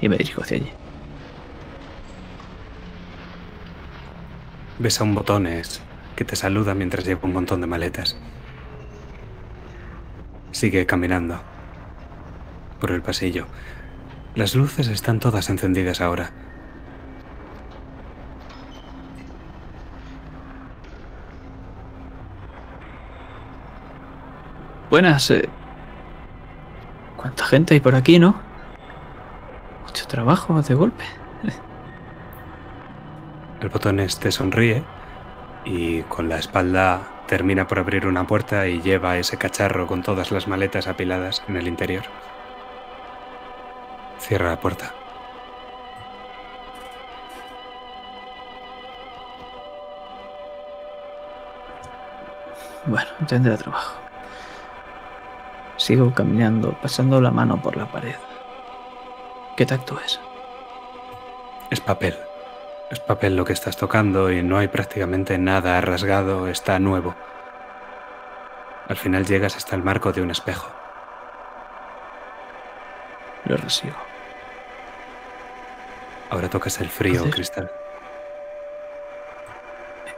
Y me dirijo hacia allí. Ves a un botones que te saluda mientras lleva un montón de maletas. Sigue caminando por el pasillo. Las luces están todas encendidas ahora. Buenas. eh. ¿Cuánta gente hay por aquí, no? Mucho trabajo de golpe. El botones te sonríe y con la espalda termina por abrir una puerta y lleva ese cacharro con todas las maletas apiladas en el interior. Cierra la puerta. Bueno, tendré trabajo. Sigo caminando, pasando la mano por la pared. ¿Qué tacto es? Es papel. Es papel lo que estás tocando y no hay prácticamente nada rasgado, está nuevo. Al final llegas hasta el marco de un espejo. Lo recibo. Ahora tocas el frío Entonces- cristal.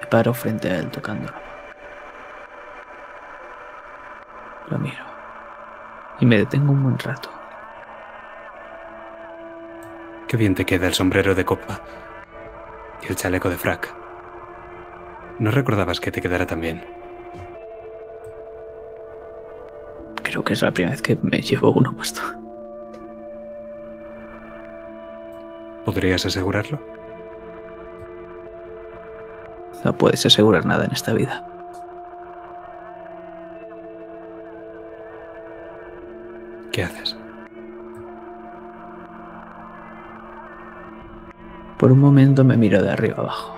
Me paro frente a él tocándolo. Lo miro. Y me detengo un buen rato. Qué bien te queda el sombrero de copa y el chaleco de frac. No recordabas que te quedara tan bien. Creo que es la primera vez que me llevo uno puesto. ¿Podrías asegurarlo? No puedes asegurar nada en esta vida. Por un momento me miro de arriba abajo.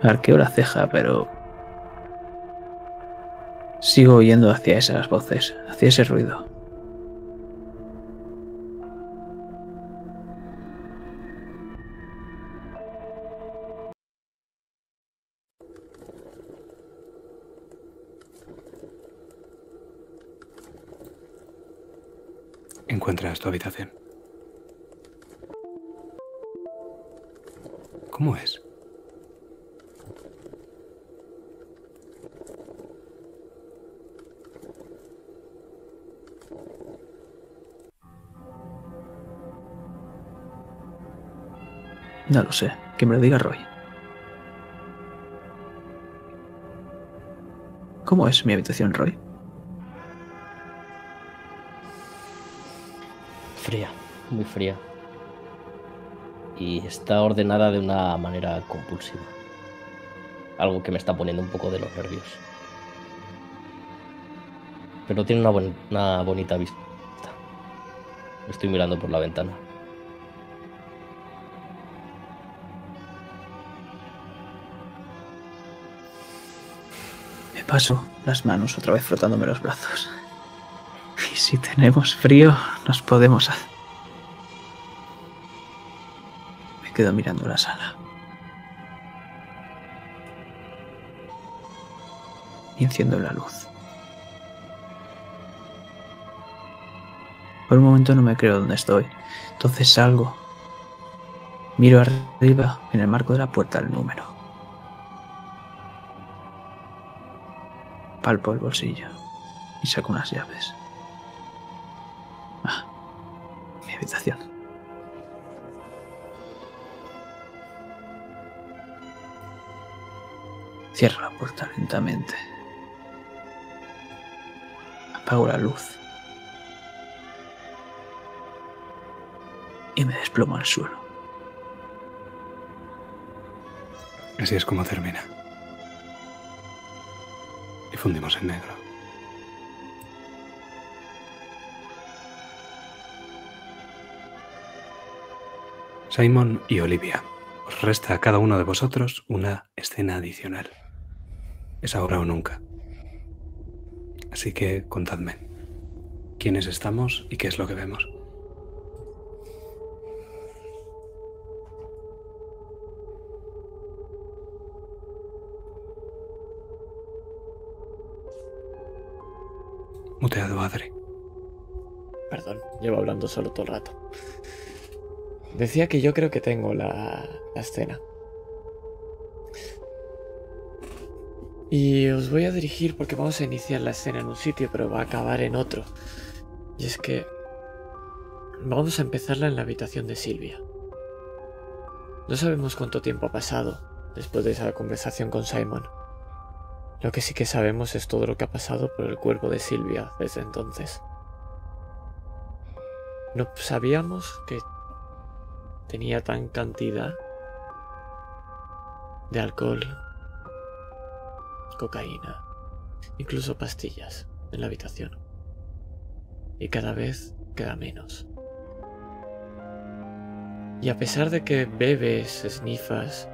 Arqueo la ceja, pero... Sigo oyendo hacia esas voces, hacia ese ruido. Lo sé, que me lo diga Roy. ¿Cómo es mi habitación, Roy? Fría, muy fría. Y está ordenada de una manera compulsiva. Algo que me está poniendo un poco de los nervios. Pero tiene una, una bonita vista. Estoy mirando por la ventana. Paso las manos otra vez frotándome los brazos. Y si tenemos frío, nos podemos hacer. Me quedo mirando la sala. Y enciendo la luz. Por un momento no me creo dónde estoy. Entonces salgo. Miro arriba en el marco de la puerta el número. Palpo el bolsillo y saco unas llaves. Ah, mi habitación. Cierro la puerta lentamente. Apago la luz. Y me desplomo al suelo. Así es como termina. Fundimos en negro. Simon y Olivia, os resta a cada uno de vosotros una escena adicional. Es ahora o nunca. Así que contadme. ¿Quiénes estamos y qué es lo que vemos? Solo todo el rato. Decía que yo creo que tengo la, la escena. Y os voy a dirigir porque vamos a iniciar la escena en un sitio, pero va a acabar en otro. Y es que vamos a empezarla en la habitación de Silvia. No sabemos cuánto tiempo ha pasado después de esa conversación con Simon. Lo que sí que sabemos es todo lo que ha pasado por el cuerpo de Silvia desde entonces. No sabíamos que tenía tan cantidad de alcohol, cocaína, incluso pastillas en la habitación. Y cada vez queda menos. Y a pesar de que bebes, esnifas,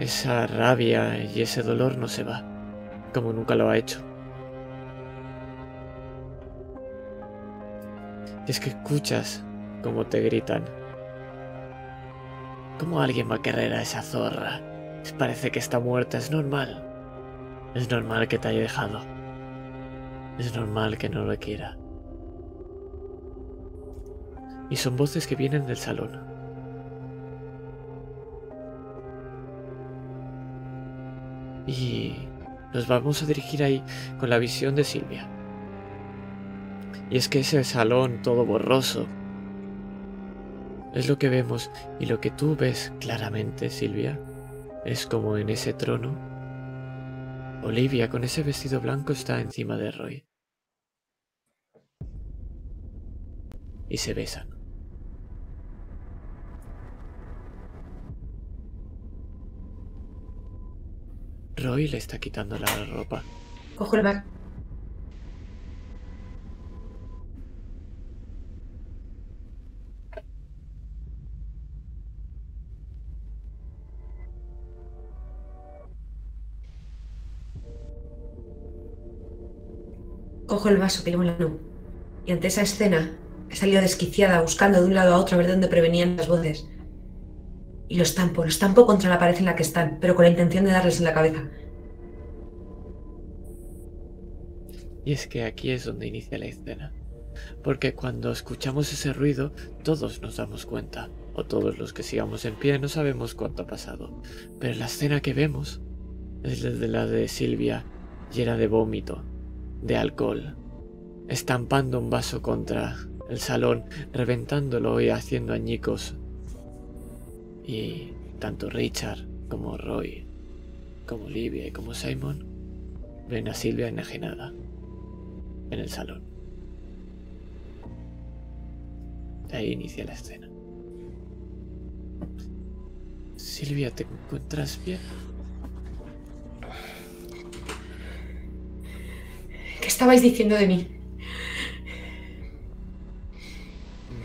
esa rabia y ese dolor no se va, como nunca lo ha hecho. Es que escuchas cómo te gritan. ¿Cómo alguien va a querer a esa zorra? Parece que está muerta, es normal. Es normal que te haya dejado. Es normal que no lo quiera. Y son voces que vienen del salón. Y nos vamos a dirigir ahí con la visión de Silvia. Y es que ese salón todo borroso es lo que vemos y lo que tú ves claramente, Silvia, es como en ese trono, Olivia con ese vestido blanco está encima de Roy. Y se besan. Roy le está quitando la ropa. Cojo el bar. Cojo el vaso que llevo en la mano. Y ante esa escena he salido desquiciada buscando de un lado a otro a ver dónde prevenían las voces. Y lo estampo, lo estampo contra la pared en la que están, pero con la intención de darles en la cabeza. Y es que aquí es donde inicia la escena. Porque cuando escuchamos ese ruido, todos nos damos cuenta. O todos los que sigamos en pie no sabemos cuánto ha pasado. Pero la escena que vemos es desde la de Silvia llena de vómito, de alcohol, estampando un vaso contra el salón, reventándolo y haciendo añicos. Y tanto Richard como Roy, como Olivia y como Simon ven a Silvia enajenada en el salón. Ahí inicia la escena. Silvia, ¿te encuentras bien? ¿Qué estabais diciendo de mí?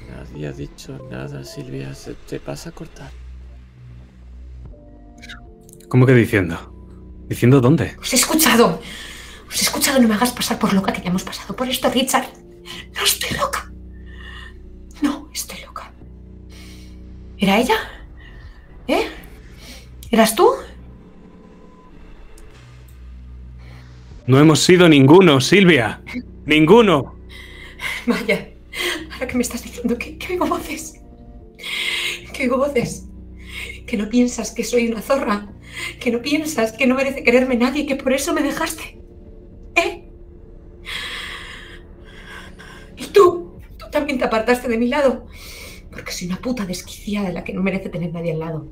Nadie ha dicho nada, Silvia. Se te pasa a cortar. ¿Cómo que diciendo? ¿Diciendo dónde? Os he escuchado. Os he escuchado, no me hagas pasar por loca que ya hemos pasado por esto, Richard. No estoy loca. No, estoy loca. ¿Era ella? ¿Eh? ¿Eras tú? No hemos sido ninguno, Silvia. Ninguno. Vaya, ahora que me estás diciendo que, que oigo voces. Que oigo voces. Que no piensas que soy una zorra. Que no piensas que no merece quererme nadie y que por eso me dejaste. ¿Eh? Y tú, tú también te apartaste de mi lado. Porque soy una puta desquiciada de la que no merece tener nadie al lado.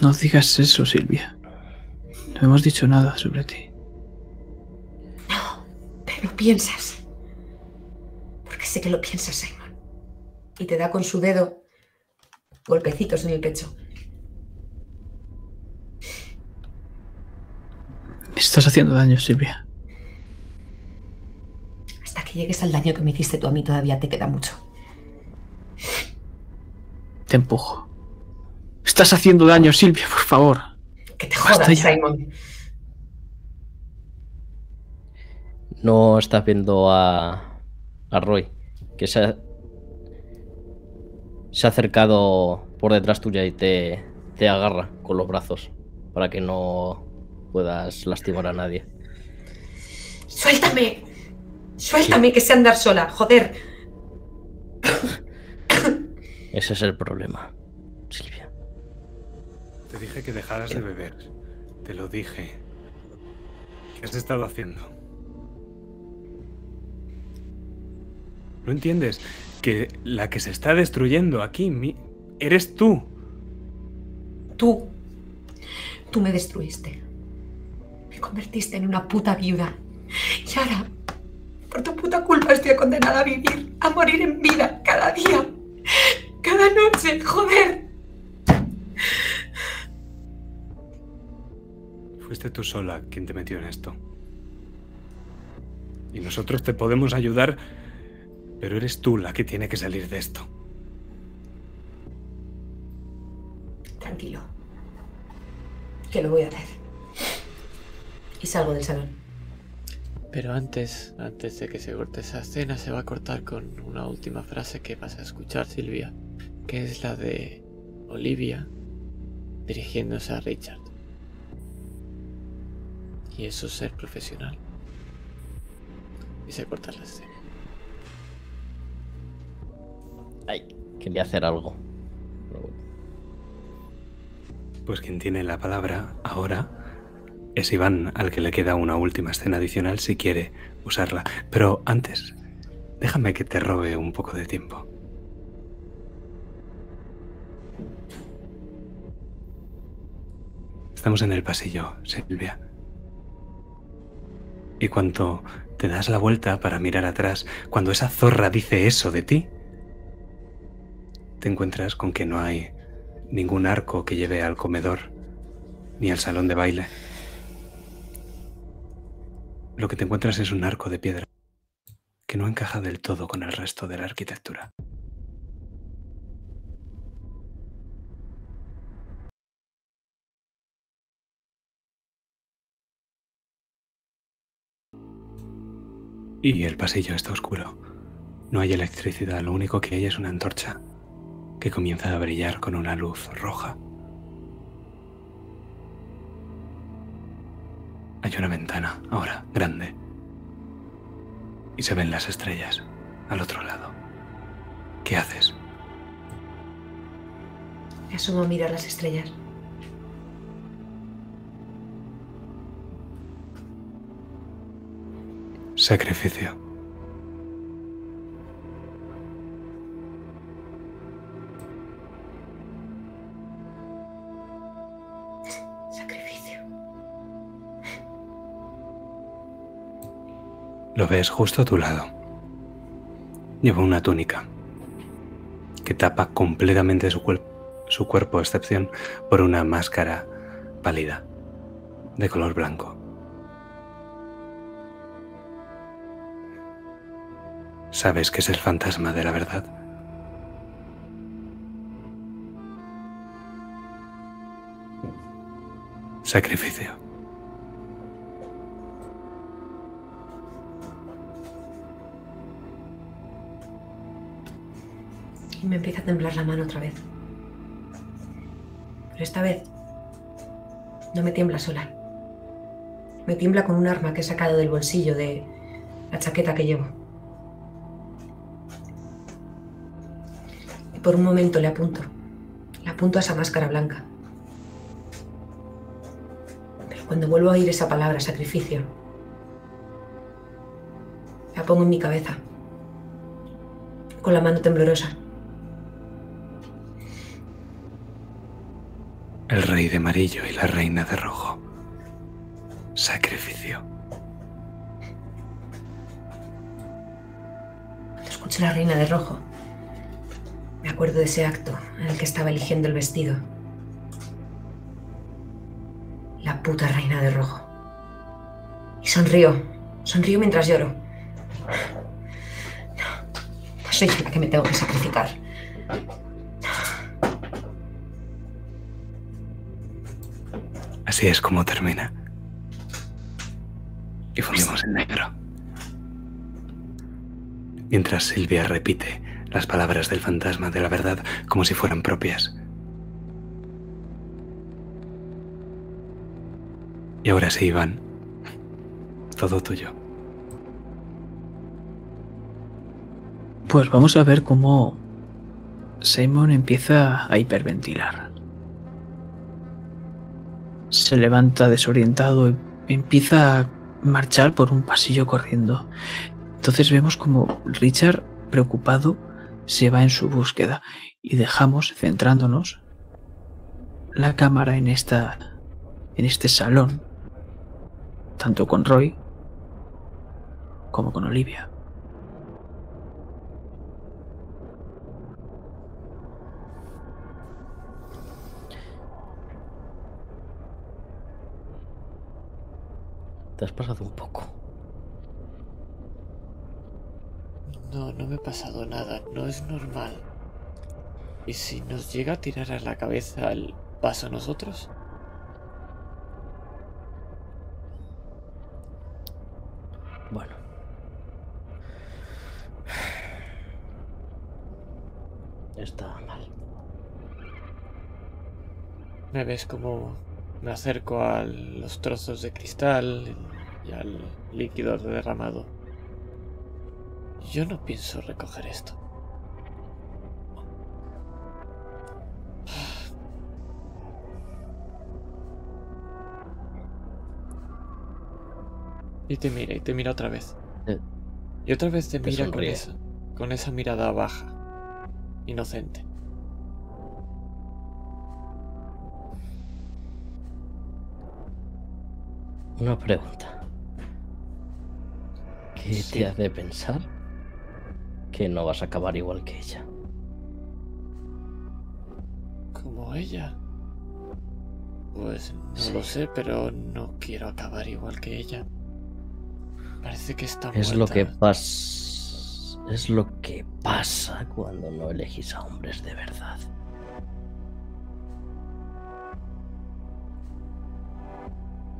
No digas eso, Silvia. No hemos dicho nada sobre ti. No, pero piensas. Porque sé que lo piensas, Simon. Y te da con su dedo golpecitos en el pecho. Me estás haciendo daño, Silvia. Hasta que llegues al daño que me hiciste tú a mí todavía te queda mucho. Te empujo. Estás haciendo daño, Silvia, por favor. Que te jodas, ya. Simon. No estás viendo a, a Roy, que se ha, se ha acercado por detrás tuya y te, te agarra con los brazos. para que no puedas lastimar a nadie. ¡Suéltame! ¡Suéltame que sé andar sola! ¡Joder! Ese es el problema. Te dije que dejaras de beber. Te lo dije. ¿Qué has estado haciendo? ¿No entiendes? Que la que se está destruyendo aquí eres tú. Tú. Tú me destruiste. Me convertiste en una puta viuda. Y ahora, por tu puta culpa, estoy condenada a vivir, a morir en vida, cada día, cada noche, joder. Fuiste tú sola quien te metió en esto. Y nosotros te podemos ayudar, pero eres tú la que tiene que salir de esto. Tranquilo. Que lo voy a hacer. Y salgo del salón. Pero antes, antes de que se corte esa escena, se va a cortar con una última frase que vas a escuchar, Silvia, que es la de Olivia dirigiéndose a Richard. Y eso es ser profesional. Y se corta la escena. Ay, quería hacer algo. Pues quien tiene la palabra ahora es Iván, al que le queda una última escena adicional si quiere usarla. Pero antes, déjame que te robe un poco de tiempo. Estamos en el pasillo, Silvia. Y cuando te das la vuelta para mirar atrás, cuando esa zorra dice eso de ti, te encuentras con que no hay ningún arco que lleve al comedor ni al salón de baile. Lo que te encuentras es un arco de piedra que no encaja del todo con el resto de la arquitectura. Y el pasillo está oscuro. No hay electricidad, lo único que hay es una antorcha que comienza a brillar con una luz roja. Hay una ventana, ahora, grande. Y se ven las estrellas al otro lado. ¿Qué haces? Me a mirar las estrellas. Sacrificio. Sacrificio. Lo ves justo a tu lado. Lleva una túnica que tapa completamente su, cuerp- su cuerpo, a excepción por una máscara pálida, de color blanco. Sabes que es el fantasma de la verdad. Sacrificio. Y me empieza a temblar la mano otra vez. Pero esta vez no me tiembla sola. Me tiembla con un arma que he sacado del bolsillo de la chaqueta que llevo. Y por un momento le apunto. Le apunto a esa máscara blanca. Pero cuando vuelvo a oír esa palabra, sacrificio, la pongo en mi cabeza. Con la mano temblorosa. El rey de amarillo y la reina de rojo. Sacrificio. Cuando escucho la reina de rojo, me acuerdo de ese acto en el que estaba eligiendo el vestido. La puta reina de rojo. Y sonrío, sonrío mientras lloro. No, no soy la que me tengo que sacrificar. Así es como termina. Y fundimos en negro. Mientras Silvia repite las palabras del fantasma de la verdad como si fueran propias. Y ahora sí, Iván. Todo tuyo. Pues vamos a ver cómo Simon empieza a hiperventilar. Se levanta desorientado y empieza a marchar por un pasillo corriendo. Entonces vemos como Richard, preocupado, se va en su búsqueda y dejamos, centrándonos, la cámara en esta en este salón, tanto con Roy como con Olivia. Te has pasado un poco. No, no me ha pasado nada, no es normal. ¿Y si nos llega a tirar a la cabeza el paso a nosotros? Bueno. Está mal. Me ves como me acerco a los trozos de cristal y al líquido derramado. Yo no pienso recoger esto. Y te mira, y te mira otra vez. Eh, Y otra vez te te mira con esa, con esa mirada baja, inocente. Una pregunta. ¿Qué Sí. te hace pensar que no vas a acabar igual que ella? Como ella. Pues no Sí. lo sé, pero no quiero acabar igual que ella. Parece que está Es lo que muerta. pasa. Es lo que pasa cuando no elegís a hombres de verdad.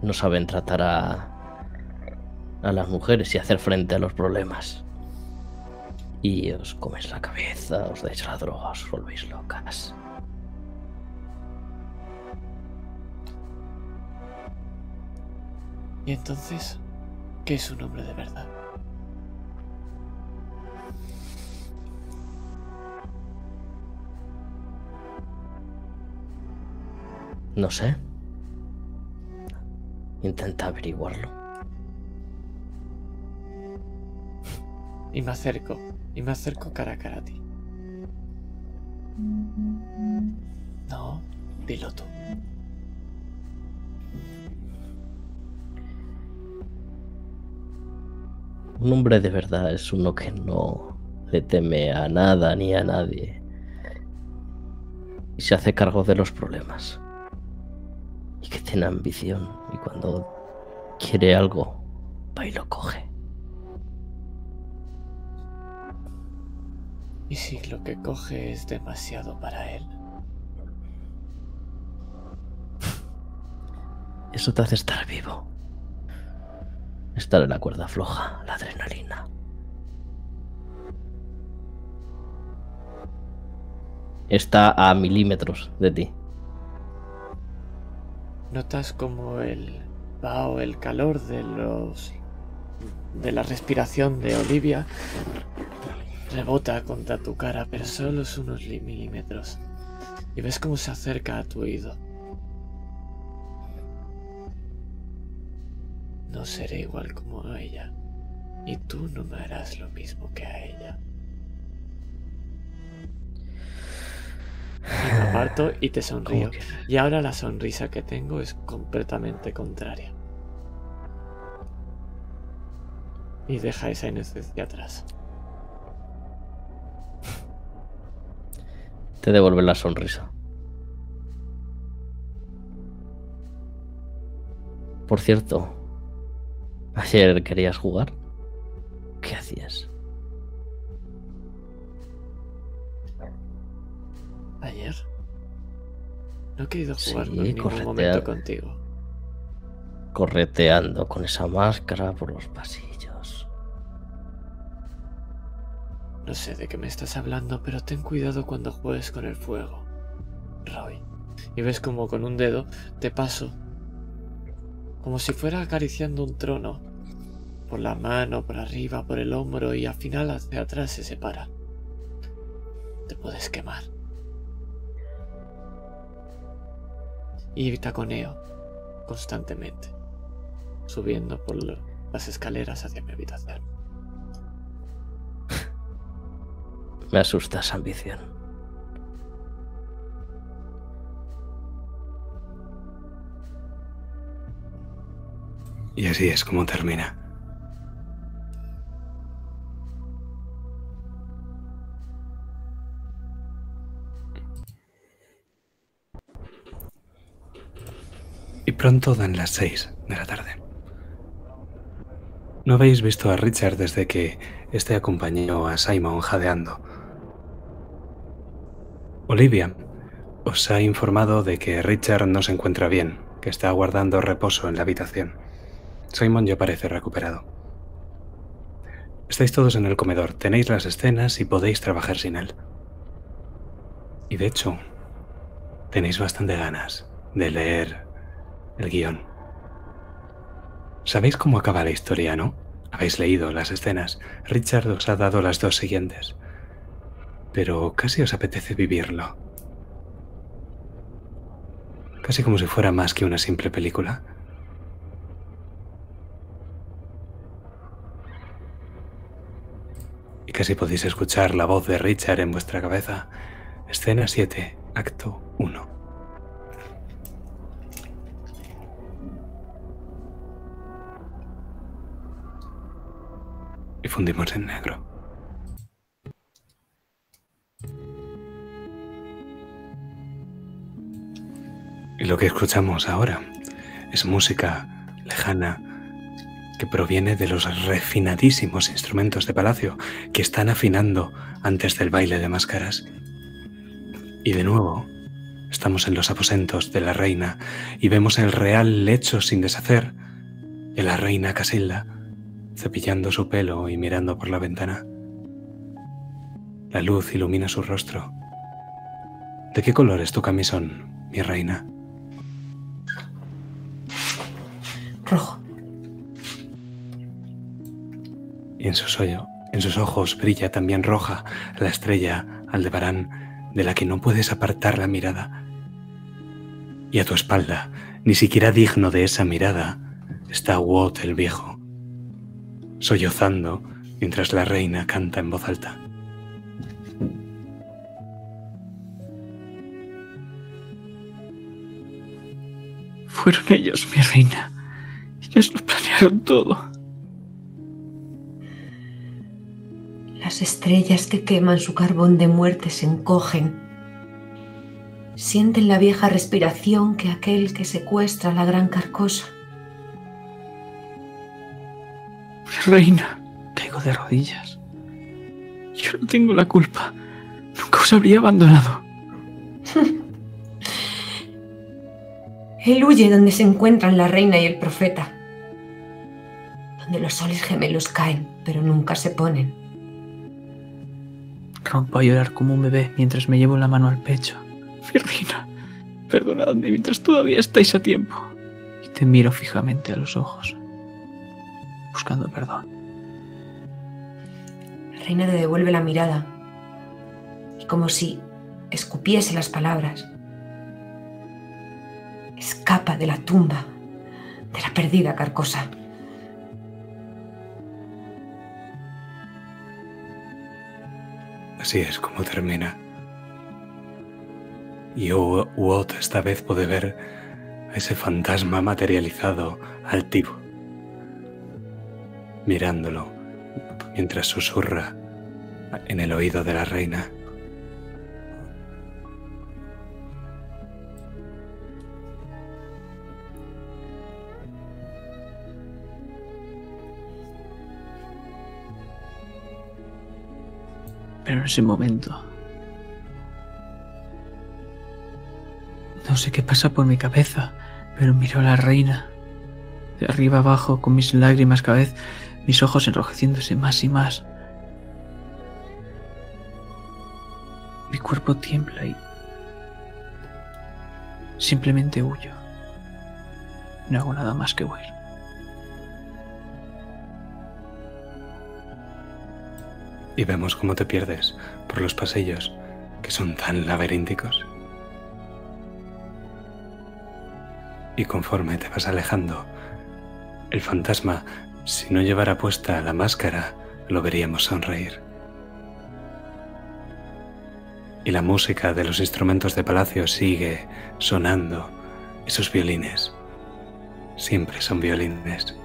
No saben tratar a, a las mujeres y hacer frente a los problemas. Y os coméis la cabeza, os dais la droga, os volvéis locas. Y entonces, ¿qué es un hombre de verdad? No sé. Intenta averiguarlo. Y me acerco, y me acerco cara a cara a ti. No, dilo tú. Un hombre de verdad es uno que no le teme a nada ni a nadie. Y se hace cargo de los problemas. Y que tiene ambición. Y cuando quiere algo, va y lo coge. Y si lo que coge es demasiado para él. Eso te hace estar vivo. Estar en la cuerda floja, la adrenalina. Está a milímetros de ti. Notas como el vaho, el calor de los de la respiración de Olivia rebota contra tu cara, pero solo es unos milímetros. Y ves cómo se acerca a tu oído. No seré igual como a ella. Y tú no me harás lo mismo que a ella. Y me aparto y te sonrío. Y ahora la sonrisa que tengo es completamente contraria. Y deja esa inocencia atrás. Te devuelve la sonrisa. Por cierto, ayer querías jugar. ¿Qué hacías? ¿Ayer? No he querido jugar Sí, en ningún momento contigo. Correteando con esa máscara por los pasillos. No sé de qué me estás hablando, pero ten cuidado cuando juegues con el fuego. Roy. Y ves como con un dedo te paso como si fuera acariciando un trono, por la mano, por arriba, por el hombro y al final hacia atrás se separa. Te puedes quemar. Y taconeo constantemente, subiendo por las escaleras hacia mi habitación. Me asusta esa ambición. Y así es como termina. Y pronto dan las seis de la tarde. No habéis visto a Richard desde que este acompañó a Simon jadeando. Olivia os ha informado de que Richard no se encuentra bien, que está aguardando reposo en la habitación. Simon ya parece recuperado. Estáis todos en el comedor, tenéis las escenas y podéis trabajar sin él. Y de hecho, tenéis bastante ganas de leer el guion. Sabéis cómo acaba la historia, ¿no? Habéis leído las escenas. Richard os ha dado las dos siguientes. Pero casi os apetece vivirlo. Casi como si fuera más que una simple película. Y casi podéis escuchar la voz de Richard en vuestra cabeza. Escena 7, acto 1. y fundimos en negro. Y lo que escuchamos ahora es música lejana que proviene de los refinadísimos instrumentos de palacio que están afinando antes del baile de máscaras. Y de nuevo, estamos en los aposentos de la reina y vemos el real lecho sin deshacer de la reina Casilda cepillando su pelo y mirando por la ventana. La luz ilumina su rostro. ¿De qué color es tu camisón, mi reina? Rojo. Y en su en sus ojos brilla también roja la estrella Aldebarán de la que no puedes apartar la mirada. Y a tu espalda, ni siquiera digno de esa mirada, está Wot el viejo, sollozando mientras la reina canta en voz alta. Fueron ellos, mi reina. Ellos lo planearon todo. Las estrellas que queman su carbón de muerte se encogen. Sienten la vieja respiración que aquel que secuestra la gran carcosa. Reina, caigo de rodillas. Yo no tengo la culpa. Nunca os habría abandonado. Él huye donde se encuentran la reina y el profeta. Donde los soles gemelos caen, pero nunca se ponen. Rompo a llorar como un bebé mientras me llevo la mano al pecho. Mi reina, perdonadme mientras todavía estáis a tiempo. Y te miro fijamente a los ojos buscando perdón. La reina le devuelve la mirada y como si escupiese las palabras, escapa de la tumba de la perdida carcosa. Así es como termina. Y Uot esta vez puede ver a ese fantasma materializado altivo mirándolo mientras susurra en el oído de la reina. En ese momento... No sé qué pasa por mi cabeza, pero miro a la reina, de arriba abajo, con mis lágrimas cada vez mis ojos enrojeciéndose más y más. Mi cuerpo tiembla y simplemente huyo. No hago nada más que huir. Y vemos cómo te pierdes por los pasillos que son tan laberínticos. Y conforme te vas alejando, el fantasma, si no llevara puesta la máscara, lo veríamos sonreír. Y la música de los instrumentos de palacio sigue sonando. Esos violines siempre son violines.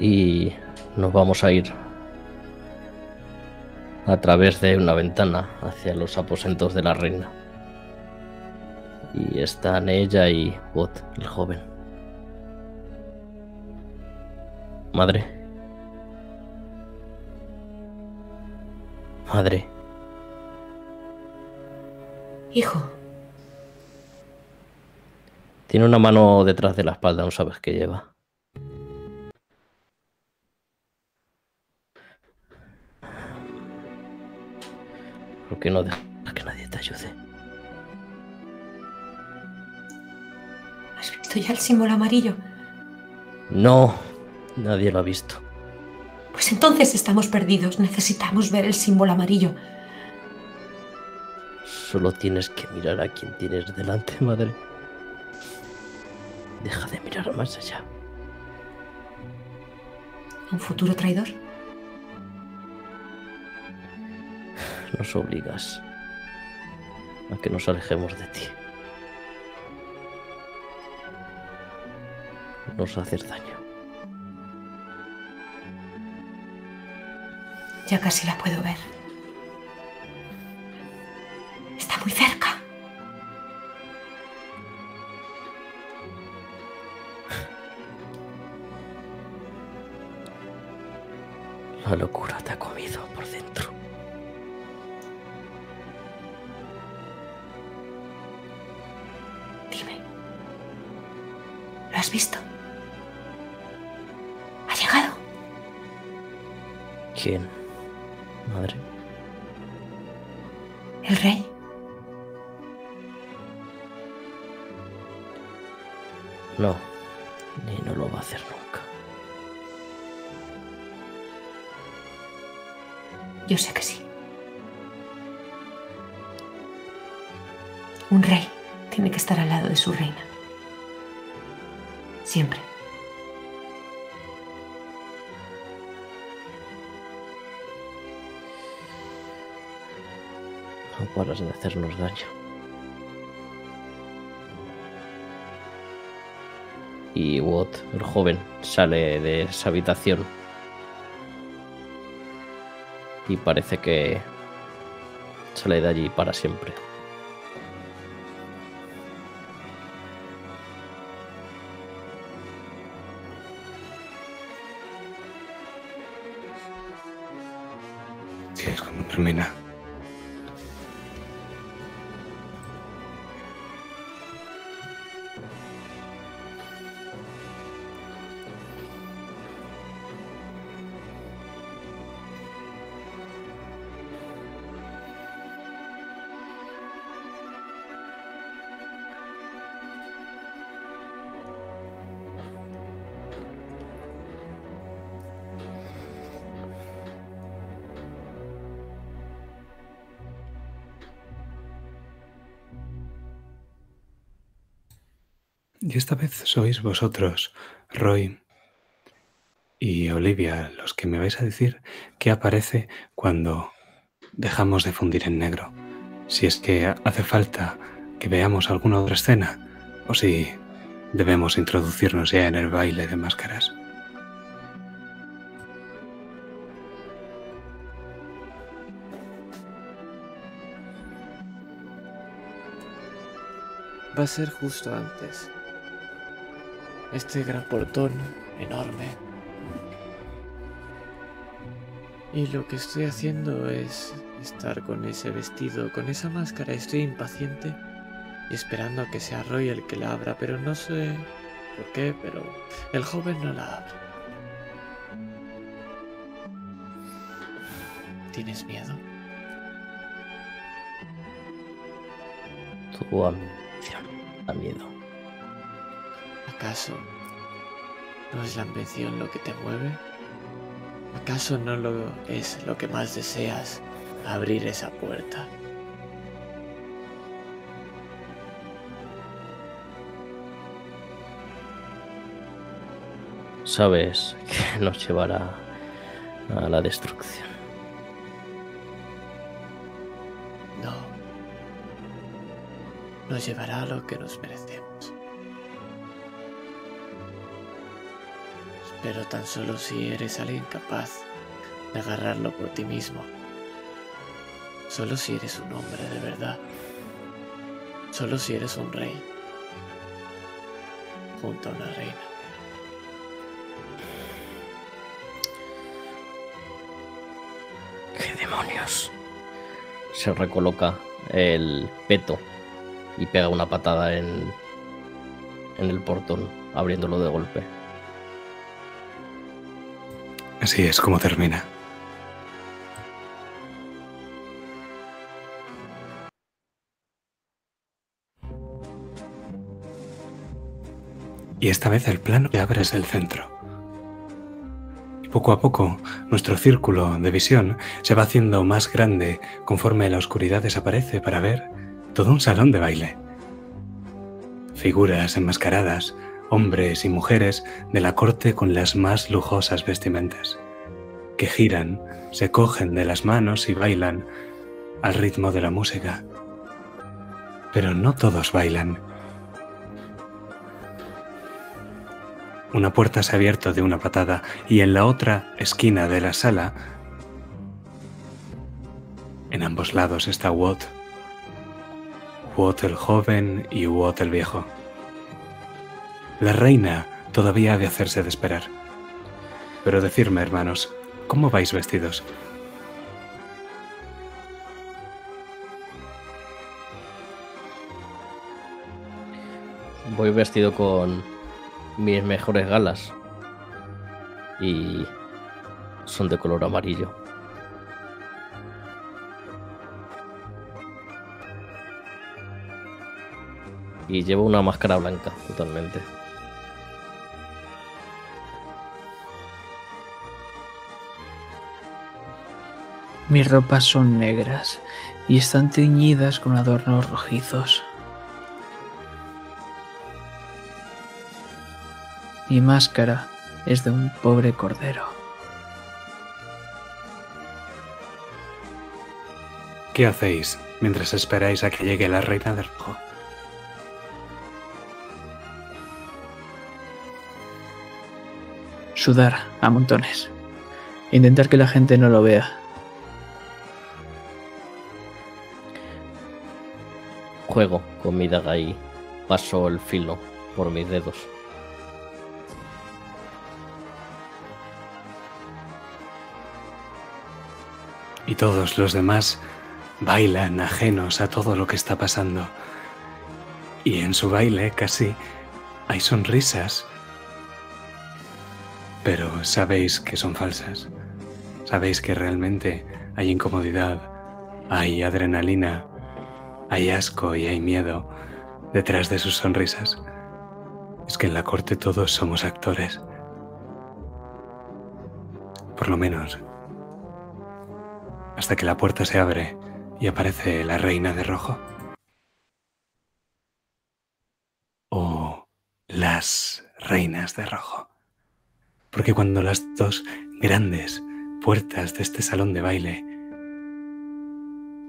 Y nos vamos a ir a través de una ventana hacia los aposentos de la reina. Y están ella y Bot, el joven. Madre. Madre. Hijo, Tiene una mano detrás de la espalda, no sabes qué lleva. ¿Por qué no dejas que nadie te ayude? ¿has visto ya el símbolo amarillo? No, nadie lo ha visto. Pues entonces estamos perdidos. Necesitamos ver el símbolo amarillo. Solo tienes que mirar a quien tienes delante, madre. Deja de mirar más allá. ¿A un futuro traidor? Nos obligas a que nos alejemos de ti. Nos haces daño. Ya casi la puedo ver. Está muy cerca. La locura te ha comido ¿Lo has visto? ¿Ha llegado? ¿Quién? Madre. ¿El rey? No. Ni no lo va a hacer nunca. Yo sé que sí. Un rey tiene que estar al lado de su reina. Siempre. No paras de hacernos daño. Y Watt, el joven, sale de esa habitación. Y parece que sale de allí para siempre. Esta vez sois vosotros, Roy y Olivia, los que me vais a decir qué aparece cuando dejamos de fundir en negro. Si es que hace falta que veamos alguna otra escena o si debemos introducirnos ya en el baile de máscaras. Va a ser justo antes. Este gran portón enorme. Y lo que estoy haciendo es estar con ese vestido, con esa máscara. Estoy impaciente y esperando a que sea Roy el que la abra, pero no sé por qué, pero el joven no la abre. ¿Tienes miedo? Tu ambición da miedo. ¿Acaso no es la ambición lo que te mueve? ¿Acaso no lo es lo que más deseas? Abrir esa puerta. Sabes que nos llevará a la destrucción. No. Nos llevará a lo que nos merecemos. Pero tan solo si eres alguien capaz de agarrarlo por ti mismo. Solo si eres un hombre de verdad. Solo si eres un rey. Junto a una reina. ¿Qué demonios? Se recoloca el peto y pega una patada en, en el portón, abriéndolo de golpe. Así es como termina. Y esta vez el plano que abre es el centro. Y poco a poco nuestro círculo de visión se va haciendo más grande conforme la oscuridad desaparece para ver todo un salón de baile. Figuras enmascaradas, hombres y mujeres de la corte con las más lujosas vestimentas, que giran, se cogen de las manos y bailan al ritmo de la música. Pero no todos bailan. Una puerta se ha abierto de una patada y en la otra esquina de la sala, en ambos lados está Watt. Watt el joven y Watt el viejo. La reina todavía ha de hacerse de esperar. Pero decirme, hermanos, ¿cómo vais vestidos? Voy vestido con mis mejores galas. Y son de color amarillo. Y llevo una máscara blanca totalmente. Mis ropas son negras y están teñidas con adornos rojizos. Mi máscara es de un pobre cordero. ¿Qué hacéis mientras esperáis a que llegue la reina del rojo? Sudar a montones. Intentar que la gente no lo vea. Juego con mi daga y paso el filo por mis dedos. Y todos los demás bailan ajenos a todo lo que está pasando. Y en su baile casi hay sonrisas. Pero sabéis que son falsas. Sabéis que realmente hay incomodidad, hay adrenalina, hay asco y hay miedo detrás de sus sonrisas. Es que en la corte todos somos actores. Por lo menos hasta que la puerta se abre y aparece la reina de rojo. O las reinas de rojo. Porque cuando las dos grandes puertas de este salón de baile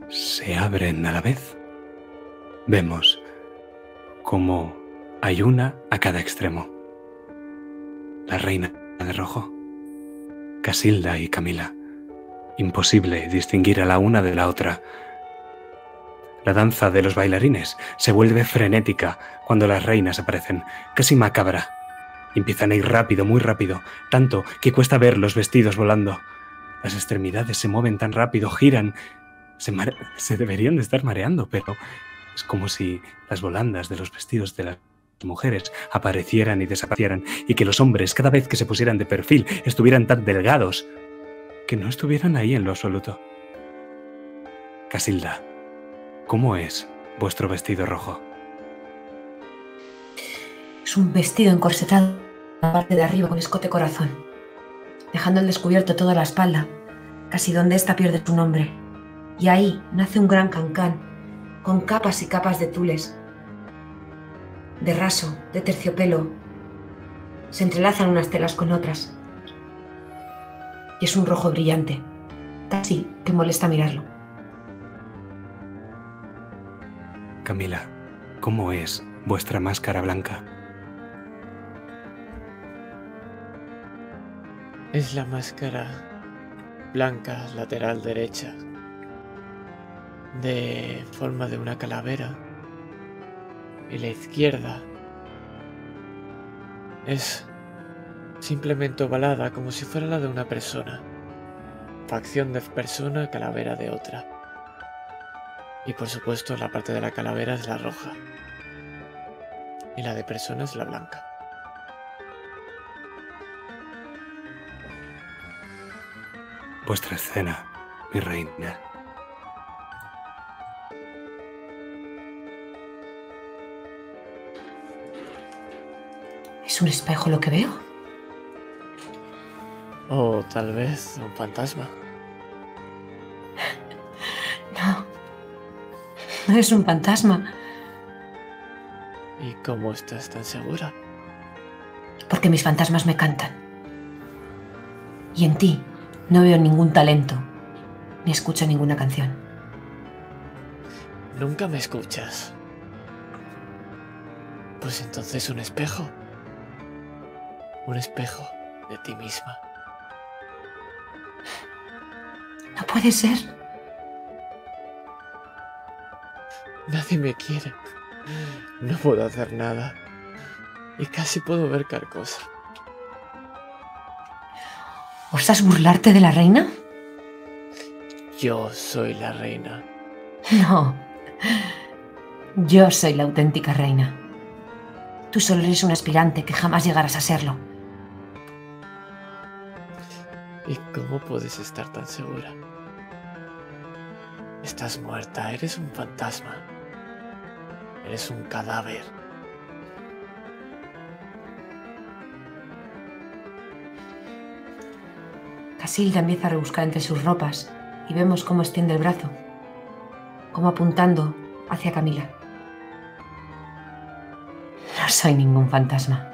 se abren a la vez, vemos como hay una a cada extremo. La reina de rojo, Casilda y Camila. Imposible distinguir a la una de la otra. La danza de los bailarines se vuelve frenética cuando las reinas aparecen, casi macabra. Empiezan a ir rápido, muy rápido, tanto que cuesta ver los vestidos volando. Las extremidades se mueven tan rápido, giran Se, se deberían de estar mareando, pero como si las volandas de los vestidos de las mujeres aparecieran y desaparecieran y que los hombres cada vez que se pusieran de perfil estuvieran tan delgados que no estuvieran ahí en lo absoluto. Casilda, ¿cómo es vuestro vestido rojo? Es un vestido encorsetado en la parte de arriba con escote corazón, dejando al descubierto toda la espalda, casi donde ésta pierde su nombre. Y ahí nace un gran cancán, con capas y capas de tules, de raso, de terciopelo. Se entrelazan unas telas con otras. Y es un rojo brillante, casi que molesta mirarlo. Camila, ¿cómo es vuestra máscara blanca? Es la máscara blanca lateral derecha, de forma de una calavera. Y la izquierda es simplemente ovalada como si fuera la de una persona. Facción de persona, calavera de otra. Y por supuesto la parte de la calavera es la roja. Y la de persona es la blanca. Vuestra escena, mi reina. ¿Es un espejo lo que veo? O tal vez un fantasma. No. No es un fantasma, ¿Y cómo estás tan segura? porque mis fantasmas me cantan. Y en ti no veo ningún talento, ni escucho ninguna canción. Nunca me escuchas. Pues entonces un espejo. Un espejo de ti misma. No puede ser. Nadie me quiere. No puedo hacer nada. Y casi puedo ver carcosa. ¿Osas burlarte de la reina? Yo soy la reina. No. Yo soy la auténtica reina. Tú solo eres un aspirante que jamás llegarás a serlo. ¿Y cómo puedes estar tan segura? Estás muerta, eres un fantasma. Eres un cadáver. Casilda empieza a rebuscar entre sus ropas y vemos cómo extiende el brazo, como apuntando hacia Camila. No soy ningún fantasma.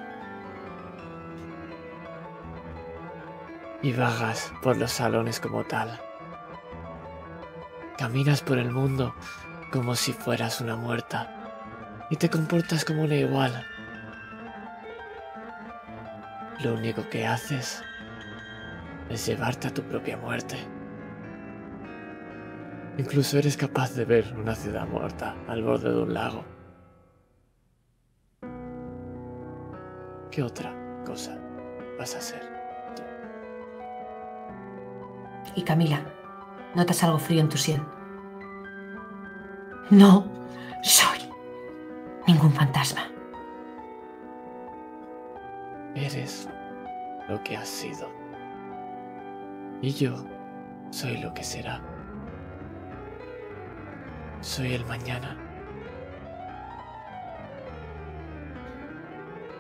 Y vagas por los salones como tal. Caminas por el mundo como si fueras una muerta y te comportas como una igual. Lo único que haces es llevarte a tu propia muerte. Incluso eres capaz de ver una ciudad muerta al borde de un lago. ¿Qué otra cosa vas a hacer? Y Camila, notas algo frío en tu sien. No soy ningún fantasma. Eres lo que has sido. Y yo soy lo que será. Soy el mañana.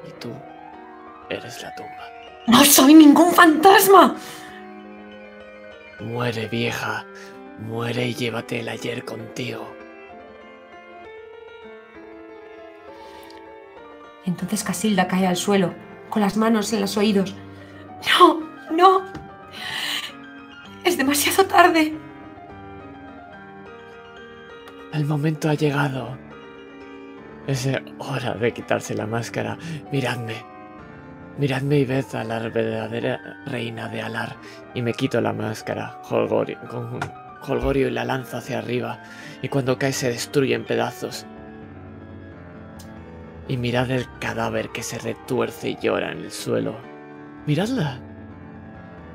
Y tú eres la tumba. ¡No soy ningún fantasma! Muere vieja. Muere y llévate el ayer contigo. Entonces Casilda cae al suelo, con las manos en los oídos. ¡No! ¡No! Es demasiado tarde. El momento ha llegado. Es hora de quitarse la máscara. Miradme. Miradme y ved a la verdadera reina de Alar. Y me quito la máscara, Holgorio, con Holgorio y la lanzo hacia arriba. Y cuando cae se destruye en pedazos. Y mirad el cadáver que se retuerce y llora en el suelo. Miradla.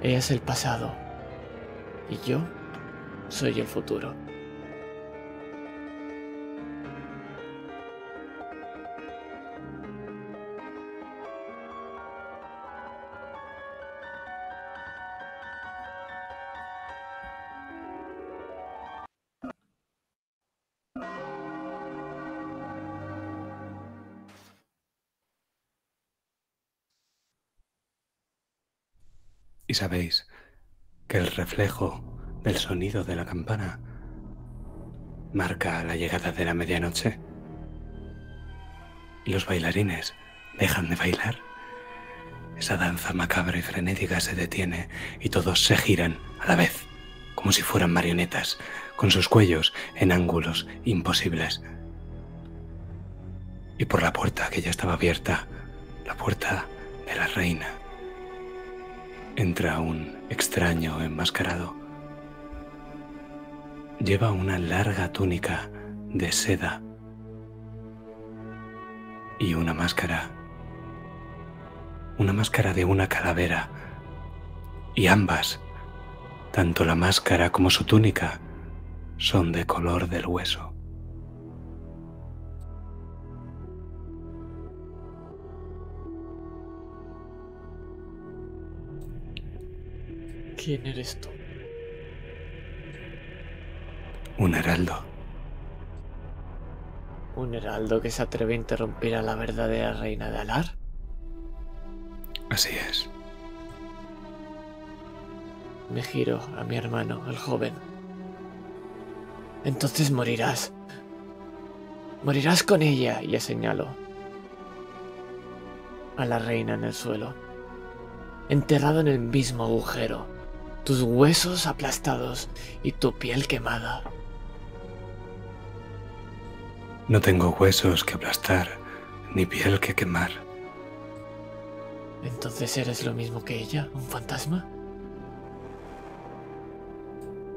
Ella es el pasado. Y yo soy el futuro. Y sabéis que el reflejo del sonido de la campana marca la llegada de la medianoche. Y los bailarines dejan de bailar. Esa danza macabra y frenética se detiene y todos se giran a la vez, como si fueran marionetas, con sus cuellos en ángulos imposibles. Y por la puerta que ya estaba abierta, la puerta de la reina, entra un extraño enmascarado. Lleva una larga túnica de seda y una máscara. Una máscara de una calavera. Y ambas, tanto la máscara como su túnica, son de color del hueso. ¿Quién eres tú? Un heraldo. ¿Un heraldo que se atreve a interrumpir a la verdadera reina de Alar? Así es. Me giro a mi hermano, el joven. Entonces morirás. Morirás con ella, y señalo. A la reina en el suelo. Enterrado en el mismo agujero. Tus huesos aplastados y tu piel quemada. No tengo huesos que aplastar, ni piel que quemar. Entonces eres lo mismo que ella, un fantasma.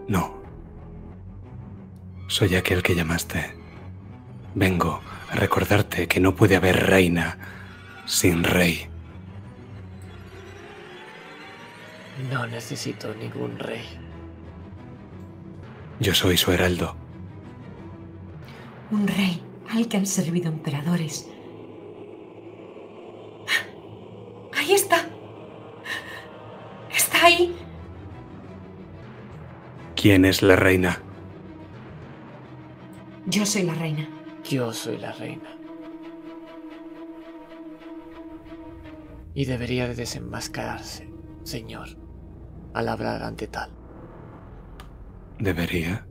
No. Soy aquel que llamaste. Vengo a recordarte que no puede haber reina sin rey. No necesito ningún rey. Yo soy su heraldo. Un rey al que han servido emperadores. Ahí está. Está ahí. ¿Quién es la reina? Yo soy la reina. Yo soy la reina. Y debería de desenmascararse, señor, al hablar ante tal. ¿Debería?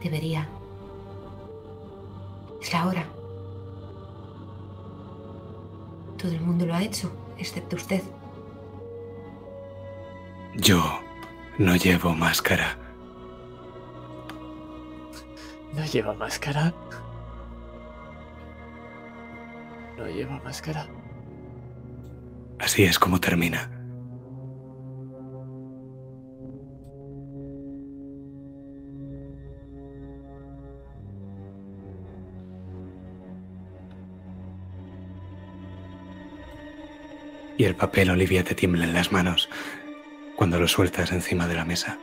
Debería. Es la hora. Todo el mundo lo ha hecho, excepto usted. Yo no llevo máscara. ¿No lleva máscara? No lleva máscara. Así es como termina. Y el papel Olivia te tiembla en las manos cuando lo sueltas encima de la mesa.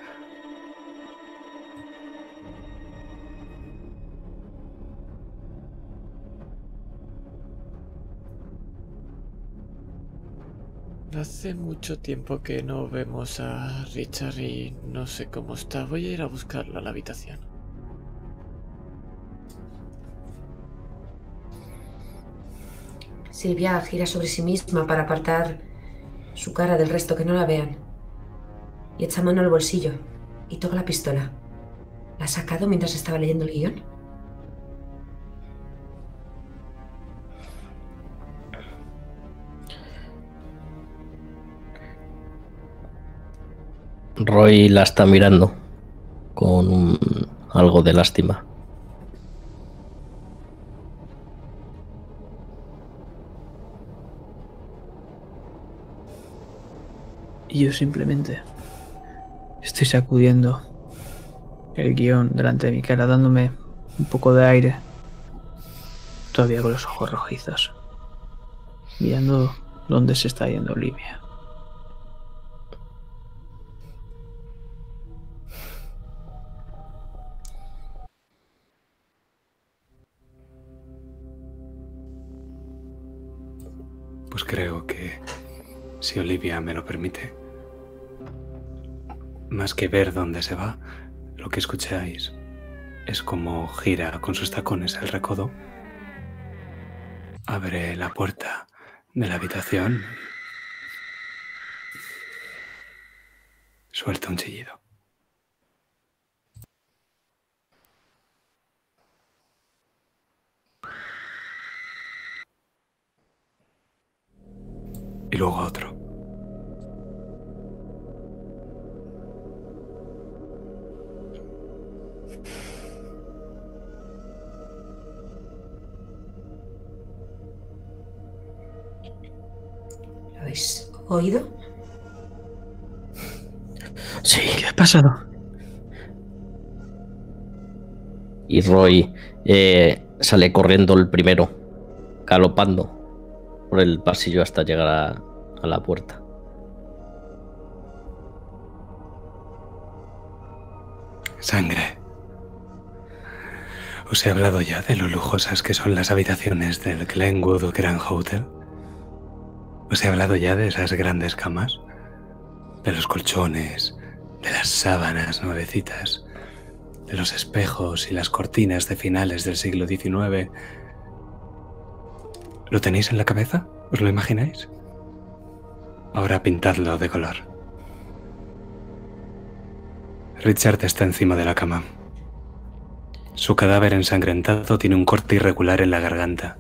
Hace mucho tiempo que no vemos a Richard y no sé cómo está. Voy a ir a buscarlo a la habitación. Silvia gira sobre sí misma para apartar su cara del resto que no la vean. Y echa mano al bolsillo y toca la pistola. ¿La ha sacado mientras estaba leyendo el guion? Roy la está mirando con algo de lástima. Y yo simplemente estoy sacudiendo el guion delante de mi cara, dándome un poco de aire. Todavía con los ojos rojizos. Mirando dónde se está yendo Olivia. Si Olivia me lo permite, más que ver dónde se va, lo que escucháis es como gira con sus tacones el recodo abre la puerta de la habitación. Suelta un chillido. Y luego otro. Oído? Sí, ¿qué ha pasado? Y Roy eh, sale corriendo el primero, galopando por el pasillo hasta llegar a, a la puerta. Sangre. ¿Os he hablado ya de lo lujosas que son las habitaciones del Glenwood Grand Hotel? ¿Os he hablado ya de esas grandes camas? De los colchones, de las sábanas nuevecitas, de los espejos y las cortinas de finales del siglo XIX. ¿Lo tenéis en la cabeza? ¿Os lo imagináis? Ahora pintadlo de color. Richard está encima de la cama. Su cadáver ensangrentado tiene un corte irregular en la garganta.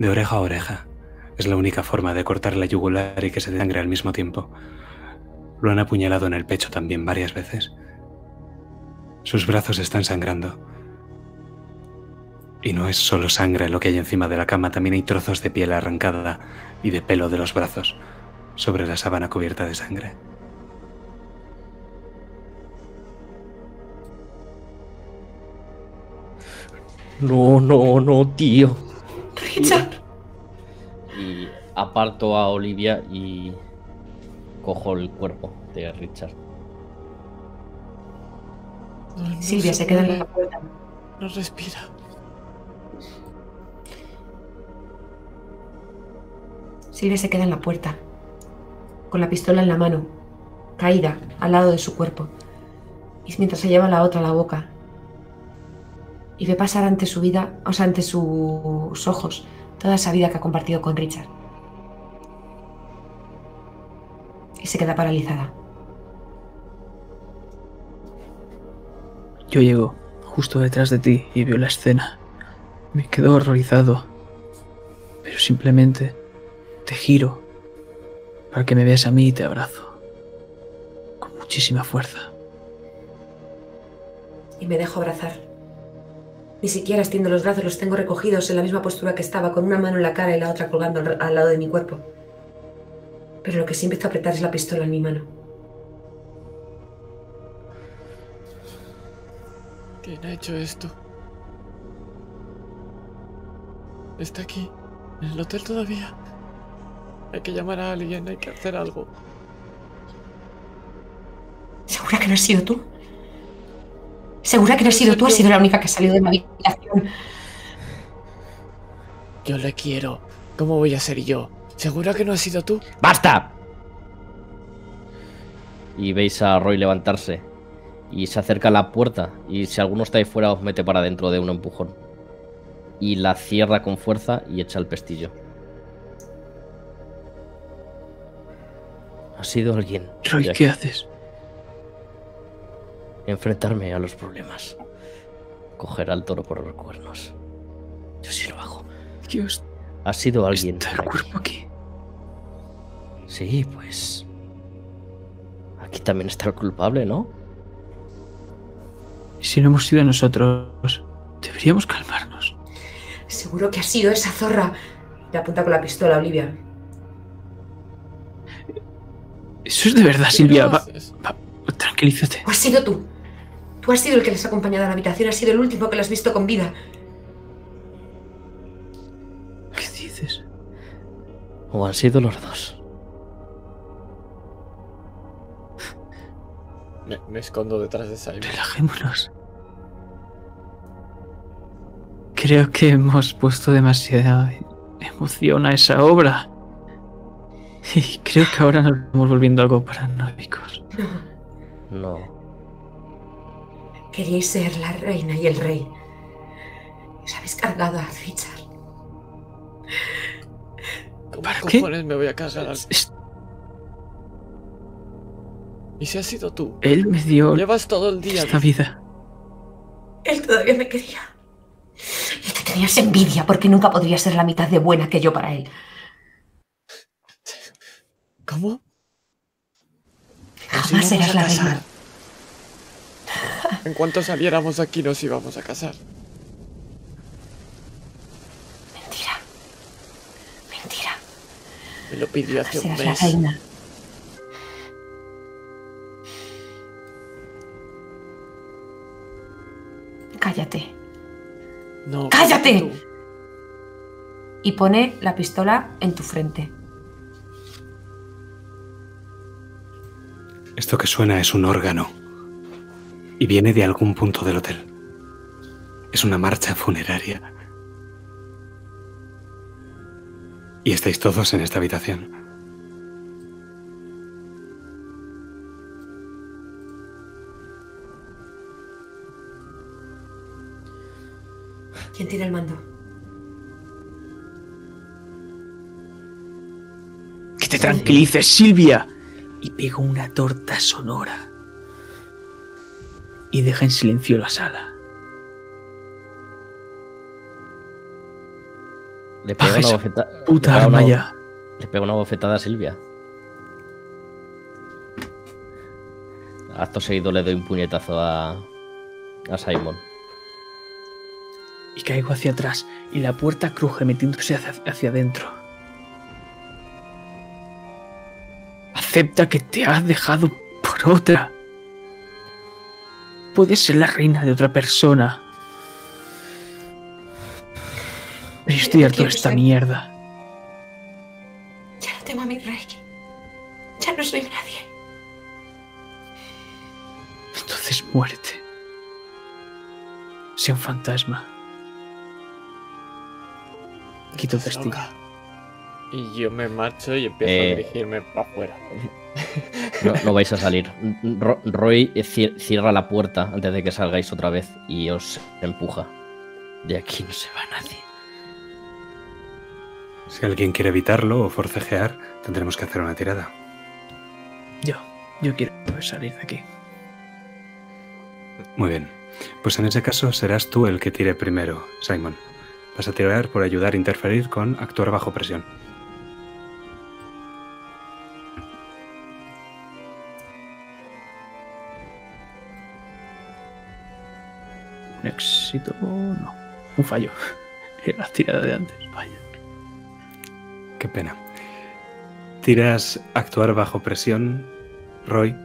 De oreja a oreja. Es la única forma de cortar la yugular y que se sangre al mismo tiempo. Lo han apuñalado en el pecho también varias veces. Sus brazos están sangrando. Y no es solo sangre lo que hay encima de la cama, también hay trozos de piel arrancada y de pelo de los brazos sobre la sábana cubierta de sangre. No, no, no, tío. Richard. Y aparto a Olivia y cojo el cuerpo de Richard. No, Silvia se queda en la puerta. No respira. Silvia se queda en la puerta, con la pistola en la mano, caída al lado de su cuerpo, y mientras se lleva la otra a la boca. Y ve pasar ante su vida, o sea, ante sus ojos, toda esa vida que ha compartido con Richard. Y se queda paralizada. Yo llego justo detrás de ti y veo la escena. Me quedo horrorizado. Pero simplemente te giro para que me veas a mí y te abrazo. Con muchísima fuerza. Y me dejo abrazar. Ni siquiera extiendo los brazos, los tengo recogidos en la misma postura que estaba, con una mano en la cara y la otra colgando al al lado de mi cuerpo. Pero lo que sí empiezo a apretar es la pistola en mi mano. ¿Quién ha hecho esto? Está aquí, en el hotel todavía. Hay que llamar a alguien, hay que hacer algo. ¿Segura que no has sido tú? ¿Segura que no has sido tú? Has sido la única que ha salido de la habitación. Yo le quiero. ¿Cómo voy a ser yo? ¿Segura que no has sido tú? ¡Basta! Y veis a Roy levantarse. Y se acerca a la puerta. Y si alguno está ahí fuera, os mete para adentro de un empujón. Y la cierra con fuerza y echa el pestillo. Ha sido alguien. Roy. ¿qué haces? Enfrentarme a los problemas. Coger al toro por los cuernos. Yo sí lo hago. Dios, Ha sido alguien. está el cuerpo aquí. Sí, pues. Aquí también está el culpable, ¿no? Si no hemos sido nosotros, deberíamos calmarnos. Seguro que ha sido esa zorra. Le apunta con la pistola Olivia. Eso es de verdad, ¿Qué Silvia. Va, va, tranquilízate. ¿O has sido tú? Tú has sido el que les ha acompañado a la habitación, has sido el último que lo has visto con vida. ¿Qué dices? O han sido los dos. Me, me escondo detrás de Simon. Relajémonos. Creo que hemos puesto demasiada emoción a esa obra. Y creo que ahora nos estamos volviendo algo paranoicos. No. No. Queríais ser la reina y el rey. Os habéis cargado a Richard. ¿Cómo ¿Para qué? cojones me voy a cargar ¿Y si has sido tú? Él me dio Llevas todo el día. esta vida. Él todavía me quería. Y te tenías envidia porque nunca podría ser la mitad de buena que yo para él. ¿Cómo? Jamás serás a la reina. En cuanto saliéramos de aquí nos íbamos a casar. Mentira. Mentira. Me lo pidió hace un la mes. reina. Cállate. No, ¡Cállate! Y pone la pistola en tu frente. Esto que suena es un órgano. Y viene de algún punto del hotel. Es una marcha funeraria. Y estáis todos en esta habitación. ¿Quién tiene el mando? Que te tranquilices, Silvia. Y pega una torta sonora. Y deja en silencio la sala. Le pega Baja una bofetada. Puta le pega arma una- ya. Le pega una bofetada a Silvia. Acto seguido le doy un puñetazo a, a Simon. Y caigo hacia atrás. Y la puerta cruje metiéndose hacia, hacia adentro. Acepta que te has dejado por otra. Puedes ser la reina de otra persona. Pero yo estoy harto de esta ser. mierda. Ya no tengo a mi rey. Ya no soy nadie. Entonces muérete. Sea un fantasma. Quito testigo. Y yo me marcho y empiezo Eh. a dirigirme para afuera. No, no vais a salir. Ro- Roy ci- cierra la puerta antes de que salgáis otra vez y os empuja. De aquí no se va nadie. Si alguien quiere evitarlo o forcejear, tendremos que hacer una tirada. Yo, yo quiero salir de aquí. Muy bien. Pues en ese caso serás tú el que tire primero, Simon. Vas a tirar por ayudar a interferir con actuar bajo presión. Un éxito. No. Un fallo. Era la tirada de antes. Vaya. Qué pena. Tiras actuar bajo presión, Roy,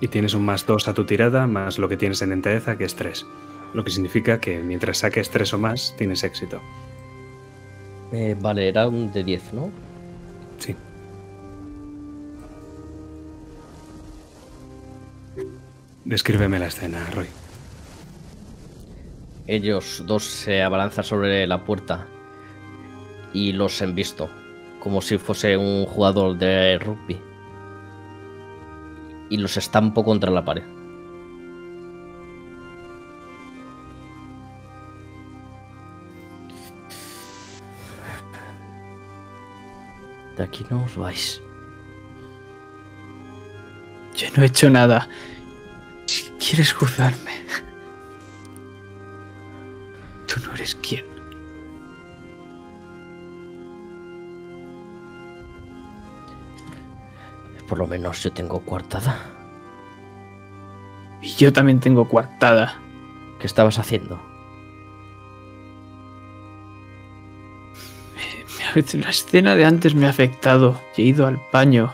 y tienes un más 2 a tu tirada, más lo que tienes en entereza, que es 3. Lo que significa que mientras saques 3 o más, tienes éxito. Eh, vale, era un de 10, ¿no? Sí. Descríbeme la escena, Roy. Ellos dos se abalanzan sobre la puerta y los han visto, como si fuese un jugador de rugby. Y los estampo contra la pared. De aquí no os vais. Yo no he hecho nada. Si quieres juzgarme. Tú no eres quien. Por lo menos yo tengo coartada. Y yo también tengo coartada. ¿Qué estabas haciendo? La escena de antes me ha afectado. He ido al baño.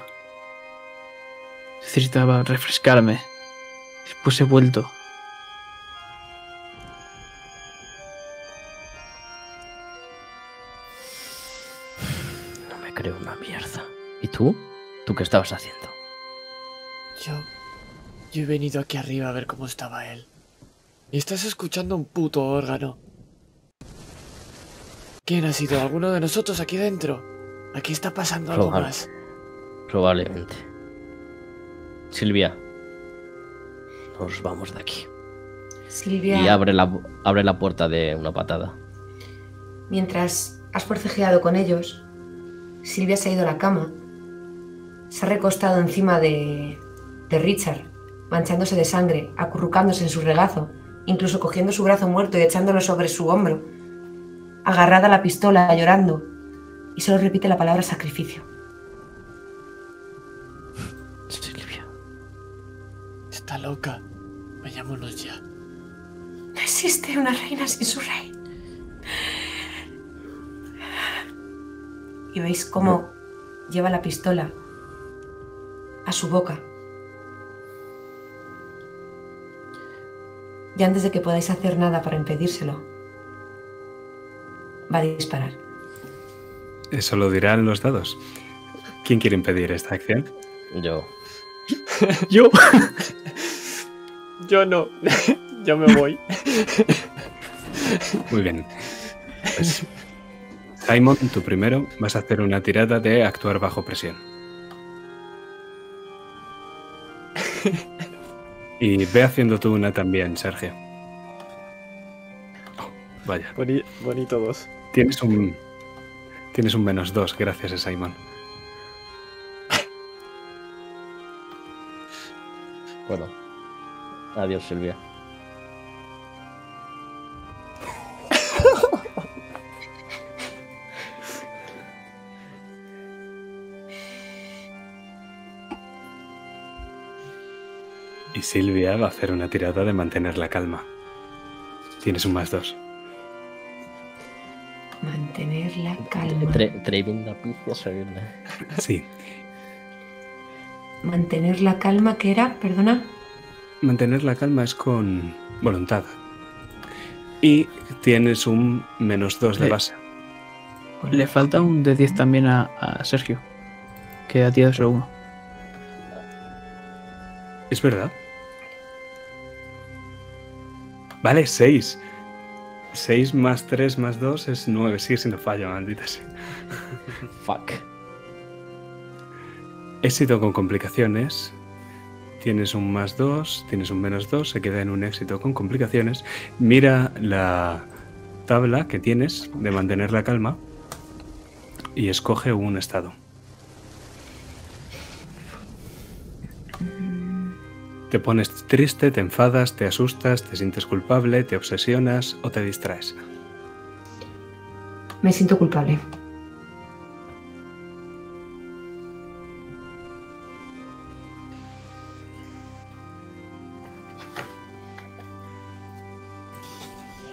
Necesitaba refrescarme. Después he vuelto. Tú? ¿Tú qué estabas haciendo? Yo. Yo he venido aquí arriba a ver cómo estaba él. Y estás escuchando un puto órgano. ¿Quién ha sido? ¿Alguno de nosotros aquí dentro? Aquí está pasando algo Probable. más. Probablemente. Silvia. Nos vamos de aquí. Silvia. Y abre la, abre la puerta de una patada. Mientras has forcejeado con ellos, Silvia se ha ido a la cama, se ha recostado encima de, de Richard, manchándose de sangre, acurrucándose en su regazo, incluso cogiendo su brazo muerto y echándolo sobre su hombro, agarrada a la pistola, llorando, y solo repite la palabra sacrificio. Silvia. Está loca. Vayámonos ya. No existe una reina sin su rey. Y veis cómo lleva la pistola a su boca. Y antes de que podáis hacer nada para impedírselo, va a disparar. Eso lo dirán los dados. ¿Quién quiere impedir esta acción? Yo. Yo. Yo no. Yo me voy. Muy bien. Pues, Simon, tú primero vas a hacer una tirada de actuar bajo presión. Y ve haciendo tú una también, Sergio. Oh, vaya, Boni- bonito dos. tienes un. Tienes un menos dos, gracias a Simon. Bueno. Adiós, Silvia. Y Silvia va a hacer una tirada de mantener la calma. Tienes un más dos. Mantener la calma. Tre- Tremenda pizza seguirle. Sí. Mantener la calma que era, perdona. Mantener la calma es con voluntad. Y tienes un menos dos de base. Le falta un de 10 también a, a Sergio. Que ha tirado solo uno. ¿Es verdad? Vale, 6. 6 más 3 más 2 es 9. Sigue siendo fallo, maldita sea. Fuck. Éxito con complicaciones. Tienes un más 2, tienes un menos 2, se queda en un éxito con complicaciones. Mira la tabla que tienes de mantener la calma y escoge un estado. Te pones triste, te enfadas, te asustas, te sientes culpable, te obsesionas o te distraes. Me siento culpable.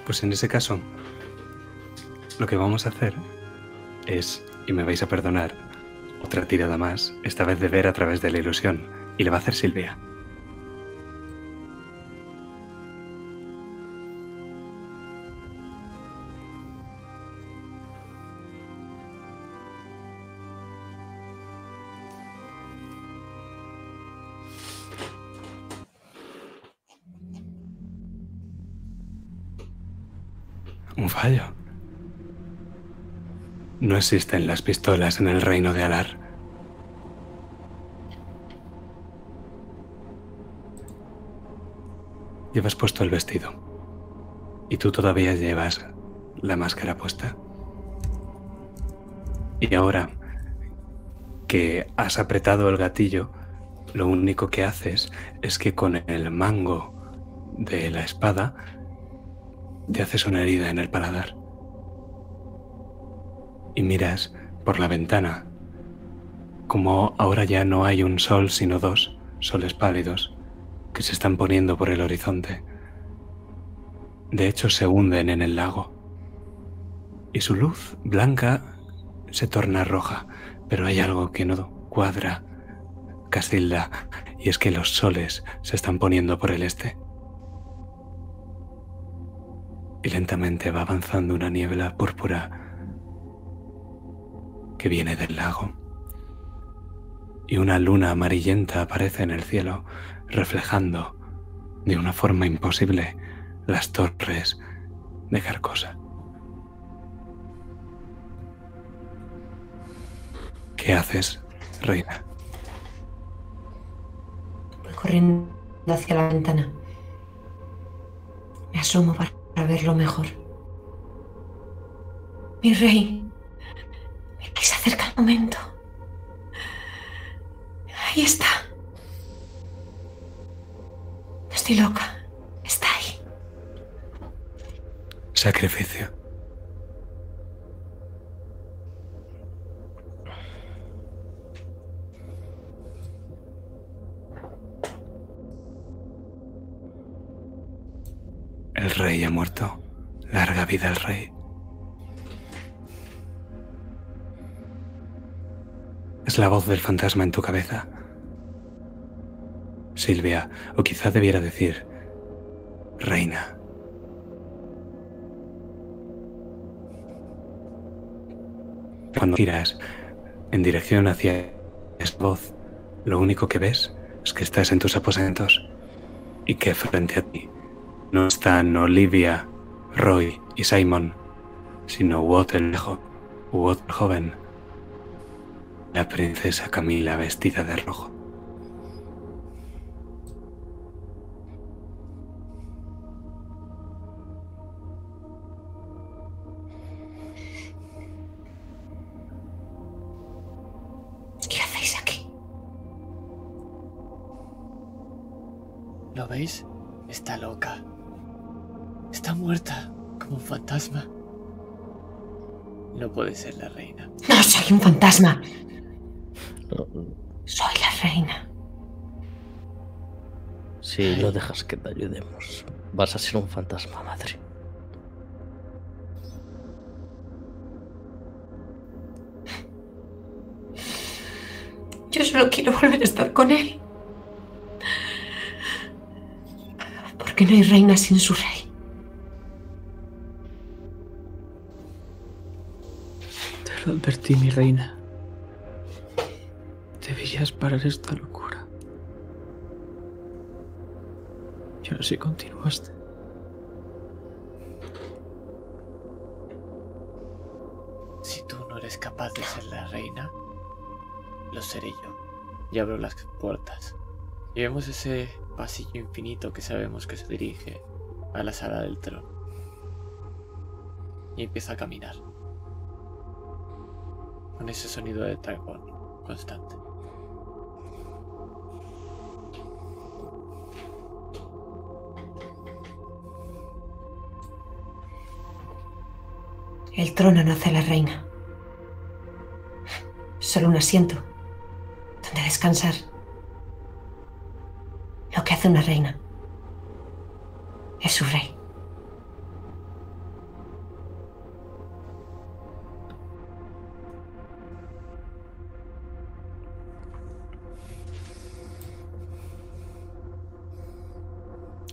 Pues en ese caso, lo que vamos a hacer es, y me vais a perdonar, otra tirada más, esta vez de ver a través de la ilusión, y le va a hacer Silvia. No existen las pistolas en el reino de Alar. Llevas puesto el vestido. Y tú todavía llevas la máscara puesta. Y ahora que has apretado el gatillo, lo único que haces es que con el mango de la espada te haces una herida en el paladar. Y miras por la ventana como ahora ya no hay un sol sino dos soles pálidos que se están poniendo por el horizonte. De hecho se hunden en el lago. Y su luz blanca se torna roja, pero hay algo que no cuadra, Casilda, y es que los soles se están poniendo por el este y lentamente va avanzando una niebla púrpura que viene del lago. Y una luna amarillenta aparece en el cielo, reflejando de una forma imposible las torres de Carcosa. ¿Qué haces, reina? Voy corriendo hacia la ventana. Me asomo para verlo mejor. Mi rey. Mira que se acerca el momento. Ahí está. Estoy loca. Está ahí. Sacrificio. El rey ha muerto. Larga vida al rey. Es la voz del fantasma en tu cabeza. Silvia, o quizá debiera decir, reina. Cuando giras en dirección hacia esa voz, lo único que ves es que estás en tus aposentos y que frente a ti no están Olivia, Roy y Simon, sino Watt el viejo, Watt el joven, la princesa Camila vestida de rojo. ¿Qué hacéis aquí? ¿Lo veis? Está loca. Está muerta, como un fantasma. No puede ser la reina. No soy un fantasma. No, Soy la reina. Si no dejas que te ayudemos, vas a ser un fantasma, madre. Yo solo quiero volver a estar con él. Porque no hay reina sin su rey. Lo advertí, mi reina. Debías parar esta locura. Yo no sé continuaste. Si tú no eres capaz de ser la reina, lo seré yo. Y abro las puertas. Y vemos ese pasillo infinito que sabemos que se dirige a la sala del trono. Y empieza a caminar. Con ese sonido de dragón constante. El trono no hace la reina. Solo un asiento donde descansar. Lo que hace una reina es su rey.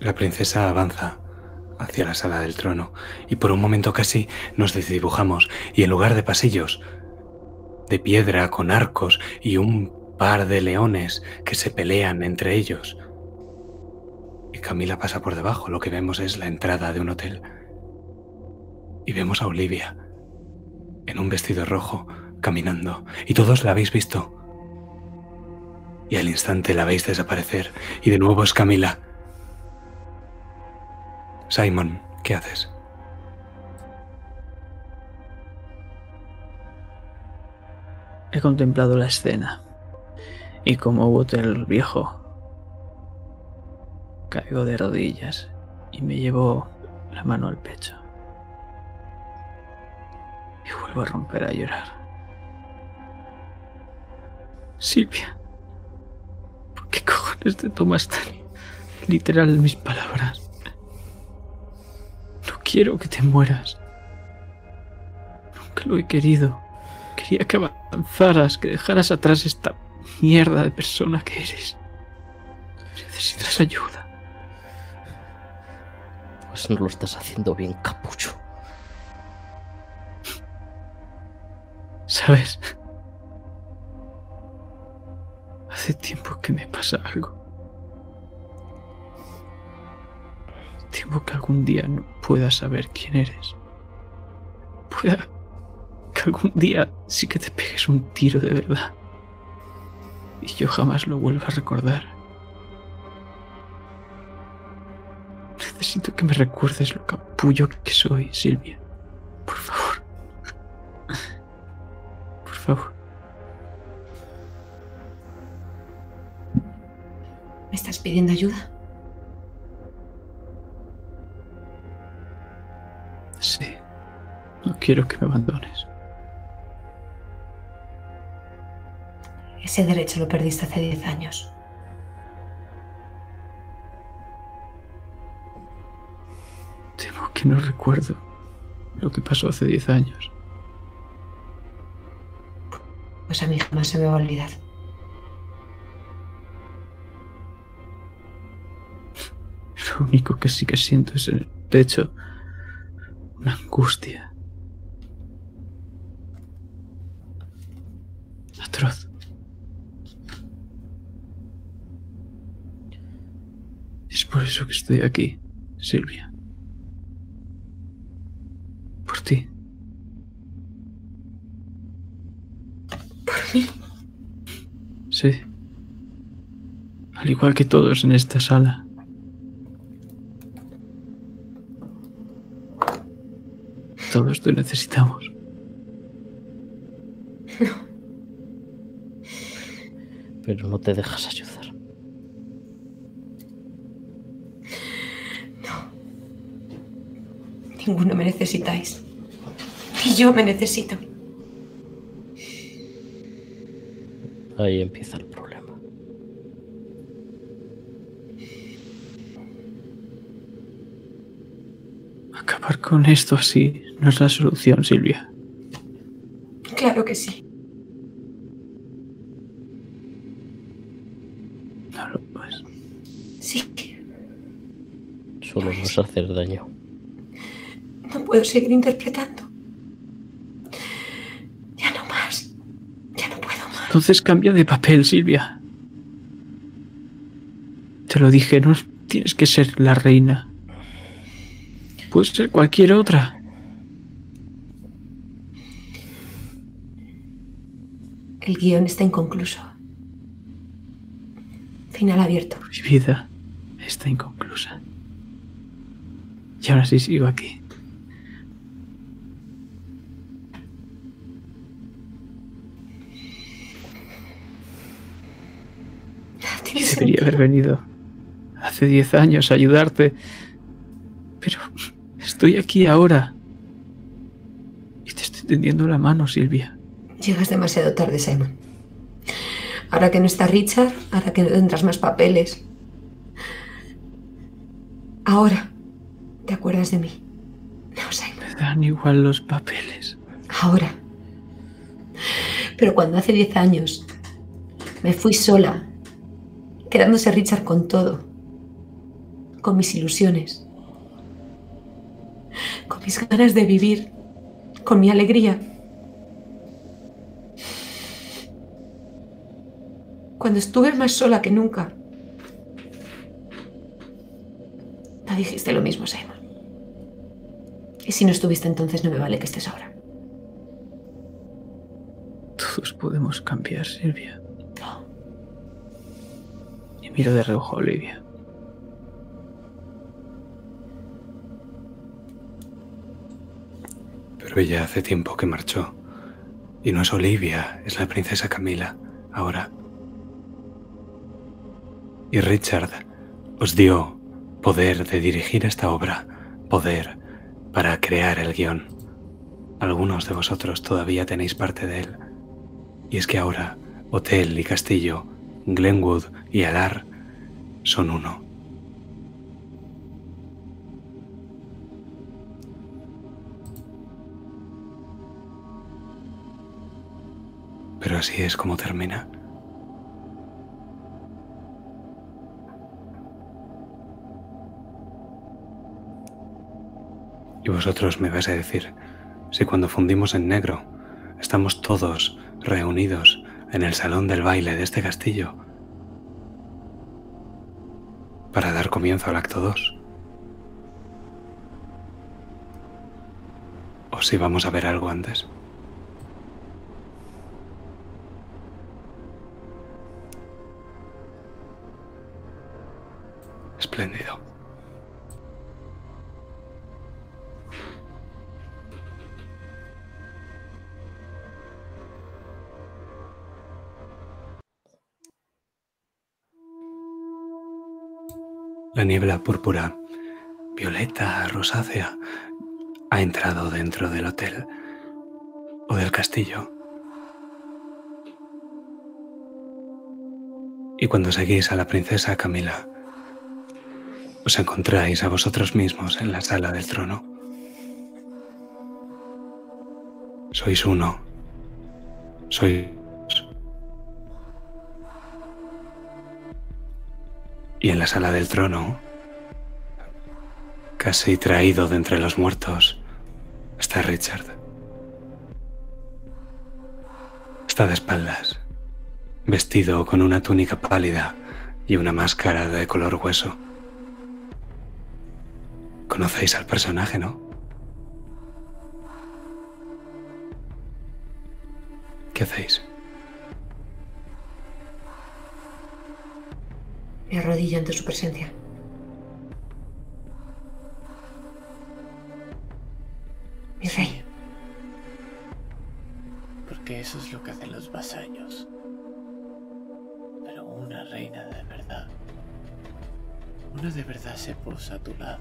La princesa avanza hacia la sala del trono y por un momento casi nos desdibujamos y en lugar de pasillos de piedra con arcos y un par de leones que se pelean entre ellos. Y Camila pasa por debajo, lo que vemos es la entrada de un hotel. Y vemos a Olivia en un vestido rojo caminando y todos la habéis visto. Y al instante la veis desaparecer y de nuevo es Camila. Simon, ¿qué haces? He contemplado la escena. Y como bote el viejo, caigo de rodillas y me llevo la mano al pecho. Y vuelvo a romper a llorar. Silvia, ¿por qué cojones te tomas tan literal mis palabras? No quiero que te mueras. Nunca lo he querido. Quería que avanzaras, que dejaras atrás esta mierda de persona que eres. Necesitas ayuda. Pues no lo estás haciendo bien, capullo. ¿Sabes? Hace tiempo que me pasa algo. Temo que algún día no pueda saber quién eres. Pueda que algún día sí que te pegues un tiro de verdad. Y yo jamás lo vuelva a recordar. Necesito que me recuerdes lo capullo que soy, Silvia. Por favor. Por favor. ¿Me estás pidiendo ayuda? Sí. No quiero que me abandones. Ese derecho lo perdiste hace 10 años. Temo que no recuerdo lo que pasó hace 10 años. Pues a mí jamás se me va a olvidar. Lo único que sí que siento es en el pecho una angustia. Atroz. Es por eso que estoy aquí, Silvia. Por ti. ¿Por mí? Sí. Al igual que todos en esta sala. Todos te necesitamos. Pero no te dejas ayudar. Ninguno me necesitáis. Ni yo me necesito. Ahí empieza el problema. Acabar con esto así no es la solución, Silvia. Claro que sí. No lo. Sí. Solo nos hacer daño. No puedo seguir interpretando. Ya no más. Ya no puedo más. Entonces cambia de papel, Silvia. Te lo dije, no tienes que ser la reina. Puedes ser cualquier otra. El guion está inconcluso. Final abierto. Mi vida está inconclusa. Y ahora sí sigo aquí. Debería sentido. haber venido hace 10 años a ayudarte. Pero estoy aquí ahora. Y te estoy tendiendo la mano, Silvia. Llegas demasiado tarde, Simon. Ahora que no está Richard, ahora que no tendrás más papeles. Ahora, ¿te acuerdas de mí? No, Simon. Me dan igual los papeles. Ahora. Pero cuando hace 10 años me fui sola, quedándose Richard con todo, con mis ilusiones, con mis ganas de vivir, con mi alegría. Cuando estuve más sola que nunca, no dijiste lo mismo, Simon. Y si no estuviste entonces, no me vale que estés ahora. Todos podemos cambiar, Silvia. No. Y miro de reojo a Olivia. Pero ella hace tiempo que marchó. Y no es Olivia, es la princesa Camila, ahora. Y Richard os dio poder de dirigir esta obra, poder para crear el guion. Algunos de vosotros todavía tenéis parte de él. Y es que ahora Hotel y Castillo, Glenwood y Alar son uno. Pero así es como termina. Y vosotros me vais a decir, si cuando fundimos en negro estamos todos reunidos en el salón del baile de este castillo para dar comienzo al acto 2. O si vamos a ver algo antes. Espléndido. La niebla púrpura, violeta, rosácea, ha entrado dentro del hotel o del castillo. Y cuando seguís a la princesa Camila, os encontráis a vosotros mismos en la sala del trono. Sois uno. Sois... Y en la sala del trono, casi traído de entre los muertos, está Richard. Está de espaldas, vestido con una túnica pálida y una máscara de color hueso. Conocéis al personaje, ¿no? ¿Qué hacéis? Me arrodillo ante su presencia. Mi rey. Porque eso es lo que hacen los vasallos. Pero una reina de verdad. Una de verdad se posa a tu lado.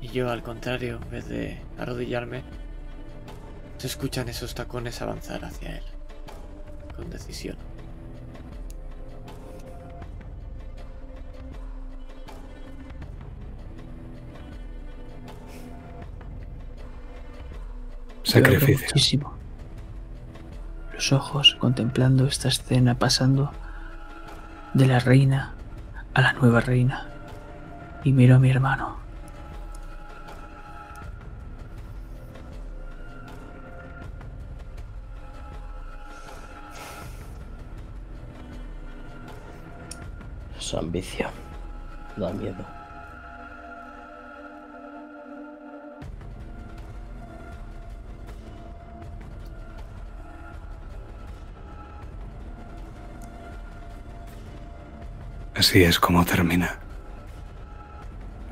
Y yo, al contrario, en vez de arrodillarme, se escuchan esos tacones avanzar hacia él. Con decisión. Sacrificio. muchísimo los ojos contemplando esta escena pasando de la reina a la nueva reina. Y miro a mi hermano. Su ambición. Da miedo. Así es como termina.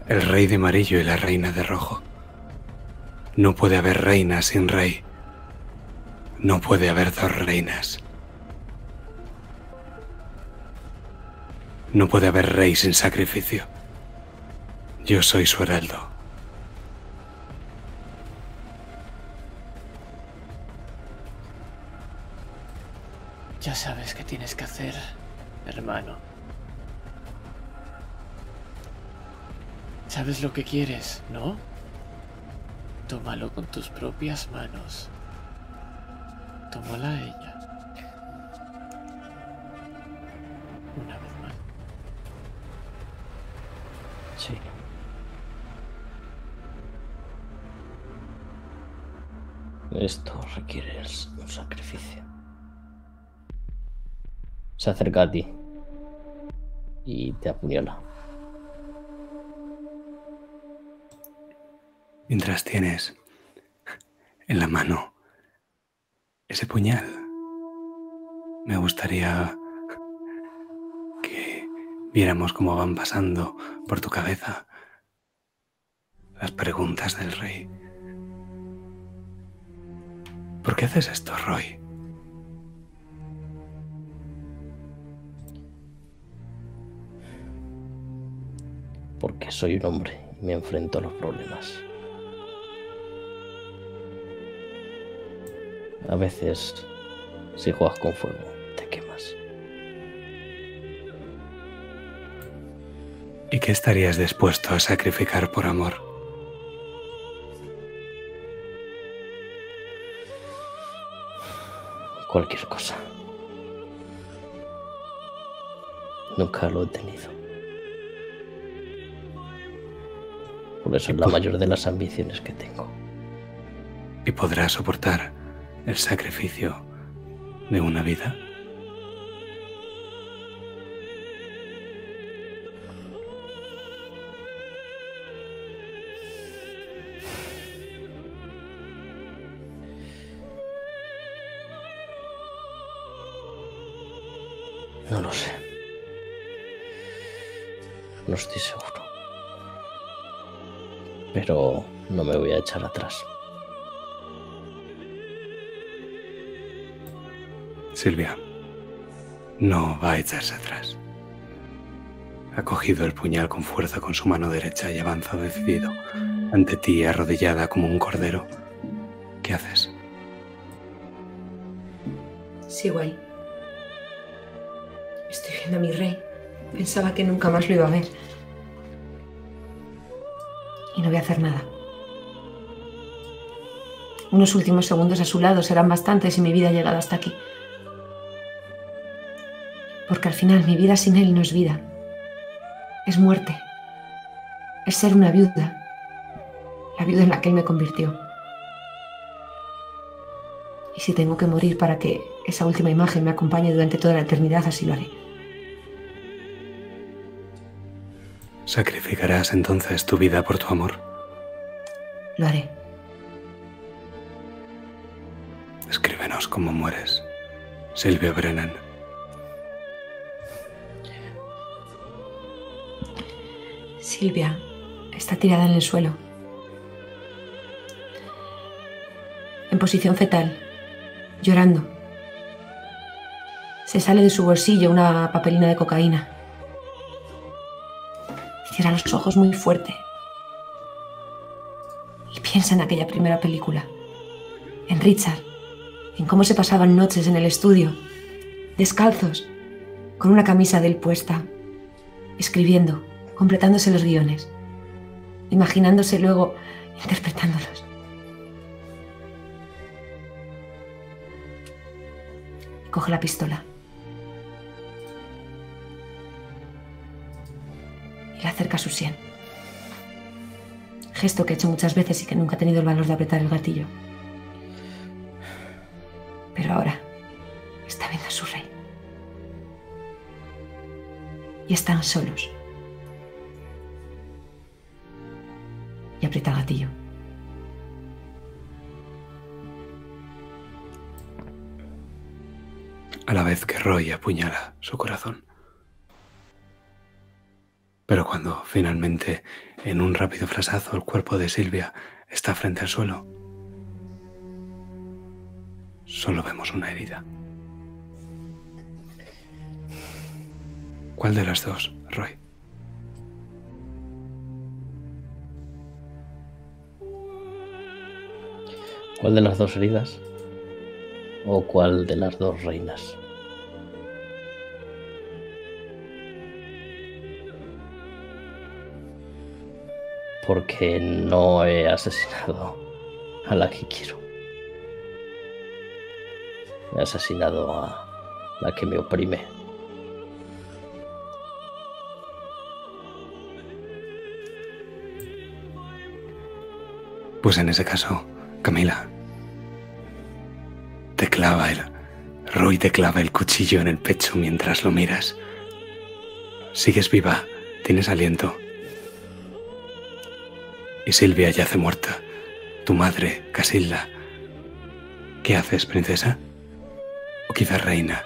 El rey de amarillo y la reina de rojo. No puede haber reina sin rey. No puede haber dos reinas. No puede haber rey sin sacrificio. Yo soy su heraldo. Sabes lo que quieres, ¿no? Tómalo con tus propias manos. Tómala a ella. Una vez más. Sí. Esto requiere un sacrificio. Se acerca a ti y te apuñala. Mientras tienes en la mano ese puñal, me gustaría que viéramos cómo van pasando por tu cabeza las preguntas del rey. ¿Por qué haces esto, Roy? Porque soy un hombre y me enfrento a los problemas. A veces, si juegas con fuego, te quemas. ¿Y qué estarías dispuesto a sacrificar por amor? Cualquier cosa. Nunca lo he tenido. Por eso es la mayor de las ambiciones que tengo. ¿Y podrás soportar el sacrificio de una vida? No lo sé. No estoy seguro. Pero no me voy a echar atrás. Silvia, no va a echarse atrás. ha cogido el puñal con fuerza con su mano derecha y avanza decidido ante ti arrodillada como un cordero. ¿Qué haces? Sigo ahí. Estoy viendo a mi rey. Pensaba que nunca más lo iba a ver. Y no voy a hacer nada. Unos últimos segundos a su lado serán bastantes y mi vida ha llegado hasta aquí. Final mi vida sin él no es vida. Es muerte. Es ser una viuda. La viuda en la que él me convirtió. Y si tengo que morir para que esa última imagen me acompañe durante toda la eternidad, así lo haré. ¿Sacrificarás entonces tu vida por tu amor? Lo haré. Escríbenos cómo mueres. Silvia Brennan. Silvia está tirada en el suelo. En posición fetal, llorando. Se sale de su bolsillo una papelina de cocaína. Cierra los ojos muy fuerte. Y piensa en aquella primera película. En Richard. En cómo se pasaban noches en el estudio. Descalzos. Con una camisa de él puesta. Escribiendo. Completándose los guiones. Imaginándose luego interpretándolos. Coge la pistola. Y la acerca a su sien. Gesto que he hecho muchas veces y que nunca he tenido el valor de apretar el gatillo. Pero ahora está viendo a su rey. Y están solos. El a la vez que Roy apuñala su corazón. Pero cuando finalmente, en un rápido frasazo, el cuerpo de Silvia está frente al suelo, solo vemos una herida. ¿Cuál de las dos, Roy? ¿Cuál de las dos heridas? ¿O cuál de las dos reinas? Porque no he asesinado a la que quiero. He asesinado a la que me oprime. Pues en ese caso, Camila, te clava el... Roy te clava el cuchillo en el pecho mientras lo miras. Sigues viva, tienes aliento. Y Silvia yace muerta. Tu madre, Casilda. ¿Qué haces, princesa? ¿O quizás reina?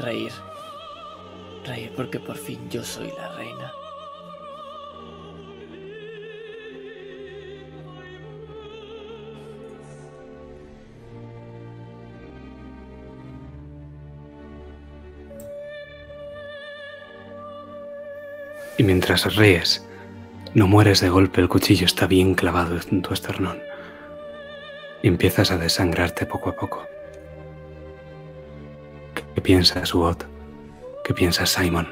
Reír. Porque por fin yo soy la reina. Y mientras ríes, no mueres de golpe, el cuchillo está bien clavado en tu esternón. Y empiezas a desangrarte poco a poco. ¿Qué piensas, Watt? ¿Qué piensas, Simon?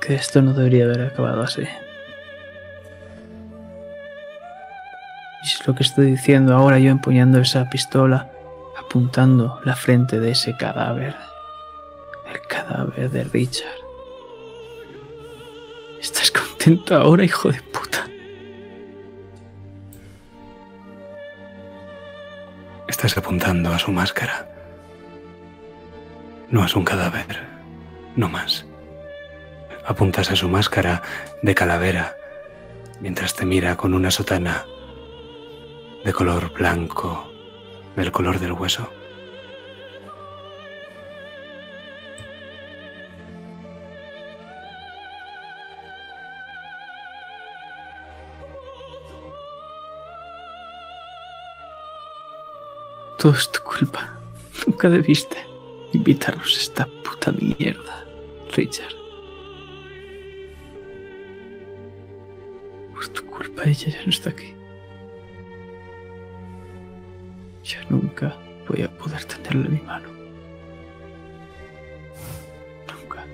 Que esto no debería haber acabado así. Es lo que estoy diciendo ahora yo empuñando esa pistola, apuntando la frente de ese cadáver. El cadáver de Richard. ¿Estás contento ahora, hijo de puta? Apuntando a su máscara. No a su cadáver. No más. Apuntas a su máscara de calavera mientras te mira con una sotana de color blanco, del color del hueso. Todo es tu culpa. Nunca debiste invitarnos a esta puta mierda, Richard. Por tu culpa ella ya no está aquí. Ya nunca voy a poder tenderle mi mano. Nunca.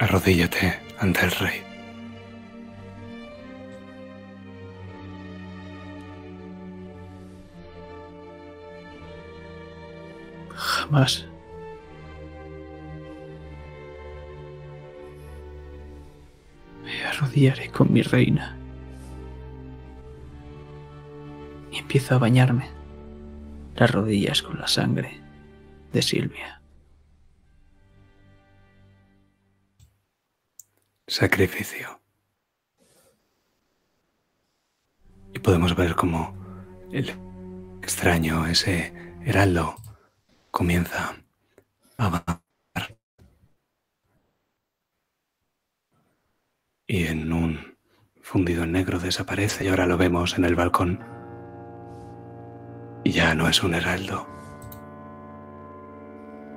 Arrodíllate ante el rey. Jamás. Me arrodillaré con mi reina. Y empiezo a bañarme las rodillas con la sangre de Silvia. Sacrificio. Y podemos ver cómo el extraño, ese heraldo, comienza a avanzar. Y en un fundido negro desaparece y ahora lo vemos en el balcón. Y ya no es un heraldo,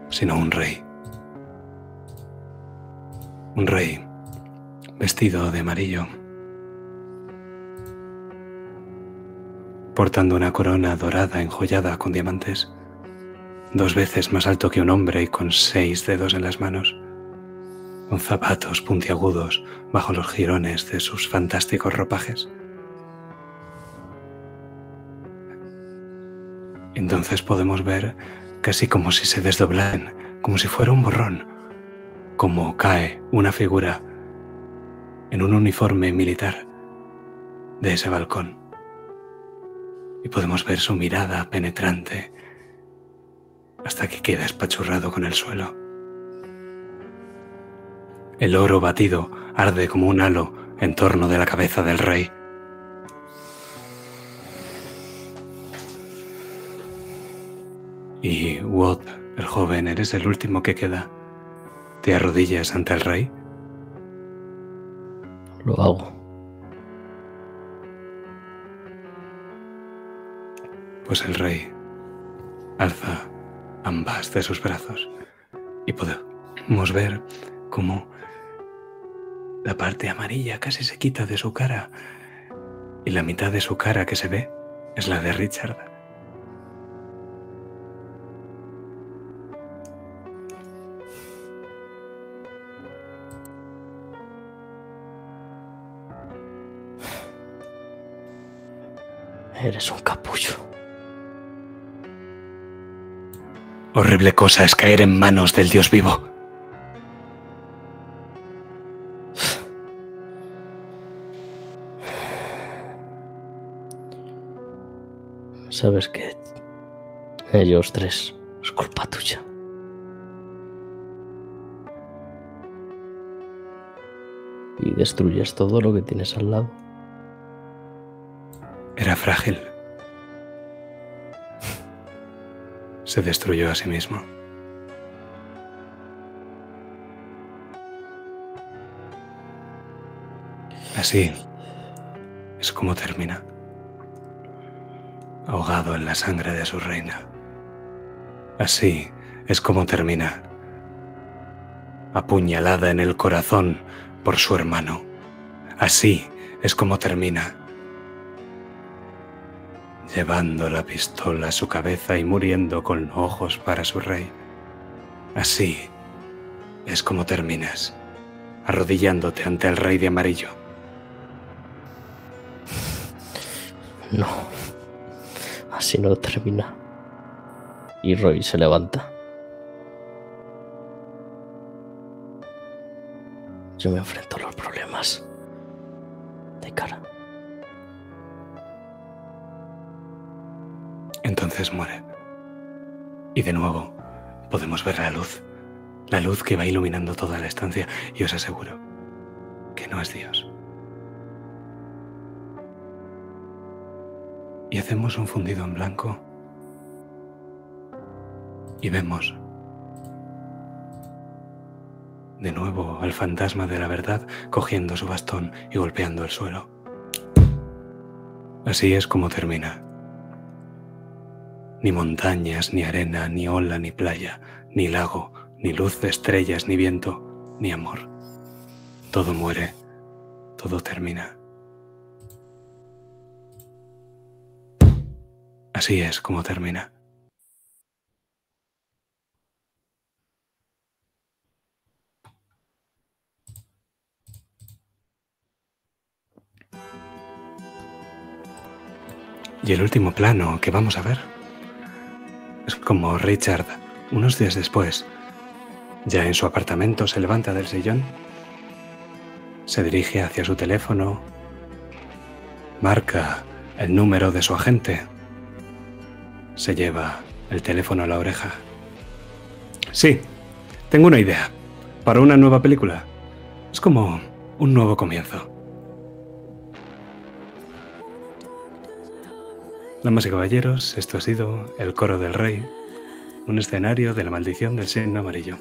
sino un rey. Un rey vestido de amarillo, portando una corona dorada enjollada con diamantes dos veces más alto que un hombre y con seis dedos en las manos, con zapatos puntiagudos bajo los jirones de sus fantásticos ropajes. Entonces podemos ver casi como si se desdoblaran, como si fuera un borrón, como cae una figura en un uniforme militar de ese balcón. Y podemos ver su mirada penetrante hasta que queda espachurrado con el suelo. El oro batido arde como un halo en torno de la cabeza del rey. Y Watt, el joven, eres el último que queda. ¿Te arrodillas ante el rey? Lo hago. Pues el rey alza ambas de sus brazos y podemos ver cómo la parte amarilla casi se quita de su cara y la mitad de su cara que se ve es la de Richard. Eres un capullo. Horrible cosa es caer en manos del Dios vivo. Sabes que ellos tres es culpa tuya. Y destruyes todo lo que tienes al lado. Era frágil. Se destruyó a sí mismo. Así es como termina, ahogado en la sangre de su reina. Así es como termina, apuñalada en el corazón por su hermano. Así es como termina, llevando la pistola a su cabeza y muriendo con ojos para su rey. Así es como terminas, arrodillándote ante el rey de amarillo. No. Así no termina. Y Roy se levanta. Yo me enfrento a los problemas. De cara. Entonces muere. Y de nuevo podemos ver la luz. La luz que va iluminando toda la estancia. Y os aseguro que no es Dios. Y hacemos un fundido en blanco. Y vemos de nuevo al fantasma de la verdad cogiendo su bastón y golpeando el suelo. Así es como termina. Ni montañas, ni arena, ni ola, ni playa, ni lago, ni luz de estrellas, ni viento, ni amor. Todo muere, todo termina. Así es como termina. Y el último plano que vamos a ver es como Richard, unos días después, ya en su apartamento, se levanta del sillón, se dirige hacia su teléfono, marca el número de su agente, se lleva el teléfono a la oreja. Sí, tengo una idea para una nueva película. Es como un nuevo comienzo. Damas y caballeros, esto ha sido El Coro del Rey, un escenario de la maldición del signo amarillo.